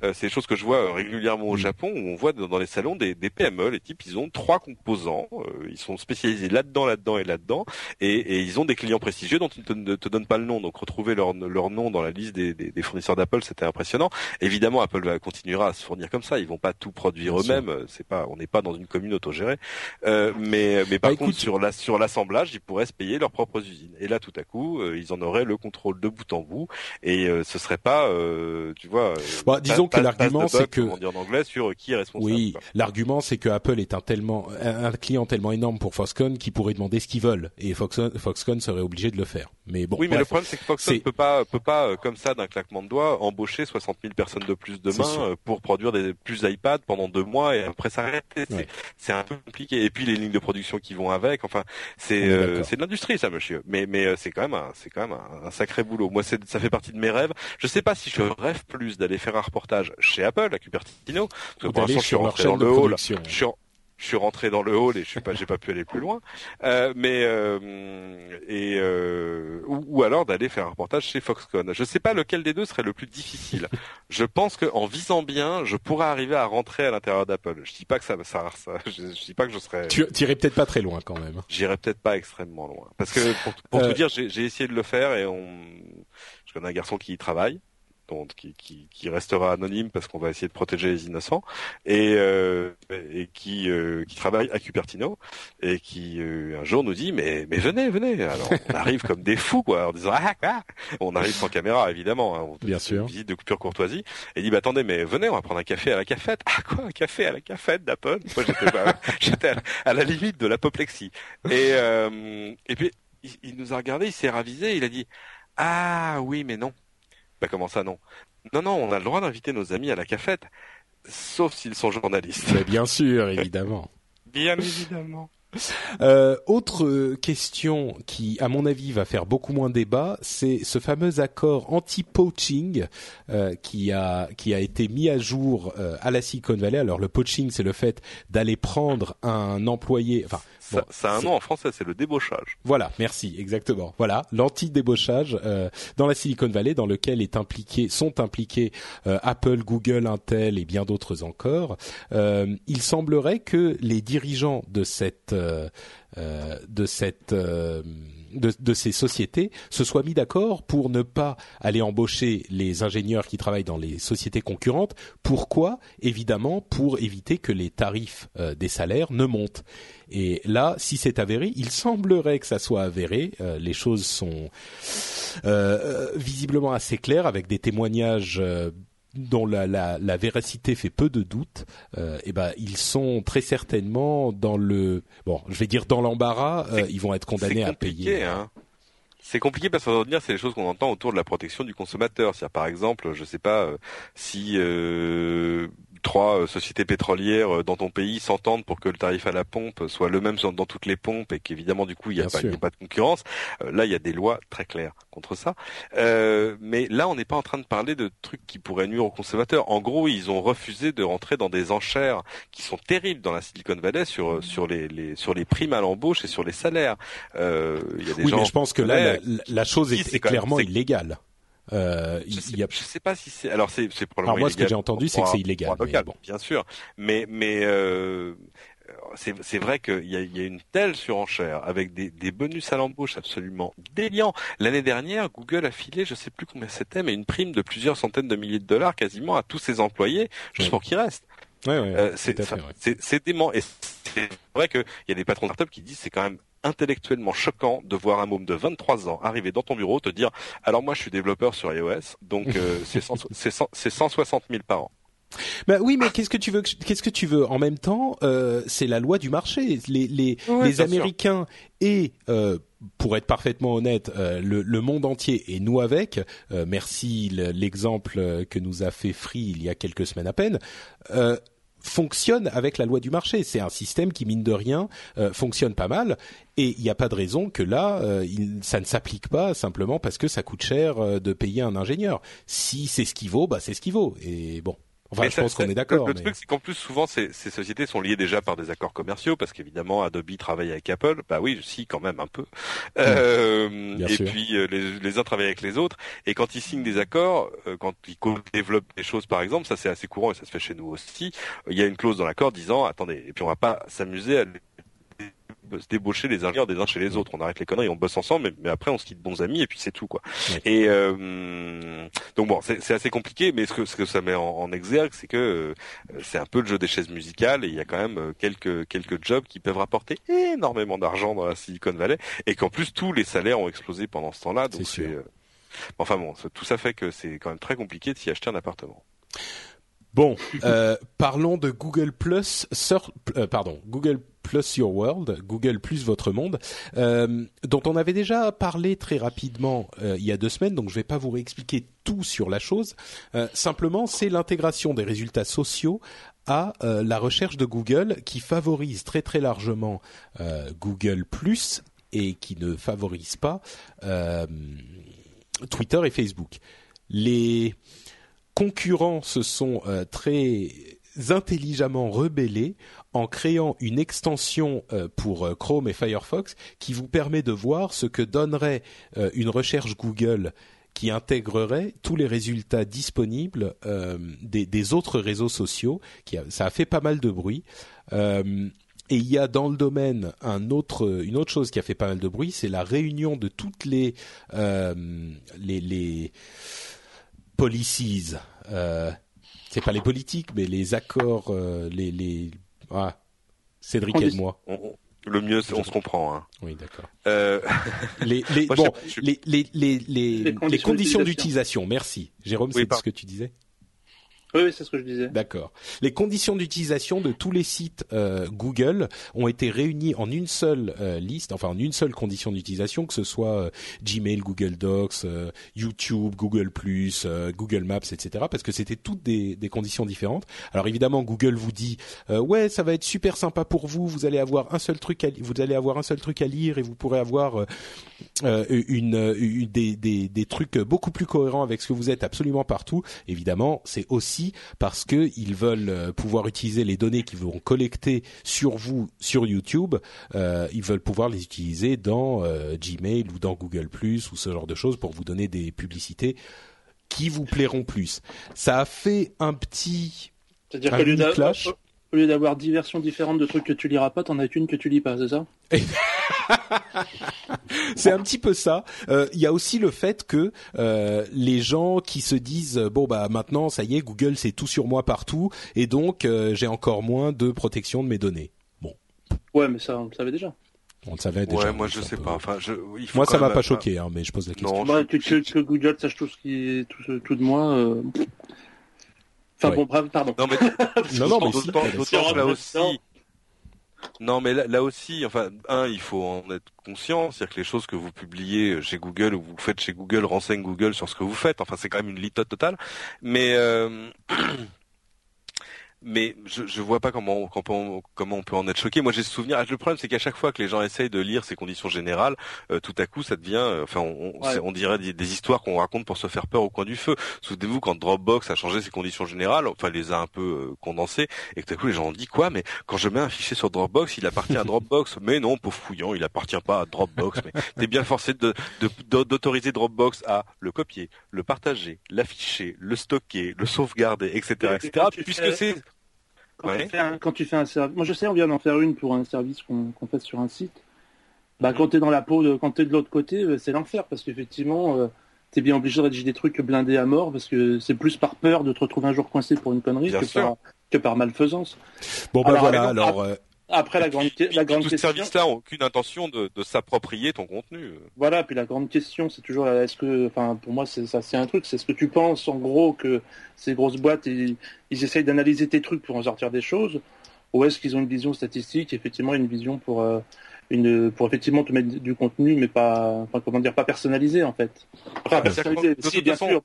S2: c'est des choses que je vois régulièrement au. Japon où on voit dans les salons des, des, PME, les types, ils ont trois composants, euh, ils sont spécialisés là-dedans, là-dedans et là-dedans, et, et, ils ont des clients prestigieux dont ils ne te, donnent pas le nom. Donc retrouver leur, leur nom dans la liste des, des, des fournisseurs d'Apple, c'était impressionnant. Évidemment, Apple va continuera à se fournir comme ça. Ils vont pas tout produire eux-mêmes. C'est pas, on n'est pas dans une commune autogérée. Euh, mais, mais par bah, contre, sur la, sur l'assemblage, ils pourraient se payer leurs propres usines. Et là, tout à coup, euh, ils en auraient le contrôle de bout en bout, et ce serait pas, tu vois.
S1: Bah, disons que l'argument, c'est que,
S2: on dit en anglais, sur qui est responsable.
S1: Oui, l'argument c'est que Apple est un tellement un client tellement énorme pour Foxconn qu'ils pourraient demander ce qu'ils veulent et Foxconn, serait obligé de le faire. Mais bon.
S2: Oui, mais le problème c'est que Foxconn peut pas peut pas euh, comme ça d'un claquement de doigts embaucher 60 000 personnes de plus demain euh, pour produire des plus d'iPad pendant deux mois et après s'arrêter. C'est un peu compliqué. Et puis les lignes de production qui vont avec. Enfin, c'est euh, c'est de l'industrie ça, monsieur. Mais mais c'est quand même c'est quand même un, sacré boulot. Moi, ça fait partie de mes rêves. Je sais pas si je rêve plus d'aller faire un reportage chez Apple à Cupertino.
S1: Parce que pour l'instant, je suis rentré dans le hall.
S2: Je suis, rentré dans le hall et je suis pas, j'ai pas pu aller plus loin. Euh, mais euh, et euh, ou, alors d'aller faire un reportage chez Foxconn. Je sais pas lequel des deux serait le plus difficile. je pense que en visant bien, je pourrais arriver à rentrer à l'intérieur d'Apple. Je dis pas que ça, ça, ça je, dis pas que je serais.
S1: Tu irais peut-être pas très loin quand même.
S2: J'irais peut-être pas extrêmement loin, parce que pour, pour te dire, j'ai essayé de le faire et on, je connais un garçon qui y travaille qui, qui, qui, restera anonyme parce qu'on va essayer de protéger les innocents, et, euh, et qui, euh, qui travaille à Cupertino et qui un jour nous dit mais mais venez venez. Alors on arrive comme des fous quoi en disant ah, ah. on arrive sans caméra évidemment, hein, on
S1: bien sûr,
S2: visite de pure courtoisie et dit bah attendez mais venez on va prendre un café à la cafette. Ah quoi un café à la cafette d'Apple? Moi j'étais à, la limite de l'apoplexie et et puis il, il nous a regardé, il s'est ravisé, il a dit ah oui mais non bah comment ça non? Non, non, on a le droit d'inviter nos amis à la cafette, sauf s'ils sont journalistes.
S1: Mais bien sûr, évidemment.
S2: bien évidemment.
S1: Euh, autre question qui, à mon avis, va faire beaucoup moins débat, c'est ce fameux accord anti-poaching euh, qui a qui a été mis à jour euh, à la Silicon Valley. Alors le poaching, c'est le fait d'aller prendre un employé, enfin
S2: ça, a un nom en français, c'est le débauchage.
S1: Voilà, merci, exactement. Voilà, l'anti-débauchage euh, dans la Silicon Valley, dans lequel est impliqué, sont impliqués euh, Apple, Google, Intel et bien d'autres encore. Euh, il semblerait que les dirigeants de cette de cette de, ces sociétés se soient mis d'accord pour ne pas aller embaucher les ingénieurs qui travaillent dans les sociétés concurrentes. Pourquoi? Évidemment, pour éviter que les tarifs des salaires ne montent. Et là, si c'est avéré, il semblerait que ça soit avéré. Euh, les choses sont euh, euh, visiblement assez claires avec des témoignages. Dont la, la, la, véracité fait peu de doute, euh, et ben ils sont très certainement dans le bon, je vais dire dans l'embarras, ils vont être condamnés à payer.
S2: Hein. C'est compliqué parce que dire c'est les choses qu'on entend autour de la protection du consommateur. C'est-à-dire par exemple, je sais pas si trois euh, sociétés pétrolières euh, dans ton pays s'entendent pour que le tarif à la pompe soit le même dans toutes les pompes et qu'évidemment du coup il n'y a, pas, pas de concurrence. Euh, là, il y a des lois très claires contre ça. mais là, on n'est pas en train de parler de trucs qui pourraient nuire aux consommateurs. En gros, ils ont refusé de rentrer dans des enchères qui sont terribles dans la Silicon Valley sur sur les, les sur les primes à l'embauche et sur les salaires.
S1: Euh, y a des oui, mais je pense que là, la, chose est, clairement illégale.
S2: Euh, je, sais, sais pas si c'est. Alors c'est probablement. Alors
S1: moi, ce que j'ai entendu, c'est que c'est illégal.
S2: bon. Bien sûr, mais mais euh, c'est vrai qu'il y a, y a, une telle surenchère avec des, des bonus à l'embauche absolument déliants. L'année dernière, Google a filé, je sais plus combien c'était, mais une prime de plusieurs centaines de milliers de dollars quasiment à tous ses employés, juste pour qu'ils restent.
S1: Ouais, ouais, euh,
S2: c'est dément. Et c'est vrai qu'il y a des patrons de start qui disent c'est quand même intellectuellement choquant de voir un môme de 23 ans arriver dans ton bureau te dire alors moi je suis développeur sur iOS donc euh, c'est 160 000 par an.
S1: Bah oui, mais qu'est-ce que tu veux Qu'est-ce que tu veux? En même temps, euh, c'est la loi du marché. Les les, les Américains et euh, pour être parfaitement honnête, euh, le, le, monde entier et nous avec. Euh, merci l'exemple que nous a fait Free il y a quelques semaines à peine fonctionne avec la loi du marché. C'est un système qui, mine de rien, euh, fonctionne pas mal. Et il n'y a pas de raison que là, euh, ça ne s'applique pas simplement parce que ça coûte cher euh, de payer un ingénieur. Si c'est ce qu'il vaut, bah c'est ce qu'il vaut. Et bon. Enfin, je pense qu'on est d'accord.
S2: Le, truc, c'est qu'en plus, souvent, ces, ces, sociétés sont liées déjà par des accords commerciaux, parce qu'évidemment, Adobe travaille avec Apple. Bah oui, si, quand même, un peu. Euh, et puis, euh, les, les, uns travaillent avec les autres. Et quand ils signent des accords, euh, quand ils développent des choses, par exemple, ça c'est assez courant et ça se fait chez nous aussi. Il y a une clause dans l'accord disant, attendez, et puis on va pas s'amuser à se débaucher les ingénieurs des uns chez les autres. On arrête les conneries, on bosse ensemble, mais, après on se quitte bons amis et puis c'est tout quoi. Et euh, donc bon, c'est assez compliqué, mais ce que, ce que ça met en, exergue, c'est que euh, c'est un peu le jeu des chaises musicales et il y a quand même euh, quelques quelques jobs qui peuvent rapporter énormément d'argent dans la Silicon Valley et qu'en plus tous les salaires ont explosé pendant ce temps-là. Donc c'est enfin bon, tout ça fait que c'est quand même très compliqué de s'y acheter un appartement.
S1: Bon, euh, parlons de Google Plus, euh, pardon, Google Plus Your World, Google Plus votre monde, euh, dont on avait déjà parlé très rapidement il y a deux semaines, donc je ne vais pas vous réexpliquer tout sur la chose. simplement, c'est l'intégration des résultats sociaux à la recherche de Google qui favorise très très largement Google Plus et qui ne favorise pas Twitter et Facebook. Les concurrents se sont euh, très intelligemment rebellés en créant une extension euh, pour euh, Chrome et Firefox qui vous permet de voir ce que donnerait une recherche Google qui intégrerait tous les résultats disponibles des, autres réseaux sociaux. Ça a fait pas mal de bruit. et il y a dans le domaine un autre, une autre chose qui a fait pas mal de bruit, c'est la réunion de toutes les, les, les policies. Euh, c'est pas les politiques, mais les accords, euh, les les. Ah, Cédric aide-moi.
S2: Le mieux, on se comprend. Hein.
S1: Oui, d'accord. Euh... les, les, bon, les, les, les, les, conditions d'utilisation. Merci. Jérôme, c'est ce que tu disais
S3: oui, c'est ce que je disais.
S1: D'accord. Les conditions d'utilisation de tous les sites euh, Google ont été réunies en une seule euh, liste, enfin en une seule condition d'utilisation, que ce soit euh, Gmail, Google Docs, YouTube, Google Google Maps, etc. Parce que c'était toutes des, conditions différentes. Alors évidemment, Google vous dit ouais, ça va être super sympa pour vous. Vous allez avoir un seul truc, à, vous allez avoir un seul truc à lire et vous pourrez avoir une, une des, des, des trucs beaucoup plus cohérents avec ce que vous êtes absolument partout. Évidemment, c'est aussi parce qu'ils veulent euh, pouvoir utiliser les données qu'ils vont collecter sur vous sur YouTube. Euh, ils veulent pouvoir les utiliser dans euh, Gmail ou dans Google Plus ou ce genre de choses pour vous donner des publicités qui vous plairont plus. Ça a fait un petit
S3: C'est-à-dire clash au lieu d'avoir dix versions différentes de trucs que tu liras pas, t'en as qu'une que tu lis pas, c'est ça
S1: C'est un petit peu ça. Euh, il y a aussi le fait que euh, les gens qui se disent bon bah maintenant ça y est Google c'est tout sur moi partout et donc euh, j'ai encore moins de protection de mes données. Bon.
S3: Ouais mais ça on le savait déjà.
S1: On le savait déjà.
S2: Ouais, moi je sais pas. Enfin, je,
S1: moi ça m'a pas choqué, hein, mais je pose la question.
S3: Non, que, que, Google sache tout ce qui est tout, tout de moi. Enfin bon, bref, pardon.
S2: Non, mais, non, non, mais là aussi. Non, mais là, aussi, enfin, un, il faut en être conscient, c'est-à-dire que les choses que vous publiez chez Google ou vous faites chez Google renseignent Google sur ce que vous faites. Enfin, c'est quand même une litote totale. Mais euh, mais je, je vois pas comment on, comment on peut en être choqué. Moi, j'ai ce souvenir. Le problème, c'est qu'à chaque fois que les gens essayent de lire ces conditions générales, euh, tout à coup, ça devient, euh, enfin, on, on, dirait des, histoires qu'on raconte pour se faire peur au coin du feu. Souvenez-vous quand Dropbox a changé ses conditions générales, enfin, les a un peu euh, condensées, et que tout à coup, les gens ont dit quoi Mais quand je mets un fichier sur Dropbox, il appartient à Dropbox. mais non, pauvre fouillant, il appartient pas à Dropbox. Mais t'es bien forcé de d'autoriser Dropbox à le copier, le partager, l'afficher, le stocker, le sauvegarder, etc., etc. Puisque c'est
S3: quand, tu fais un, quand tu fais un service, moi je sais, on vient d'en faire une pour un service qu'on fait sur un site. Bah, quand t'es dans la peau, de, quand t'es de l'autre côté, euh, c'est l'enfer parce qu'effectivement, euh, t'es bien obligé de rédiger des trucs blindés à mort parce que c'est plus par peur de te retrouver un jour coincé pour une connerie que par, que par, malfaisance.
S1: Bon bah voilà, alors.
S3: Euh, après la grande, la grande
S2: tous
S3: question.
S2: Ces services-là ont aucune intention de, de s'approprier ton contenu.
S3: Voilà, puis la grande question, c'est toujours, est-ce que, enfin, pour moi, c'est ça, c'est un truc, c'est ce que tu penses en gros que ces grosses boîtes, ils, ils essayent d'analyser tes trucs pour en sortir des choses, ou est-ce qu'ils ont une vision statistique, effectivement, une vision pour euh, une, pour effectivement te mettre du contenu, mais pas, enfin, comment dire, pas personnalisé en fait. Enfin, personnalisé, si, bien sûr.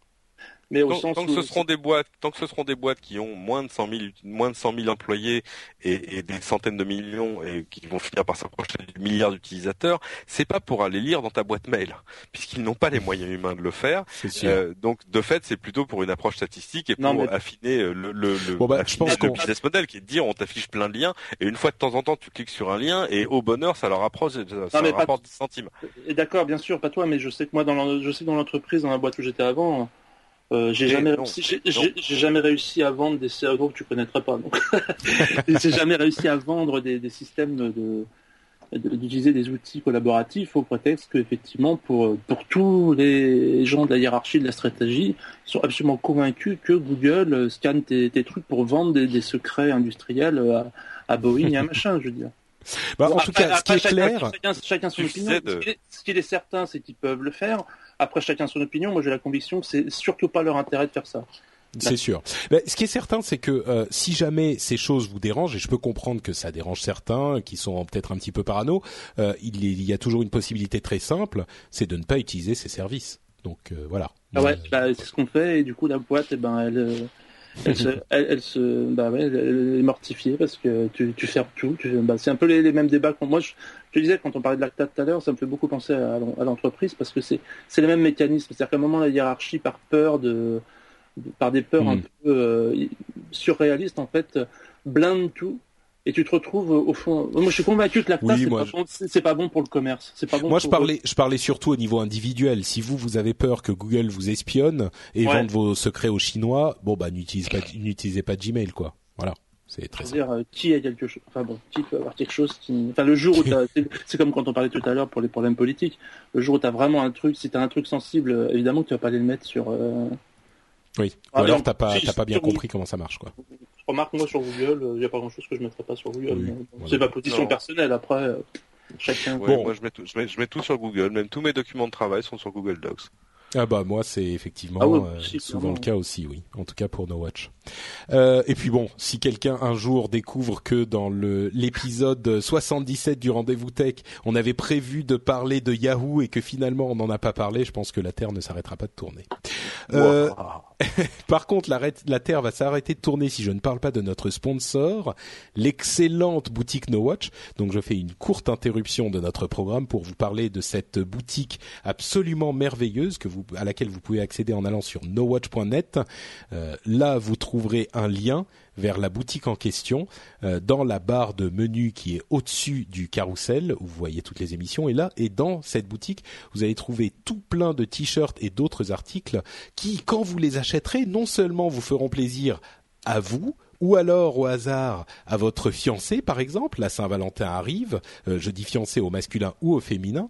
S2: Mais au tant, sens tant que ce seront des boîtes, tant que ce seront des boîtes qui ont moins de 100 000, moins de 100 000 employés et, et, des centaines de millions et qui vont finir par s'approcher du milliard d'utilisateurs, c'est pas pour aller lire dans ta boîte mail, puisqu'ils n'ont pas les moyens humains de le faire. Euh, donc de fait, c'est plutôt pour une approche statistique et pour affiner euh, le, le, le, bon bah, je pense le business model, qui est de dire on t'affiche plein de liens et une fois de temps en temps tu cliques sur un lien et au bonheur ça leur approche, ça leur apporte des centimes.
S3: Et d'accord, bien sûr, pas toi, mais je sais que moi dans je sais dans l'entreprise, dans la boîte où j'étais avant euh, j'ai jamais réussi, j'ai jamais réussi à vendre des cerveaux que tu connaîtrais pas. Donc, j'ai jamais réussi à vendre des, des systèmes de d'utiliser des outils collaboratifs au prétexte qu'effectivement pour pour tous les gens de la hiérarchie de la stratégie ils sont absolument convaincus que Google scanne tes, tes trucs pour vendre des, des secrets industriels à, à Boeing et à machin je veux dire
S1: bah, en tout cas, ce qui est clair,
S3: chacun, son opinion. Ce qui est certain, c'est qu'ils peuvent le faire. Après, chacun son opinion. Moi, j'ai la conviction que c'est surtout pas leur intérêt de faire ça.
S1: C'est sûr. Ce qui est certain, c'est que euh, si jamais ces choses vous dérangent, et je peux comprendre que ça dérange certains qui sont peut-être un petit peu parano, euh, il, y a toujours une possibilité très simple, c'est de ne pas utiliser ces services. Donc euh, voilà.
S3: Ah ouais, bah, c'est ce qu'on fait et du coup la boîte, eh ben elle, elle se, elle, se, bah ouais, elle, est mortifiée parce que tu, tu fermes tout. Tu, bah, c'est un peu les, les mêmes débats que moi. Je, je disais quand on parlait de l'acta tout à l'heure, ça me fait beaucoup penser à, à l'entreprise parce que c'est, c'est les mêmes mécanismes. C'est-à-dire qu'à un moment la hiérarchie, par peur de, par des peurs un mm. peu euh, surréalistes en fait, blinde tout et tu te retrouves au fond. Moi, je suis convaincu que la oui, c'est pas, bon pour le commerce. C'est pas bon.
S1: Moi, je parlais, je parlais surtout au niveau individuel. Si vous, vous avez peur que Google vous espionne et vende vos secrets aux Chinois, bon bah n'utilisez pas, n'utilisez pas Gmail, quoi. Voilà. C'est très
S3: dire euh, qui a quelque chose. Enfin bon, qui peut avoir quelque chose qui. Enfin le jour où c'est comme quand on parlait tout à l'heure pour les problèmes politiques. Le jour où t'as vraiment un truc, si t'as un truc sensible, évidemment que tu vas pas aller le mettre sur. Euh
S1: Oui. Ou alors t'as pas t'as pas bien compris comment ça marche quoi.
S3: Remarque moi sur Google, il n'y a pas grand chose que je mettrais pas sur Google. C'est ma position personnelle après. Chacun.
S2: bon. Moi je mets, tout, je, mets, je mets tout sur Google, même tous mes documents de travail sont sur Google Docs.
S1: Ah bah moi c'est effectivement ah euh, souvent le cas aussi, oui. En tout cas pour No Watch. Euh, et puis bon, si quelqu'un un jour découvre que dans le l'épisode 77 du rendez-vous tech, on avait prévu de parler de Yahoo et que finalement on n'en a pas parlé, je pense que la Terre ne s'arrêtera pas de tourner. Euh, par contre, la, Terre va s'arrêter de tourner si je ne parle pas de notre sponsor, l'excellente boutique No Watch. Donc je fais une courte interruption de notre programme pour vous parler de cette boutique absolument merveilleuse à laquelle vous pouvez accéder en allant sur nowatch.net. Euh, là, vous trouverez un lien vers la boutique en question euh, dans la barre de menu qui est au-dessus du carrousel où vous voyez toutes les émissions et là et dans cette boutique vous allez trouver tout plein de t-shirts et d'autres articles qui quand vous les achèterez non seulement vous feront plaisir à vous ou alors au hasard à votre fiancé par exemple, la Saint-Valentin arrive, euh, je dis fiancé au masculin ou au féminin,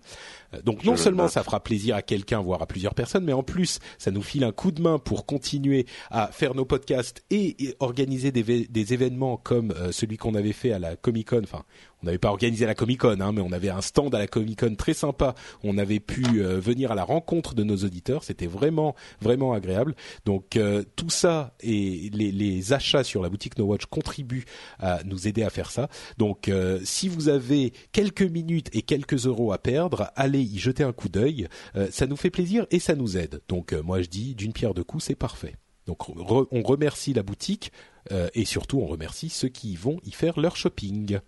S1: donc non seulement ça fera plaisir à quelqu'un, voire à plusieurs personnes, mais en plus ça nous file un coup de main pour continuer à faire nos podcasts et, organiser des, des, événements comme euh, celui qu'on avait fait à la Comic Con. Enfin, on n'avait pas organisé la Comic Con, hein, mais on avait un stand à la Comic Con très sympa. On avait pu euh, venir à la rencontre de nos auditeurs. C'était vraiment vraiment agréable. Donc tout ça et les, les, achats sur la boutique No Watch contribuent à nous aider à faire ça. Donc si vous avez quelques minutes et quelques euros à perdre, allez jeter un coup d'œil. Euh, ça nous fait plaisir et ça nous aide. Donc euh, moi je dis d'une pierre deux coups, c'est parfait. Donc on remercie la boutique euh, et surtout on remercie ceux qui vont y faire leur shopping.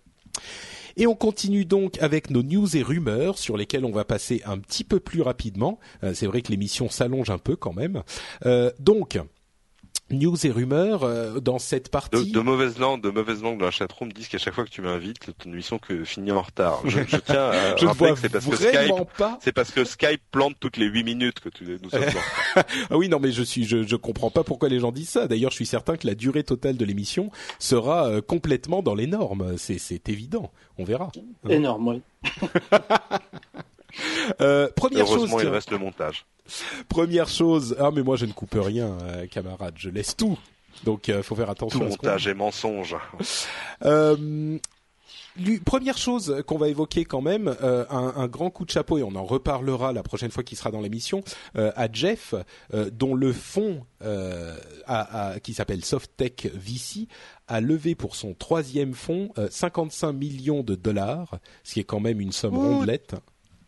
S1: Et on continue donc avec nos news et rumeurs sur lesquelles on va passer un petit peu plus rapidement. c'est vrai que l'émission s'allonge un peu quand même. donc news et rumeurs euh, dans cette partie.
S2: De, mauvaises langues, de mauvaises langues dans la chatroom disent qu'à chaque fois que tu m'invites, ton émission que finit en retard. Je, je tiens à rappeler que c'est parce que Skype, c'est parce que Skype plante toutes les 8 minutes que tu nous sommes
S1: Ah oui, non, mais je suis, je, je comprends pas pourquoi les gens disent ça. D'ailleurs, je suis certain que la durée totale de l'émission sera euh, complètement dans les normes. C'est, c'est évident. On verra.
S3: Énorme, oui.
S1: euh, première
S2: Heureusement,
S1: chose.
S2: il reste le montage.
S1: Première chose, ah mais moi je ne coupe rien, euh, camarade, je laisse tout. Donc il euh, faut faire attention.
S2: Tout montage et mensonge.
S1: Euh, première chose qu'on va évoquer quand même, euh, un, un, grand coup de chapeau et on en reparlera la prochaine fois qu'il sera dans l'émission à Jeff, dont le fonds qui s'appelle SoftTech VC a levé pour son troisième fonds 55 millions de dollars, ce qui est quand même une somme rondelette.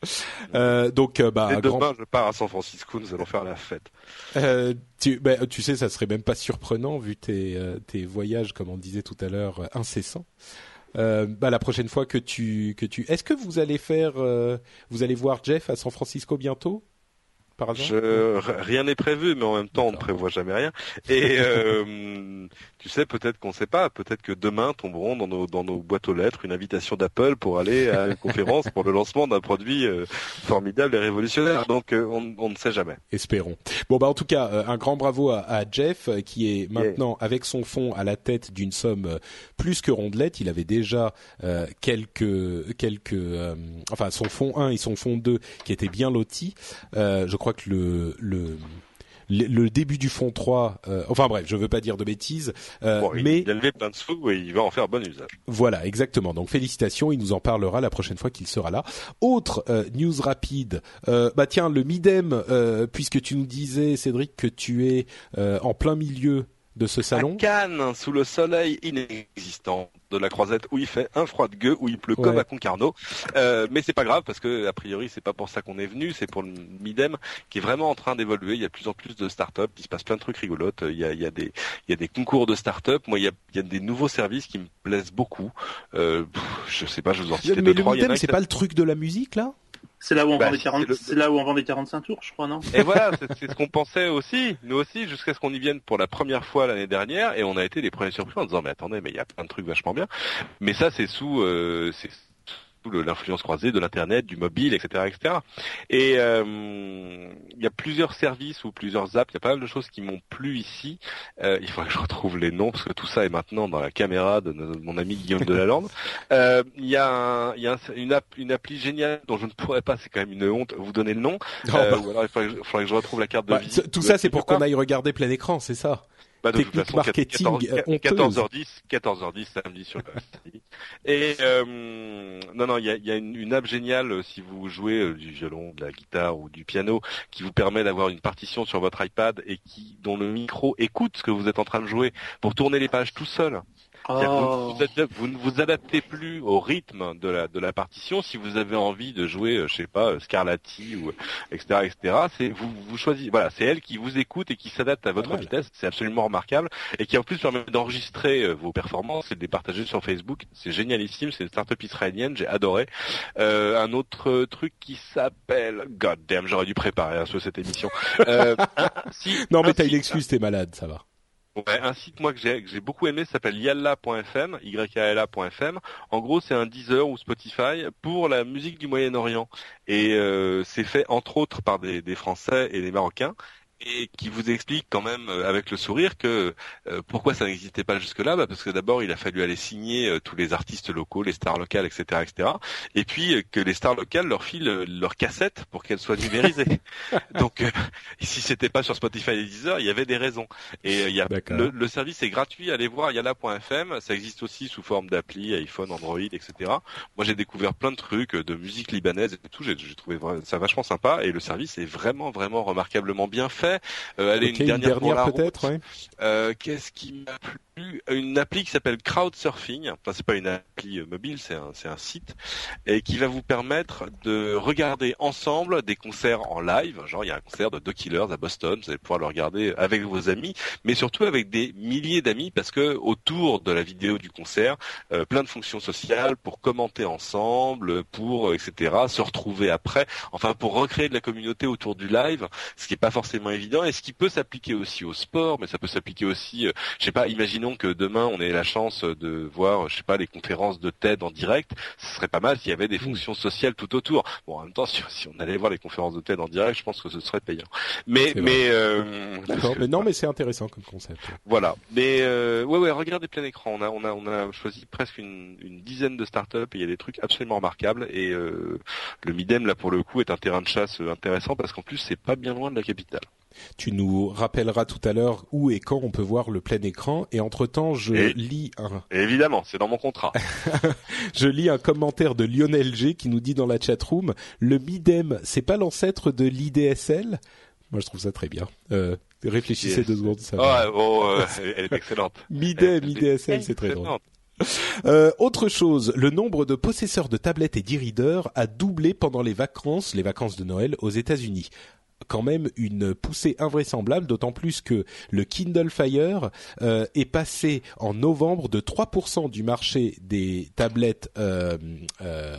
S2: Euh, donc, euh, bah, demain, je pars à San Francisco. Nous allons faire la fête.
S1: Euh, tu, bah, tu sais, ça serait même pas surprenant vu tes, tes voyages, comme on disait tout à l'heure, euh, incessants. bah, la prochaine fois que tu, que tu, est-ce que vous allez faire, vous allez voir Jeff à San Francisco bientôt?
S2: Je, rien n'est prévu, mais en même temps, on ne prévoit jamais rien. Et euh, tu sais, peut-être qu'on ne sait pas. Peut-être que demain tomberont dans nos, dans nos boîtes aux lettres une invitation d'Apple pour aller à une conférence pour le lancement d'un produit euh, formidable et révolutionnaire. Donc, euh, on, on, ne sait jamais.
S1: Espérons. Bon, bah en tout cas, un grand bravo à, à Jeff, qui est maintenant avec son fonds à la tête d'une somme plus que rondelette. Il avait déjà quelques quelques, enfin son fonds 1 et son fonds 2 qui étaient bien lotis. je crois que le, le le, début du fond 3, euh, enfin bref, je veux pas dire de bêtises, euh, mais
S2: il a levé plein de sous et il va en faire bon usage.
S1: Voilà, exactement. Donc félicitations, il nous en parlera la prochaine fois qu'il sera là. Autre euh, news rapide, bah tiens, le Midem, puisque tu nous disais Cédric que tu es en plein milieu de ce salon.
S2: À Cannes, sous le soleil inexistant de la Croisette, où il fait un froid de gueux, où il pleut comme à Concarneau. Euh, mais c'est pas grave parce que a priori c'est pas pour ça qu'on est venu, c'est pour le Midem qui est vraiment en train d'évoluer. Il y a de plus en plus de start-up, il se passe plein de trucs rigolotes. Il y a, il y a des, il y a des concours de start-up. Moi, il y a, il y a des nouveaux services qui me plaisent beaucoup. Euh, je sais pas, je vous en cite
S1: deux, trois. Mais le Midem, c'est pas le truc de la musique là?
S3: C'est là où on bah, vend des 40... c'est là où on vend des 45 tours, je crois, non?
S2: Et voilà, c'est ce qu'on pensait aussi, nous aussi, jusqu'à ce qu'on y vienne pour la première fois l'année dernière, et on a été les premiers surpris en disant mais attendez, mais il y a plein de trucs vachement bien. Mais ça, c'est sous, euh, c'est sous l'influence croisée de l'internet, du mobile, etc., etc. Et il y a plusieurs services ou plusieurs apps. Il y a pas mal de choses qui m'ont plu ici. il faudrait que je retrouve les noms parce que tout ça est maintenant dans la caméra de, mon ami Guillaume Delalande. Il y a, y a une, app, une appli géniale dont je ne pourrais pas. C'est quand même une honte. Vous donner le nom. Oh, bah. Ou alors il faudrait, que je retrouve la carte de bah, visite.
S1: Tout ça, c'est pour qu'on aille regarder plein écran, c'est ça
S2: bah, de toute façon, marketing 14, h 10 14h10 samedi sur le Et euh, non, non, il y a, y a une, une, app géniale euh, si vous jouez euh, du violon, de la guitare ou du piano, qui vous permet d'avoir une partition sur votre iPad et qui dont le micro écoute ce que vous êtes en train de jouer pour tourner les pages tout seul. Oh. Vous, ne vous adaptez plus au rythme de la de la partition. Si vous avez envie de jouer, euh, je sais pas, euh, Scarlatti ou etc. etc. C'est vous vous choisissez. Voilà, c'est elle qui vous écoute et qui s'adapte à votre vitesse. C'est absolument remarquable et qui en plus permet d'enregistrer euh, vos performances et de les partager sur Facebook. C'est génialissime. C'est une startup israélienne. J'ai adoré. Euh, un autre truc qui s'appelle God damn, j'aurais dû préparer un peu cette émission. Euh,
S1: si, non mais t'as une excuse, t'es malade, ça va.
S2: Un site moi que j'ai beaucoup aimé s'appelle yalla.fm, yala.fm. En gros, c'est un Deezer ou Spotify pour la musique du Moyen-Orient et euh, c'est fait entre autres par des Français et des Marocains et qui vous explique quand même euh, avec le sourire que euh, pourquoi ça n'existait pas jusque-là? Bah parce que d'abord il a fallu aller signer euh, tous les artistes locaux, les stars locales, etc., etc. Et puis que les stars locales leur filent leurs cassettes pour qu'elles soient numérisées. Donc si c'était pas sur Spotify et Deezer, il y avait des raisons. Et il y a le, le, service est gratuit, allez voir yala.fm. Ça existe aussi sous forme d'appli, iPhone, Android, etc. Moi j'ai découvert plein de trucs de musique libanaise et tout. J'ai trouvé ça vachement sympa et le service est vraiment vraiment remarquablement bien fait
S1: euh, allez, une dernière, peut-être.
S2: Euh, Qu'est-ce qui m'a plu une appli qui s'appelle Crowdsurfing. Enfin, c'est pas une appli euh, mobile, c'est un, un site et qui va vous permettre de regarder ensemble des concerts en live. Genre, il y a un concert de The Killers à Boston, vous allez pouvoir le regarder avec vos amis, mais surtout avec des milliers d'amis parce que autour de la vidéo du concert, euh, plein de fonctions sociales pour commenter ensemble, pour etc. Se retrouver après, enfin pour recréer de la communauté autour du live, ce qui est pas forcément évident et ce qui peut s'appliquer aussi au sport, mais ça peut s'appliquer aussi, euh, je sais pas, imaginons que demain on ait la chance de voir, je sais pas, les conférences de TED en direct, ce serait pas mal s'il y avait des fonctions sociales tout autour. Bon, en même temps, si, on allait voir les conférences de TED en direct, je pense que ce serait payant. Mais, mais,
S1: euh, mais non, mais c'est intéressant comme concept.
S2: Voilà. Mais euh, ouais, ouais, regardez plein écran. On a, on a, on a choisi presque une, une dizaine de startups et il y a des trucs absolument remarquables. Et euh, le Midem là pour le coup est un terrain de chasse intéressant parce qu'en plus c'est pas bien loin de la capitale.
S1: Tu nous rappelleras tout à l'heure où et quand on peut voir le plein écran. Et entre-temps, je lis un...
S2: Évidemment, c'est dans mon contrat.
S1: je lis un commentaire de Lionel G qui nous dit dans la chat room le MIDEM, c'est pas l'ancêtre de l'IDSL Moi, je trouve ça très bien. Euh, réfléchissez deux secondes. Ça
S2: va. Oh, oh, elle est excellente.
S1: MIDEM, IDSL, c'est très drôle. Euh, autre chose, le nombre de possesseurs de tablettes et d'e-readers a doublé pendant les vacances, les vacances de Noël aux États-Unis quand même une poussée invraisemblable, d'autant plus que le Kindle Fire euh, est passé en novembre de 3% du marché des tablettes euh, euh,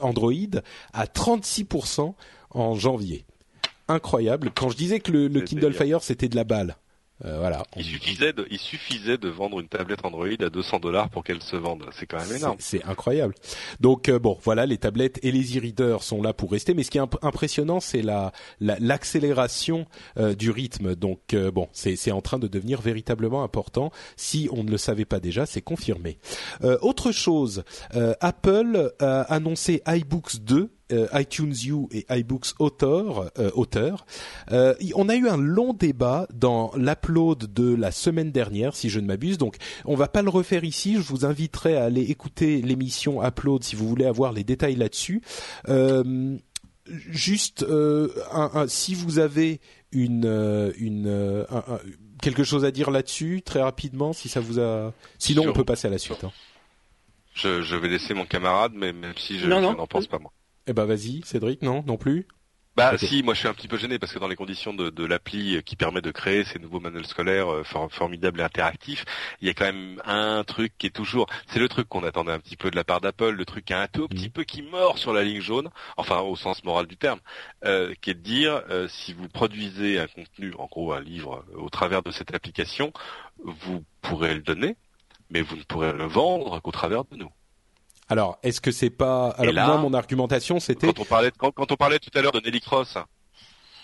S1: Android à 36% en janvier. Incroyable. Quand je disais que le, le Kindle Fire c'était de la balle, euh, voilà.
S2: Il suffisait, de, il suffisait de vendre une tablette Android à 200 dollars pour qu'elle se vende. C'est quand même énorme.
S1: C'est incroyable. Donc euh, bon, voilà, les tablettes et les e-readers sont là pour rester. Mais ce qui est impressionnant, c'est la l'accélération euh, du rythme. Donc bon, c'est en train de devenir véritablement important. Si on ne le savait pas déjà, c'est confirmé. autre chose, Apple a annoncé iBooks 2 euh, iTunes U et iBooks Author, euh, auteur. Euh, on a eu un long débat dans l'upload de la semaine dernière, si je ne m'abuse. Donc, on va pas le refaire ici. Je vous inviterai à aller écouter l'émission Upload si vous voulez avoir les détails là-dessus. juste, si vous avez une, une quelque chose à dire là-dessus, très rapidement, si ça vous a. Sinon, on peut passer à la suite. Hein.
S2: Je, je, vais laisser mon camarade, mais même si je n'en pense pas moi.
S1: Eh ben vas-y, Cédric, non, non plus.
S2: Bah si, moi je suis un petit peu gêné parce que dans les conditions de, de l'appli qui permet de créer ces nouveaux manuels scolaires euh, formidables et interactifs, il y a quand même un truc qui est toujours, c'est le truc qu'on attendait un petit peu de la part d'Apple, le truc qui est un tout petit mhm. peu qui mord sur la ligne jaune, enfin au sens moral du terme, euh, qui est de dire euh, si vous produisez un contenu, en gros un livre, au travers de cette application, vous pourrez le donner, mais vous ne pourrez le vendre qu'au travers de nous.
S1: Alors, est-ce que c'est pas Alors moi, mon argumentation, c'était
S2: quand on parlait quand, quand on parlait tout à l'heure de Nelly Cross.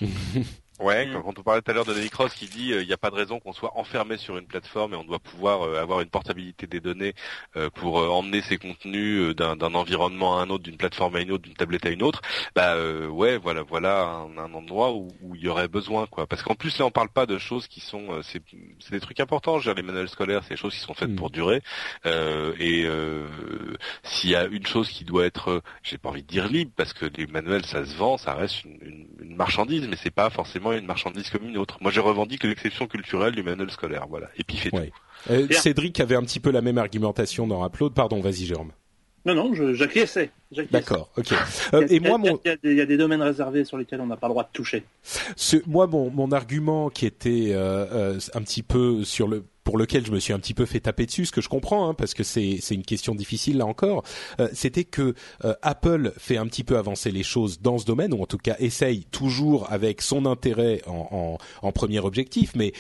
S2: Ouais, mm. quand on parlait tout à l'heure de Nelly Cross qui dit euh, il n'y a pas de raison qu'on soit enfermé sur une plateforme et on doit pouvoir euh, avoir une portabilité des données euh, pour emmener ces contenus d'un environnement à un autre, d'une plateforme à une autre, d'une tablette à une autre. Bah ouais, voilà, voilà un, endroit où, il y aurait besoin quoi. Parce qu'en plus là on parle pas de choses qui sont c'est des trucs importants. Genre les manuels scolaires, c'est des choses qui sont faites mm. pour durer. et s'il y a une chose qui doit être, j'ai pas envie de dire libre parce que les manuels ça se vend, ça reste une, une, une marchandise, mais c'est pas forcément une marchandise comme une autre. Moi, je revendique l'exception culturelle du manuel scolaire, voilà. Et puis fait tout.
S1: Euh, Cédric avait un petit peu la même argumentation dans Upload. Pardon, vas-y, Jérôme.
S3: Non, non, j'acquiesçais.
S1: D'accord, ok. Euh, et moi,
S3: mon... il, y a des, domaines réservés sur lesquels on n'a pas le droit de toucher.
S1: Ce, moi, mon, mon argument qui était euh, un petit peu sur le pour lequel je me suis un petit peu fait taper dessus, ce que je comprends, hein, parce que c'est une question difficile là encore, euh, c'était que euh, Apple fait un petit peu avancer les choses dans ce domaine, ou en tout cas essaye toujours avec son intérêt en, en, en premier objectif, mais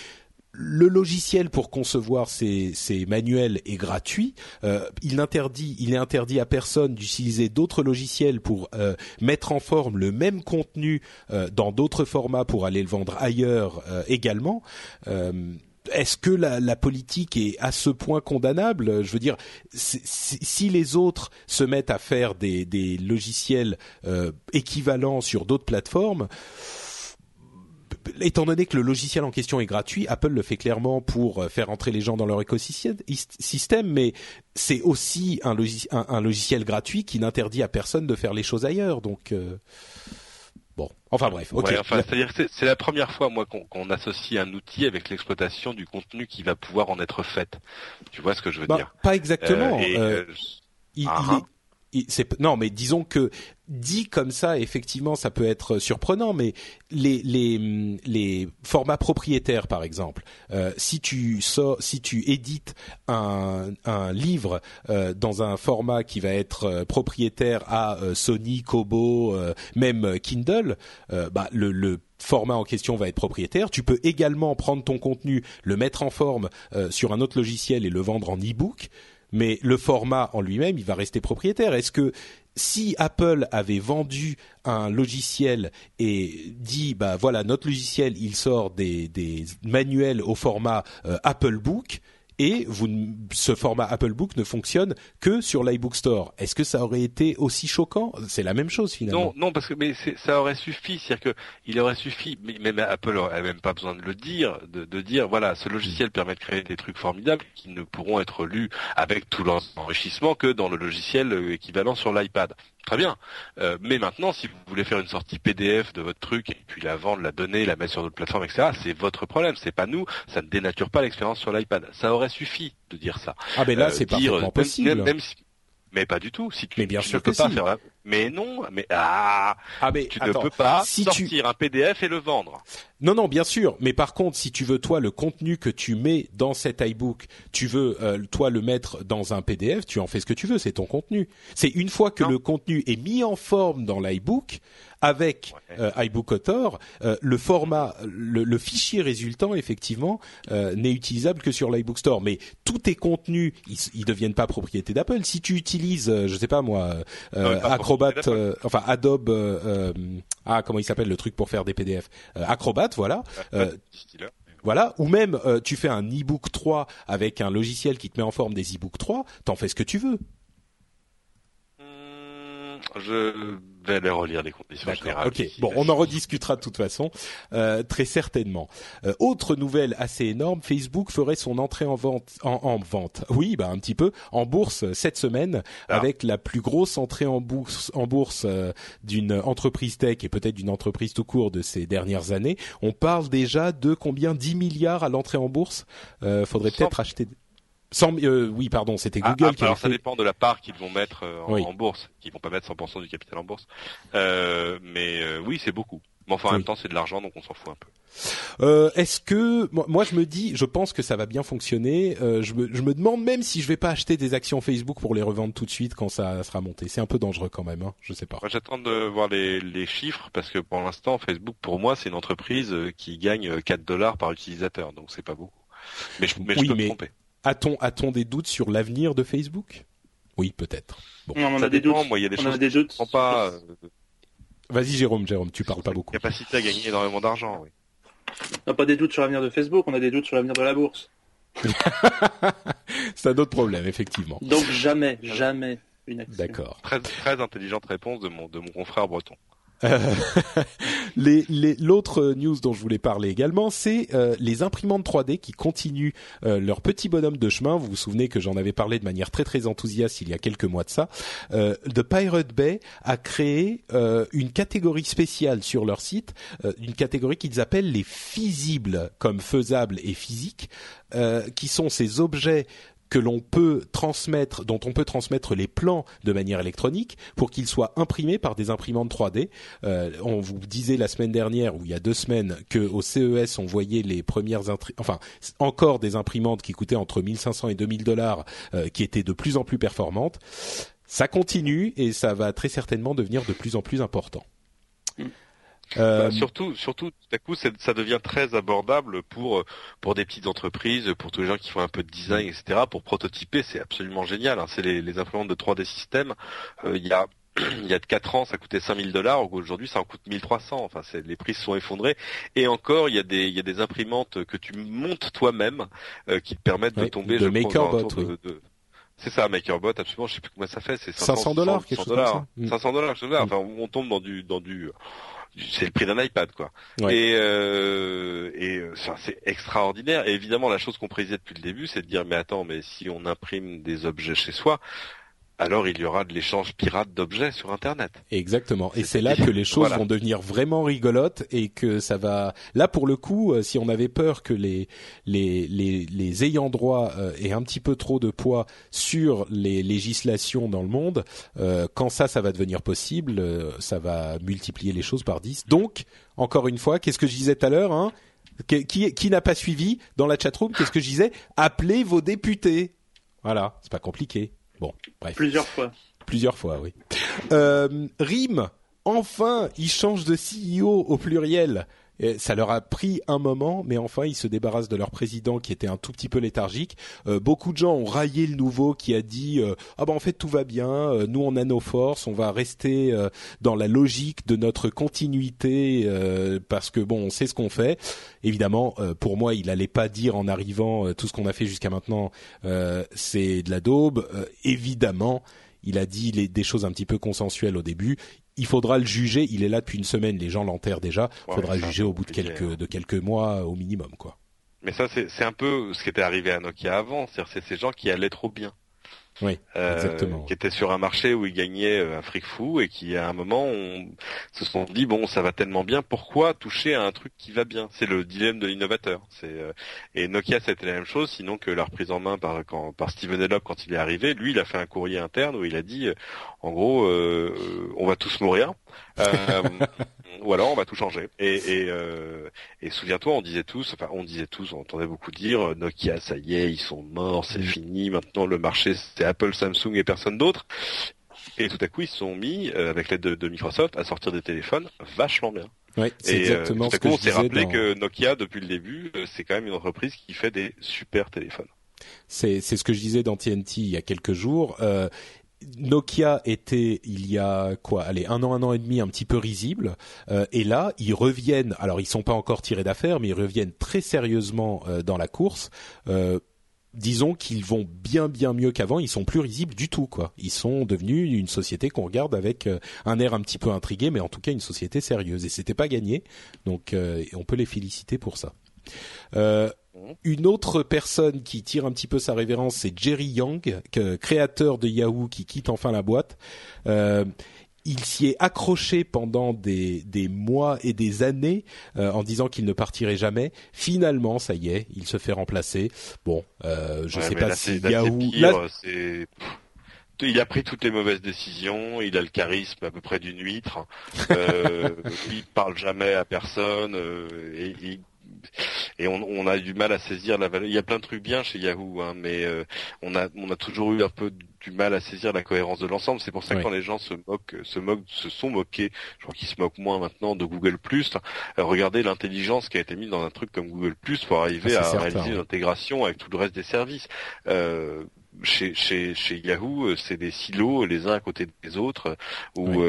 S1: le logiciel pour concevoir ces, ces manuels est gratuit. Euh, il interdit, il est interdit à personne d'utiliser d'autres logiciels pour euh, mettre en forme le même contenu euh, dans d'autres formats pour aller le vendre ailleurs également est-ce que la, politique est à ce point condamnable? Je veux dire, si, les autres se mettent à faire des, logiciels euh, équivalents sur d'autres plateformes, étant donné que le logiciel en question est gratuit, Apple le fait clairement pour euh, faire entrer les gens dans leur écosystème, mais c'est aussi un, logiciel gratuit qui n'interdit à personne de faire les choses ailleurs. Donc euh, Bon, enfin bref. ok.
S2: c'est-à-dire c'est la première fois moi qu'on associe un outil avec l'exploitation du contenu qui va pouvoir en être fait. Tu vois ce que je veux
S1: bah,
S2: dire?
S1: Pas exactement. Euh, euh, il, ah, ah non, mais disons que dit comme ça, effectivement, ça peut être surprenant, mais les les, les formats propriétaires, par exemple, euh, si tu si tu édites un, un livre euh, dans un format qui va être euh, propriétaire à Sony, Kobo, même Kindle, bah le format en question va être propriétaire. Tu peux également prendre ton contenu, le mettre en forme sur un autre logiciel et le vendre en e-book mais le format en lui-même, il va rester propriétaire. Est-ce que si Apple avait vendu un logiciel et dit bah voilà notre logiciel il sort des, manuels au format euh, Apple Book et vous, ce format Apple Book ne fonctionne que sur l'iBook Store. Est-ce que ça aurait été aussi choquant? C'est la même chose finalement.
S2: Non, non, parce que mais ça aurait suffi, c'est-à-dire que il aurait suffi, mais même Apple n'aurait même pas besoin de le dire, de, de, dire voilà, ce logiciel permet de créer des trucs formidables qui ne pourront être lus avec tout l'enrichissement que dans le logiciel euh, équivalent sur l'iPad. Très bien. Euh, mais maintenant, si vous voulez faire une sortie PDF de votre truc et puis la vendre, la donner, la mettre sur d'autres plateformes, etc., c'est votre problème. C'est pas nous. Ça ne dénature pas l'expérience sur l'iPad. Ça aurait suffi de dire ça.
S1: Ah mais là, euh, c'est parfaitement possible.
S2: mais pas du tout. Si tu,
S1: mais bien
S2: sûr
S1: ne peux
S2: pas faire. Mais non. Mais ah. ah mais tu ne peux pas sortir un PDF et le vendre.
S1: Non, non, bien sûr. Mais par contre, si tu veux toi le contenu que tu mets dans cet iBook, tu veux euh, toi le mettre dans un PDF, tu en fais ce que tu veux. C'est ton contenu. C'est une fois que le contenu est mis en forme dans l'iBook, avec euh, iBook Author, euh, le format, le, fichier résultant effectivement euh, n'est utilisable que sur l'iBook Store. Mais tous tes contenus, ils, ils deviennent pas propriété d'Apple. Si tu utilises, je sais pas moi, Acrobat, enfin Adobe, ah comment il s'appelle le truc pour faire des PDF, Acrobat, voilà. Voilà, ou même tu fais un e-book 3 avec un logiciel qui te met en forme des e-book 3, t'en fais ce que tu veux.
S2: Je vais aller relire les conditions générales.
S1: Ok, bon, on en rediscutera de toute façon, euh, très certainement. Euh, autre nouvelle assez énorme, Facebook ferait son entrée en vente, en, vente, oui, bah un petit peu, en bourse cette semaine, ah. avec la plus grosse entrée en bourse, en bourse euh, d'une entreprise tech et peut-être d'une entreprise tout court de ces dernières années. On parle déjà de combien? 10 milliards à l'entrée en bourse? Euh, faudrait peut-être acheter. Euh, oui, pardon, c'était ah, Google ah, qui
S2: alors ça dépend de la part qu'ils vont mettre euh, en, bourse. Ils vont pas mettre 100% du capital en bourse. Euh, mais euh, oui, c'est beaucoup. Mais enfin, en même temps, c'est de l'argent, donc on s'en fout un
S1: peu. Est-ce que moi, je me dis, je pense que ça va bien fonctionner. je, me, je me demande même si je vais pas acheter des actions Facebook pour les revendre tout de suite quand ça sera monté. C'est un peu dangereux quand même. Hein, je sais pas.
S2: J'attends de voir les, les chiffres parce que pour l'instant, Facebook, pour moi, c'est une entreprise qui gagne 4 dollars par utilisateur, donc c'est pas beaucoup. Mais je, mais je peux me tromper.
S1: A-t-on a-t-on des doutes sur l'avenir de Facebook? Oui, peut-être.
S3: Bon. on ça a dépend, des doutes.
S2: Moi, il y a des choses des doutes. pas. Euh,
S1: Vas-y, Jérôme, Jérôme, tu parles pas beaucoup.
S2: Capacité à gagner énormément d'argent, oui.
S3: On n'a pas des doutes sur l'avenir de Facebook, on a des doutes sur l'avenir de la bourse.
S1: C'est un autre problème, effectivement.
S3: Donc jamais, jamais une action.
S1: D'accord.
S2: Très, très intelligente réponse de mon, de mon confrère breton.
S1: L'autre news dont je voulais parler également, c'est euh, les imprimantes 3D qui continuent euh, leur petit bonhomme de chemin. Vous vous souvenez que j'en avais parlé de manière très très enthousiaste il y a quelques mois de ça. Euh, The Pirate Bay a créé une catégorie spéciale sur leur site, une catégorie qu'ils appellent les fisibles, comme faisables et physiques, qui sont ces objets que l'on peut transmettre, dont on peut transmettre les plans de manière électronique pour qu'ils soient imprimés par des imprimantes 3D. Euh, on vous disait la semaine dernière ou il y a deux semaines que au CES on voyait les premières, enfin encore des imprimantes qui coûtaient entre 1500 et 2000 dollars, euh, qui étaient de plus en plus performantes. Ça continue et ça va très certainement devenir de plus en plus important.
S2: Mm. Euh, bah, surtout, surtout, tout à coup, ça devient très abordable pour pour des petites entreprises, pour tous les gens qui font un peu de design, etc. Pour prototyper, c'est absolument génial. Hein. C'est les, les imprimantes de 3D système. Euh, il y a il y a de 4 ans, ça coûtait 5000 dollars. Aujourd'hui, ça en coûte 1300. Enfin, les prix se sont effondrés. Et encore, il y a des, il y a des imprimantes que tu montes toi-même euh, qui te permettent de tomber.
S1: De MakerBot, oui.
S2: C'est ça, MakerBot, absolument. Je sais plus comment ça fait. C'est
S1: 500 dollars, quelque chose comme ça.
S2: 500 dollars, Enfin, on tombe dans du, dans du, c'est le prix d'un iPad quoi. Et, euh, et euh, c'est extraordinaire. Et évidemment, la chose qu'on précisait depuis le début, c'est de dire mais attends, mais si on imprime des objets chez soi, alors il y aura de l'échange pirate d'objets sur Internet.
S1: Exactement. Et c'est là que les choses vont devenir vraiment rigolotes et que ça va. Là, pour le coup, euh, si on avait peur que les les les, les ayants droit euh, aient un petit peu trop de poids sur les législations dans le monde, euh, quand ça, ça va devenir possible, ça va multiplier les choses par 10. Donc, encore une fois, qu'est-ce que je disais tout à l'heure hein qui, qui, qui n'a pas suivi dans la chatroom Qu'est-ce que je disais? Appelez vos députés. Voilà, c'est pas compliqué. Bon, bref.
S3: Plusieurs fois.
S1: Plusieurs fois, oui. Euh, Rim, enfin, il change de CEO au pluriel ça leur a pris un moment, mais enfin ils se débarrassent de leur président qui était un tout petit peu léthargique. Euh, beaucoup de gens ont raillé le nouveau qui a dit euh, ah ben en fait tout va bien, euh, nous on a nos forces, on va rester dans la logique de notre continuité parce que bon on sait ce qu'on fait. Évidemment, pour moi il allait pas dire en arrivant tout ce qu'on a fait jusqu'à maintenant c'est de la daube. évidemment il a dit des choses un petit peu consensuelles au début il faudra le juger. Il est là depuis une semaine, les gens l'enterrent déjà. Il faudra le juger au bout de quelques de quelques mois au minimum, quoi.
S2: Mais ça, c'est un peu ce qui était arrivé à Nokia avant. C'est ces gens qui allaient trop bien.
S1: Oui, euh, exactement.
S2: Qui était sur un marché où ils gagnaient euh, un fric fou et qui à un moment on, se sont dit bon ça va tellement bien, pourquoi toucher à un truc qui va bien? C'est le dilemme de l'innovateur. C'est euh, et Nokia c'était la même chose, sinon que la reprise en main par quand, par Steven Elop quand il est arrivé, lui il a fait un courrier interne où il a dit en gros on va tous mourir. ou alors on va tout changer. Et, et, euh, et souviens-toi, on disait tous, enfin on disait tous, on entendait beaucoup dire Nokia, ça y est, ils sont morts, c'est fini. Maintenant le marché c'est Apple, Samsung et personne d'autre. Et tout à coup ils se sont mis, euh, avec l'aide de, Microsoft, à sortir des téléphones vachement bien.
S1: Oui, c'est euh,
S2: tout
S1: à coup,
S2: on s'est rappelé que Nokia, depuis le début, c'est quand même une entreprise qui fait des super téléphones.
S1: C'est ce que je disais dans TNT il y a quelques jours. Euh, Nokia était il y a quoi allez un an un an et demi un petit peu risible. Euh, et là ils reviennent alors ils sont pas encore tirés d'affaire mais ils reviennent très sérieusement euh, dans la course. Euh, disons qu'ils vont bien bien mieux qu'avant. Ils sont plus risibles du tout quoi. Ils sont devenus une société qu'on regarde avec un air un petit peu intrigué mais en tout cas une société sérieuse. Et c'était pas gagné. Donc on peut les féliciter pour ça une autre personne qui tire un petit peu sa révérence, c'est Jerry Yang, créateur de Yahoo, qui quitte enfin la boîte. Euh, il s'y est accroché pendant des, mois et des années euh, en disant qu'il ne partirait jamais. Finalement, ça y est, il se fait remplacer. Bon, euh, je sais pas si Yahoo.
S2: il a pris toutes les mauvaises décisions, il a le charisme à peu près d'une huître, euh, il parle jamais à personne, et il et on, on, a du mal à saisir la valeur. Il y a plein de trucs bien chez Yahoo, hein, mais euh, on a on a toujours eu un peu du mal à saisir la cohérence de l'ensemble. C'est pour ça que quand les gens se moquent, se moquent, se sont moqués, je crois qu'ils se moquent moins maintenant de Google Plus. Euh, regardez l'intelligence qui a été mise dans un truc comme Google Plus pour arriver ah, à réaliser une intégration avec tout le reste des services. Euh, chez, chez, chez Yahoo, c'est des silos les uns à côté des autres, où,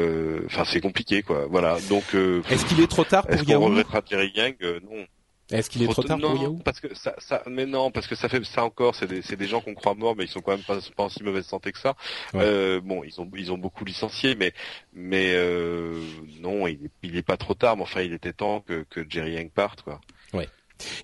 S2: enfin, c'est compliqué, quoi. Voilà. Donc,
S1: est-ce qu'il est trop tard pour Yahoo?
S2: Yang? Non.
S1: Est-ce qu'il est trop tard pour Yahoo?
S2: parce que ça, ça, mais non, parce que ça fait ça encore. C'est des, c'est des gens qu'on croit morts, mais ils sont quand même pas, pas en si mauvaise santé que ça. Euh, bon, ils ont, ils ont beaucoup licencié, mais, mais euh, non, il, il est pas trop tard. Mais enfin, il était temps que, que Jerry Yang parte, quoi.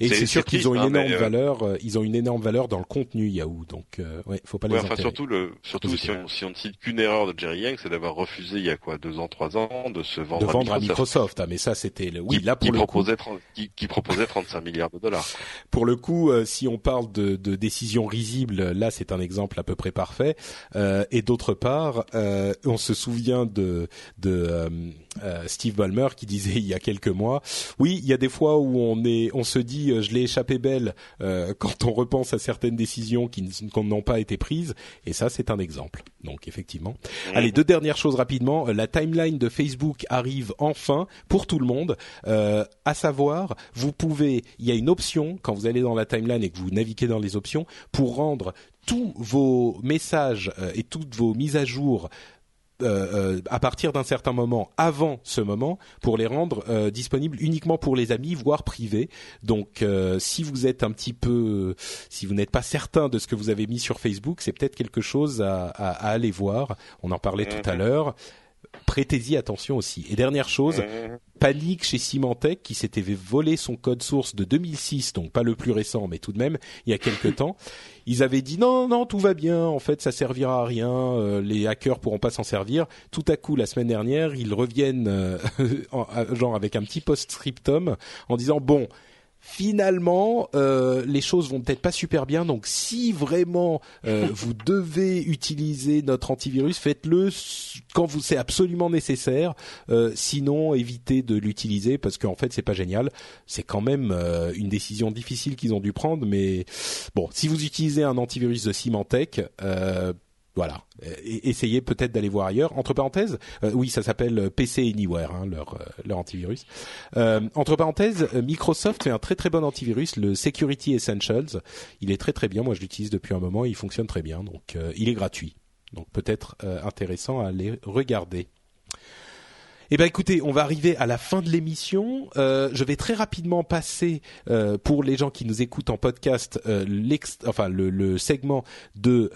S1: Et c'est sûr qu'ils ont une hein, énorme euh, valeur. Euh, ils ont une énorme valeur dans le contenu Yahoo. Donc, euh, ouais, faut pas les. Ouais, enfin
S2: surtout le, surtout si on, si on ne cite qu'une erreur de Jerry Yang, c'est d'avoir refusé il y a quoi deux ans, trois ans, de se vendre,
S1: de vendre à Microsoft. Ah, mais ça, c'était le. Oui,
S2: qui,
S1: là pour
S2: qui
S1: le
S2: proposait
S1: coup...
S2: qui, qui, proposait 35 milliards de dollars.
S1: Pour le coup, euh, si on parle de, de décisions risibles, là, c'est un exemple à peu près parfait. Euh, et d'autre part, on se souvient de de Steve Ballmer qui disait il y a quelques mois, oui, il y a des fois où on est, on se dit, je l'ai échappé belle euh, quand on repense à certaines décisions qui n'ont pas été prises. Et ça, c'est un exemple. Donc effectivement. Allez, deux dernières choses rapidement. La timeline de Facebook arrive enfin pour tout le monde. Euh, à savoir, vous pouvez, il y a une option quand vous allez dans la timeline et que vous naviguez dans les options pour rendre tous vos messages euh, et toutes vos mises à jour euh, euh, à partir d'un certain moment, avant ce moment, pour les rendre euh, disponibles uniquement pour les amis, voire privés. Donc, si vous êtes un petit peu, si vous n'êtes pas certain de ce que vous avez mis sur Facebook, c'est peut-être quelque chose à, à, à, aller voir. On en parlait tout à mhm. l'heure prêtez-y attention aussi. Et dernière chose, mhm. panique chez Symantec qui s'était volé son code source de 2006, donc pas le plus récent, mais tout de même il y a quelques temps. Ils avaient dit non, non, tout va bien, en fait ça servira à rien, euh, les hackers pourront pas s'en servir. Tout à coup, la semaine dernière, ils reviennent euh, genre avec un petit post-scriptum en disant bon, finalement, euh, les choses vont peut-être pas super bien. Donc, si vraiment euh, vous devez utiliser notre antivirus, faites-le quand vous c'est absolument nécessaire. Euh, sinon, évitez de l'utiliser parce qu'en fait, c'est pas génial. C'est quand même une décision difficile qu'ils ont dû prendre. Mais bon, si vous utilisez un antivirus de Symantec, voilà. essayez peut-être d'aller voir ailleurs. Entre parenthèses, euh, oui, ça s'appelle euh, PC Anywhere, hein, leur euh, leur antivirus. entre parenthèses, Microsoft fait un très très bon antivirus, le Security Essentials. Il est très très bien. Moi, je l'utilise depuis un moment. Il fonctionne très bien. Donc, il est gratuit. Donc, peut-être intéressant à aller regarder. Eh ben écoutez, on va arriver à la fin de l'émission. je vais très rapidement passer pour les gens qui nous écoutent en podcast, enfin le, segment de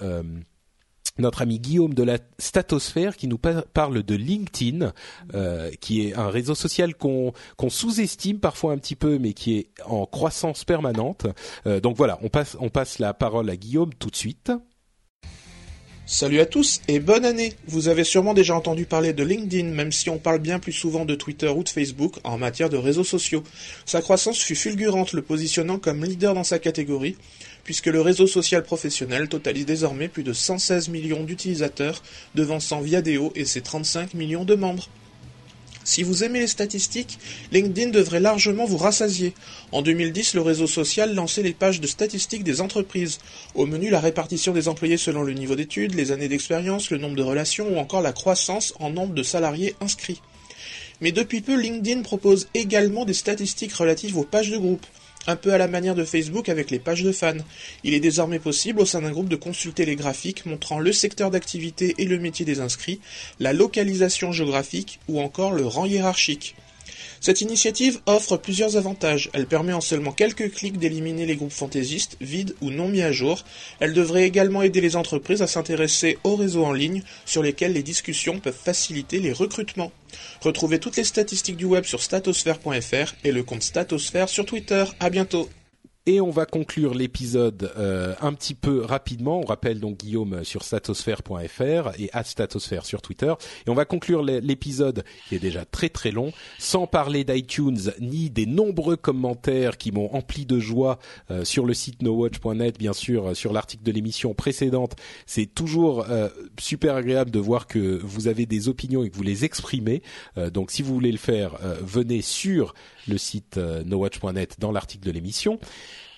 S1: notre ami Guillaume de la Statosphère qui nous parle de LinkedIn, euh, qui est un réseau social qu'on sous-estime parfois un petit peu, mais qui est en croissance permanente. Euh, donc voilà, on passe on passe la parole à Guillaume tout de suite.
S4: Salut à tous et bonne année Vous avez sûrement déjà entendu parler de LinkedIn, même si on parle bien plus souvent de Twitter ou de Facebook en matière de réseaux sociaux. Sa croissance fut fulgurante, le positionnant comme leader dans sa catégorie, puisque le réseau social professionnel totalise désormais plus de 116 millions d'utilisateurs, devançant Viadeo et ses 35 millions de membres. Si vous aimez les statistiques, LinkedIn devrait largement vous rassasier. En 2010, le réseau social lançait les pages de statistiques des entreprises. Au menu, la répartition des employés selon le niveau d'études, les années d'expérience, le nombre de relations ou encore la croissance en nombre de salariés inscrits. Mais depuis peu, LinkedIn propose également des statistiques relatives aux pages de groupe un peu à la manière de Facebook avec les pages de fans. Il est désormais possible au sein d'un groupe de consulter les graphiques montrant le secteur d'activité et le métier des inscrits, la localisation géographique ou encore le rang hiérarchique. Cette initiative offre plusieurs avantages. Elle permet en seulement quelques clics d'éliminer les groupes fantaisistes, vides ou non mis à jour. Elle devrait également aider les entreprises à s'intéresser aux réseaux en ligne sur lesquels les discussions peuvent faciliter les recrutements. Retrouvez toutes les statistiques du web sur statosphère.fr et le compte Statosphère sur Twitter. À bientôt.
S1: Et on va conclure l'épisode euh, un petit peu rapidement. On rappelle donc Guillaume sur statosphère.fr et statosphère sur Twitter. Et on va conclure l'épisode qui est déjà très très long, sans parler d'iTunes ni des nombreux commentaires qui m'ont empli de joie euh, sur le site nowatch.net, bien sûr, euh, sur l'article de l'émission précédente. C'est toujours super agréable de voir que vous avez des opinions et que vous les exprimez. donc si vous voulez le faire, venez sur le site nowatch.net dans l'article de l'émission.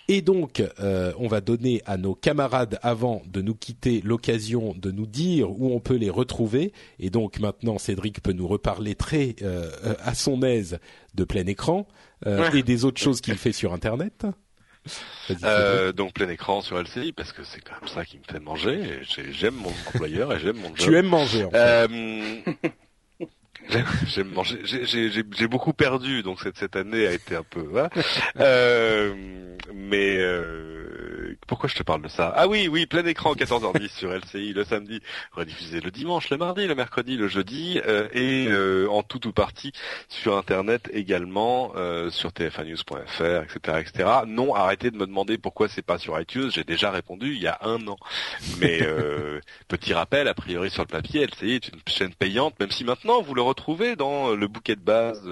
S1: Et donc, euh, on va donner à nos camarades, avant de nous quitter, l'occasion de nous dire où on peut les retrouver. Et donc maintenant, Cédric peut nous reparler très euh, à son aise de plein écran euh, et des autres choses qu'il fait sur Internet.
S2: Euh, donc plein écran sur LCI parce que c'est quand même ça qui me fait manger. J'aime mon employeur et j'aime mon job.
S1: Tu aimes manger. En fait.
S2: euh. J'ai beaucoup perdu, donc cette cette année a été un peu. Hein. Euh, mais euh, pourquoi je te parle de ça? Ah oui, oui, plein écran 14h10 sur LCI le samedi, rediffusé le dimanche, le mardi, le mercredi, le jeudi, euh, et euh, en tout ou partie sur Internet également, euh, sur tfnews.fr, etc., etc. Non, arrêtez de me demander pourquoi c'est pas sur iTunes. J'ai déjà répondu il y a un an. Mais petit rappel, a priori sur le papier, LCI est une chaîne payante, même si maintenant vous le retrouver dans le bouquet de base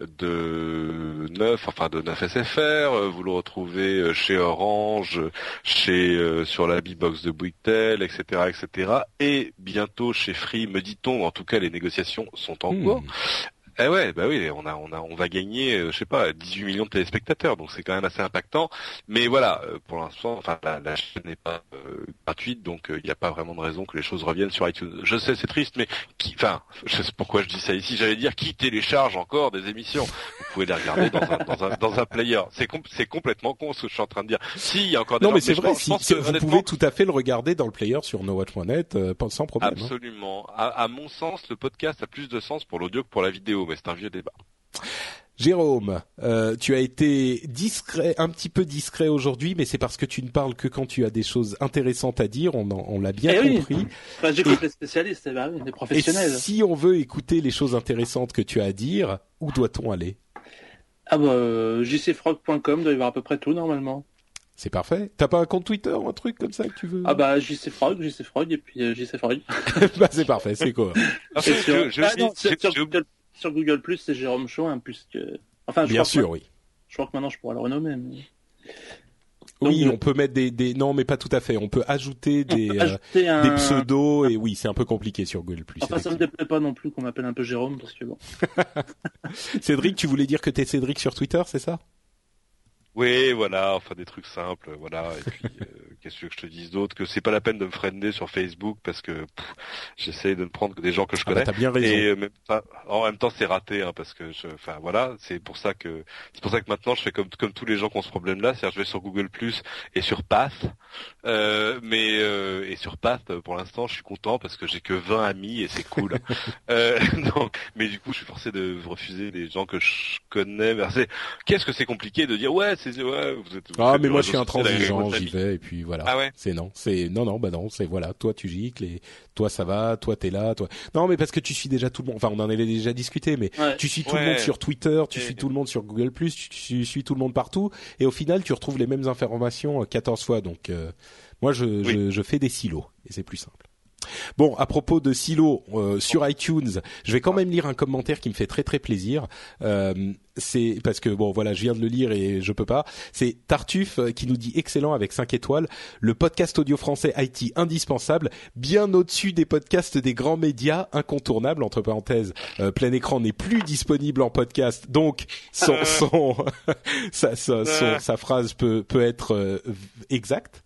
S2: de 9, enfin de 9 SFR. Vous le retrouvez chez Orange, chez euh, sur la B-Box de Bouygues, etc., etc. Et bientôt chez Free, me dit-on. En tout cas, les négociations sont en hmm. cours. Eh ouais, bah oui, on a, on a, on va gagner, euh, je sais pas, 18 millions de téléspectateurs, donc c'est quand même assez impactant. Mais voilà, euh, pour l'instant, enfin, la, chaîne n'est pas euh, gratuite, donc il n'y a pas vraiment de raison que les choses reviennent sur iTunes. Je sais, c'est triste, mais qui, enfin, je sais pourquoi je dis ça ici. J'allais dire qui télécharge encore des émissions? Vous pouvez les regarder dans un, dans un, dans un player. C'est complètement con ce que je suis en train de dire. Si, il y a encore des
S1: non, mais c'est vrai. si, vous pouvez tout à fait le regarder dans le player sur nowatch.net sans problème.
S2: Hein. Absolument. À, à mon sens, le podcast a plus de sens pour l'audio que pour la vidéo mais c'est un vieux débat.
S1: Jérôme, euh, tu as été discret, un petit peu discret aujourd'hui, mais c'est parce que tu ne parles que quand tu as des choses intéressantes à dire. On, on l'a bien eh compris.
S3: Enfin, J'écoute les spécialistes, eh ben les professionnels.
S1: Et si on veut écouter les choses intéressantes que tu as à dire, où doit-on aller?
S3: Ah bah euh, jcfrog.com doit y avoir à peu près tout normalement.
S1: C'est parfait. T'as pas un compte Twitter ou un truc comme ça que tu veux?
S3: Ah bah jcfrog, jcfrog et puis euh, jcfrog.
S1: bah c'est parfait, c'est quoi?
S3: sur Google Plus, c'est Jérôme Chaud, puisque.
S1: Enfin, je Bien sûr, oui.
S3: Je crois que maintenant je pourrais le renommer.
S1: oui, on peut mettre des, des, non, mais pas tout à fait. On peut ajouter des, euh, des pseudos et oui, c'est un peu compliqué sur Google Plus.
S3: Enfin, ça me déplaît pas non plus qu'on m'appelle un peu Jérôme parce que bon.
S1: Cédric, tu voulais dire que t'es Cédric sur Twitter, c'est ça?
S2: Oui, voilà, enfin des trucs simples, voilà. Et puis, euh, qu'est-ce que je te dise d'autre Que c'est pas la peine de me friender sur Facebook parce que j'essaie de ne prendre que des gens que je ah bah, connais.
S1: Bien raison.
S2: Et même en même temps, c'est raté, hein, parce que, enfin voilà, c'est pour ça que c'est pour ça que maintenant je fais comme comme tous les gens qui ont ce problème-là, c'est-à-dire je vais sur Google Plus et sur Path, euh, mais euh, et sur Path pour l'instant, je suis content parce que j'ai que 20 amis et c'est cool. euh, donc, mais du coup, je suis forcé de refuser les gens que je connais. Qu'est-ce que c'est compliqué de dire ouais
S1: ah mais moi je suis intransigeant, j'y vais et puis voilà. Ah ouais? C'est non, c'est non non bah non, c'est voilà, toi tu gicles et toi ça va, toi t'es là, toi. Non mais parce que tu suis déjà tout le monde. Enfin on en avait déjà discuté, mais tu suis tout le monde sur Twitter, tu suis tout le monde sur Google tu, tu suis tout le monde partout et au final tu retrouves les mêmes informations 14 euh, fois. Donc euh, moi je, je, je fais des silos et c'est plus simple. Bon, à propos de Silo euh, sur iTunes, je vais quand même lire un commentaire qui me fait très très plaisir. Euh, c'est parce que bon voilà, je viens de le lire et je peux pas. C'est Tartuffe euh, qui nous dit excellent avec 5 étoiles, le podcast audio français IT indispensable, bien au-dessus des podcasts des grands médias incontournables entre parenthèses. Euh, plein écran n'est plus disponible en podcast, donc son, son, sa, sa, son, sa, phrase peut peut être euh, exacte.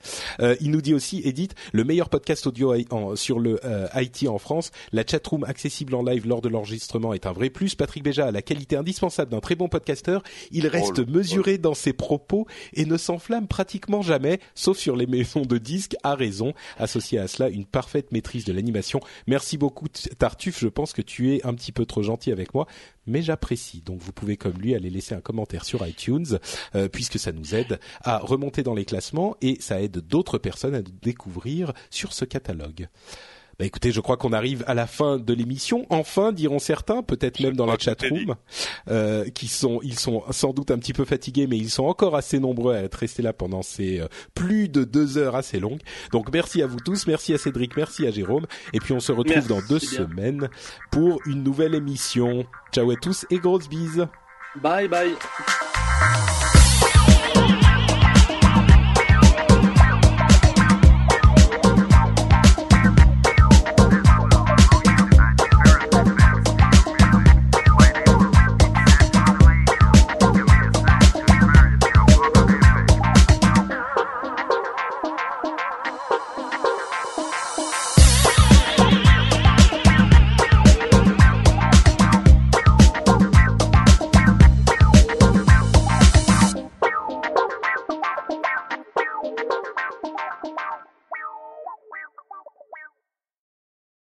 S1: il nous dit aussi Edith, le meilleur podcast audio en, sur le IT en France, la chatroom accessible en live lors de l'enregistrement est un vrai plus. Patrick Béja a la qualité indispensable d'un très bon podcasteur, il reste oh mesuré dans ses propos et ne s'enflamme pratiquement jamais, sauf sur les maisons de disques, à raison. Associé à cela, une parfaite maîtrise de l'animation. Merci beaucoup Tartuffe, je pense que tu es un petit peu trop gentil avec moi, mais j'apprécie. Donc vous pouvez comme lui aller laisser un commentaire sur iTunes, euh, puisque ça nous aide à remonter dans les classements et ça aide d'autres personnes à découvrir sur ce catalogue. Bah écoutez, je crois qu'on arrive à la fin de l'émission. Enfin, diront certains, peut-être même dans la chatroom, euh, qui sont, ils sont sans doute un petit peu fatigués, mais ils sont encore assez nombreux à être restés là pendant ces euh, plus de deux heures assez longues. Donc merci à vous tous, merci à Cédric, merci à Jérôme, et puis on se retrouve dans deux semaines pour une nouvelle émission. Ciao à tous et grosses bises.
S3: Bye bye.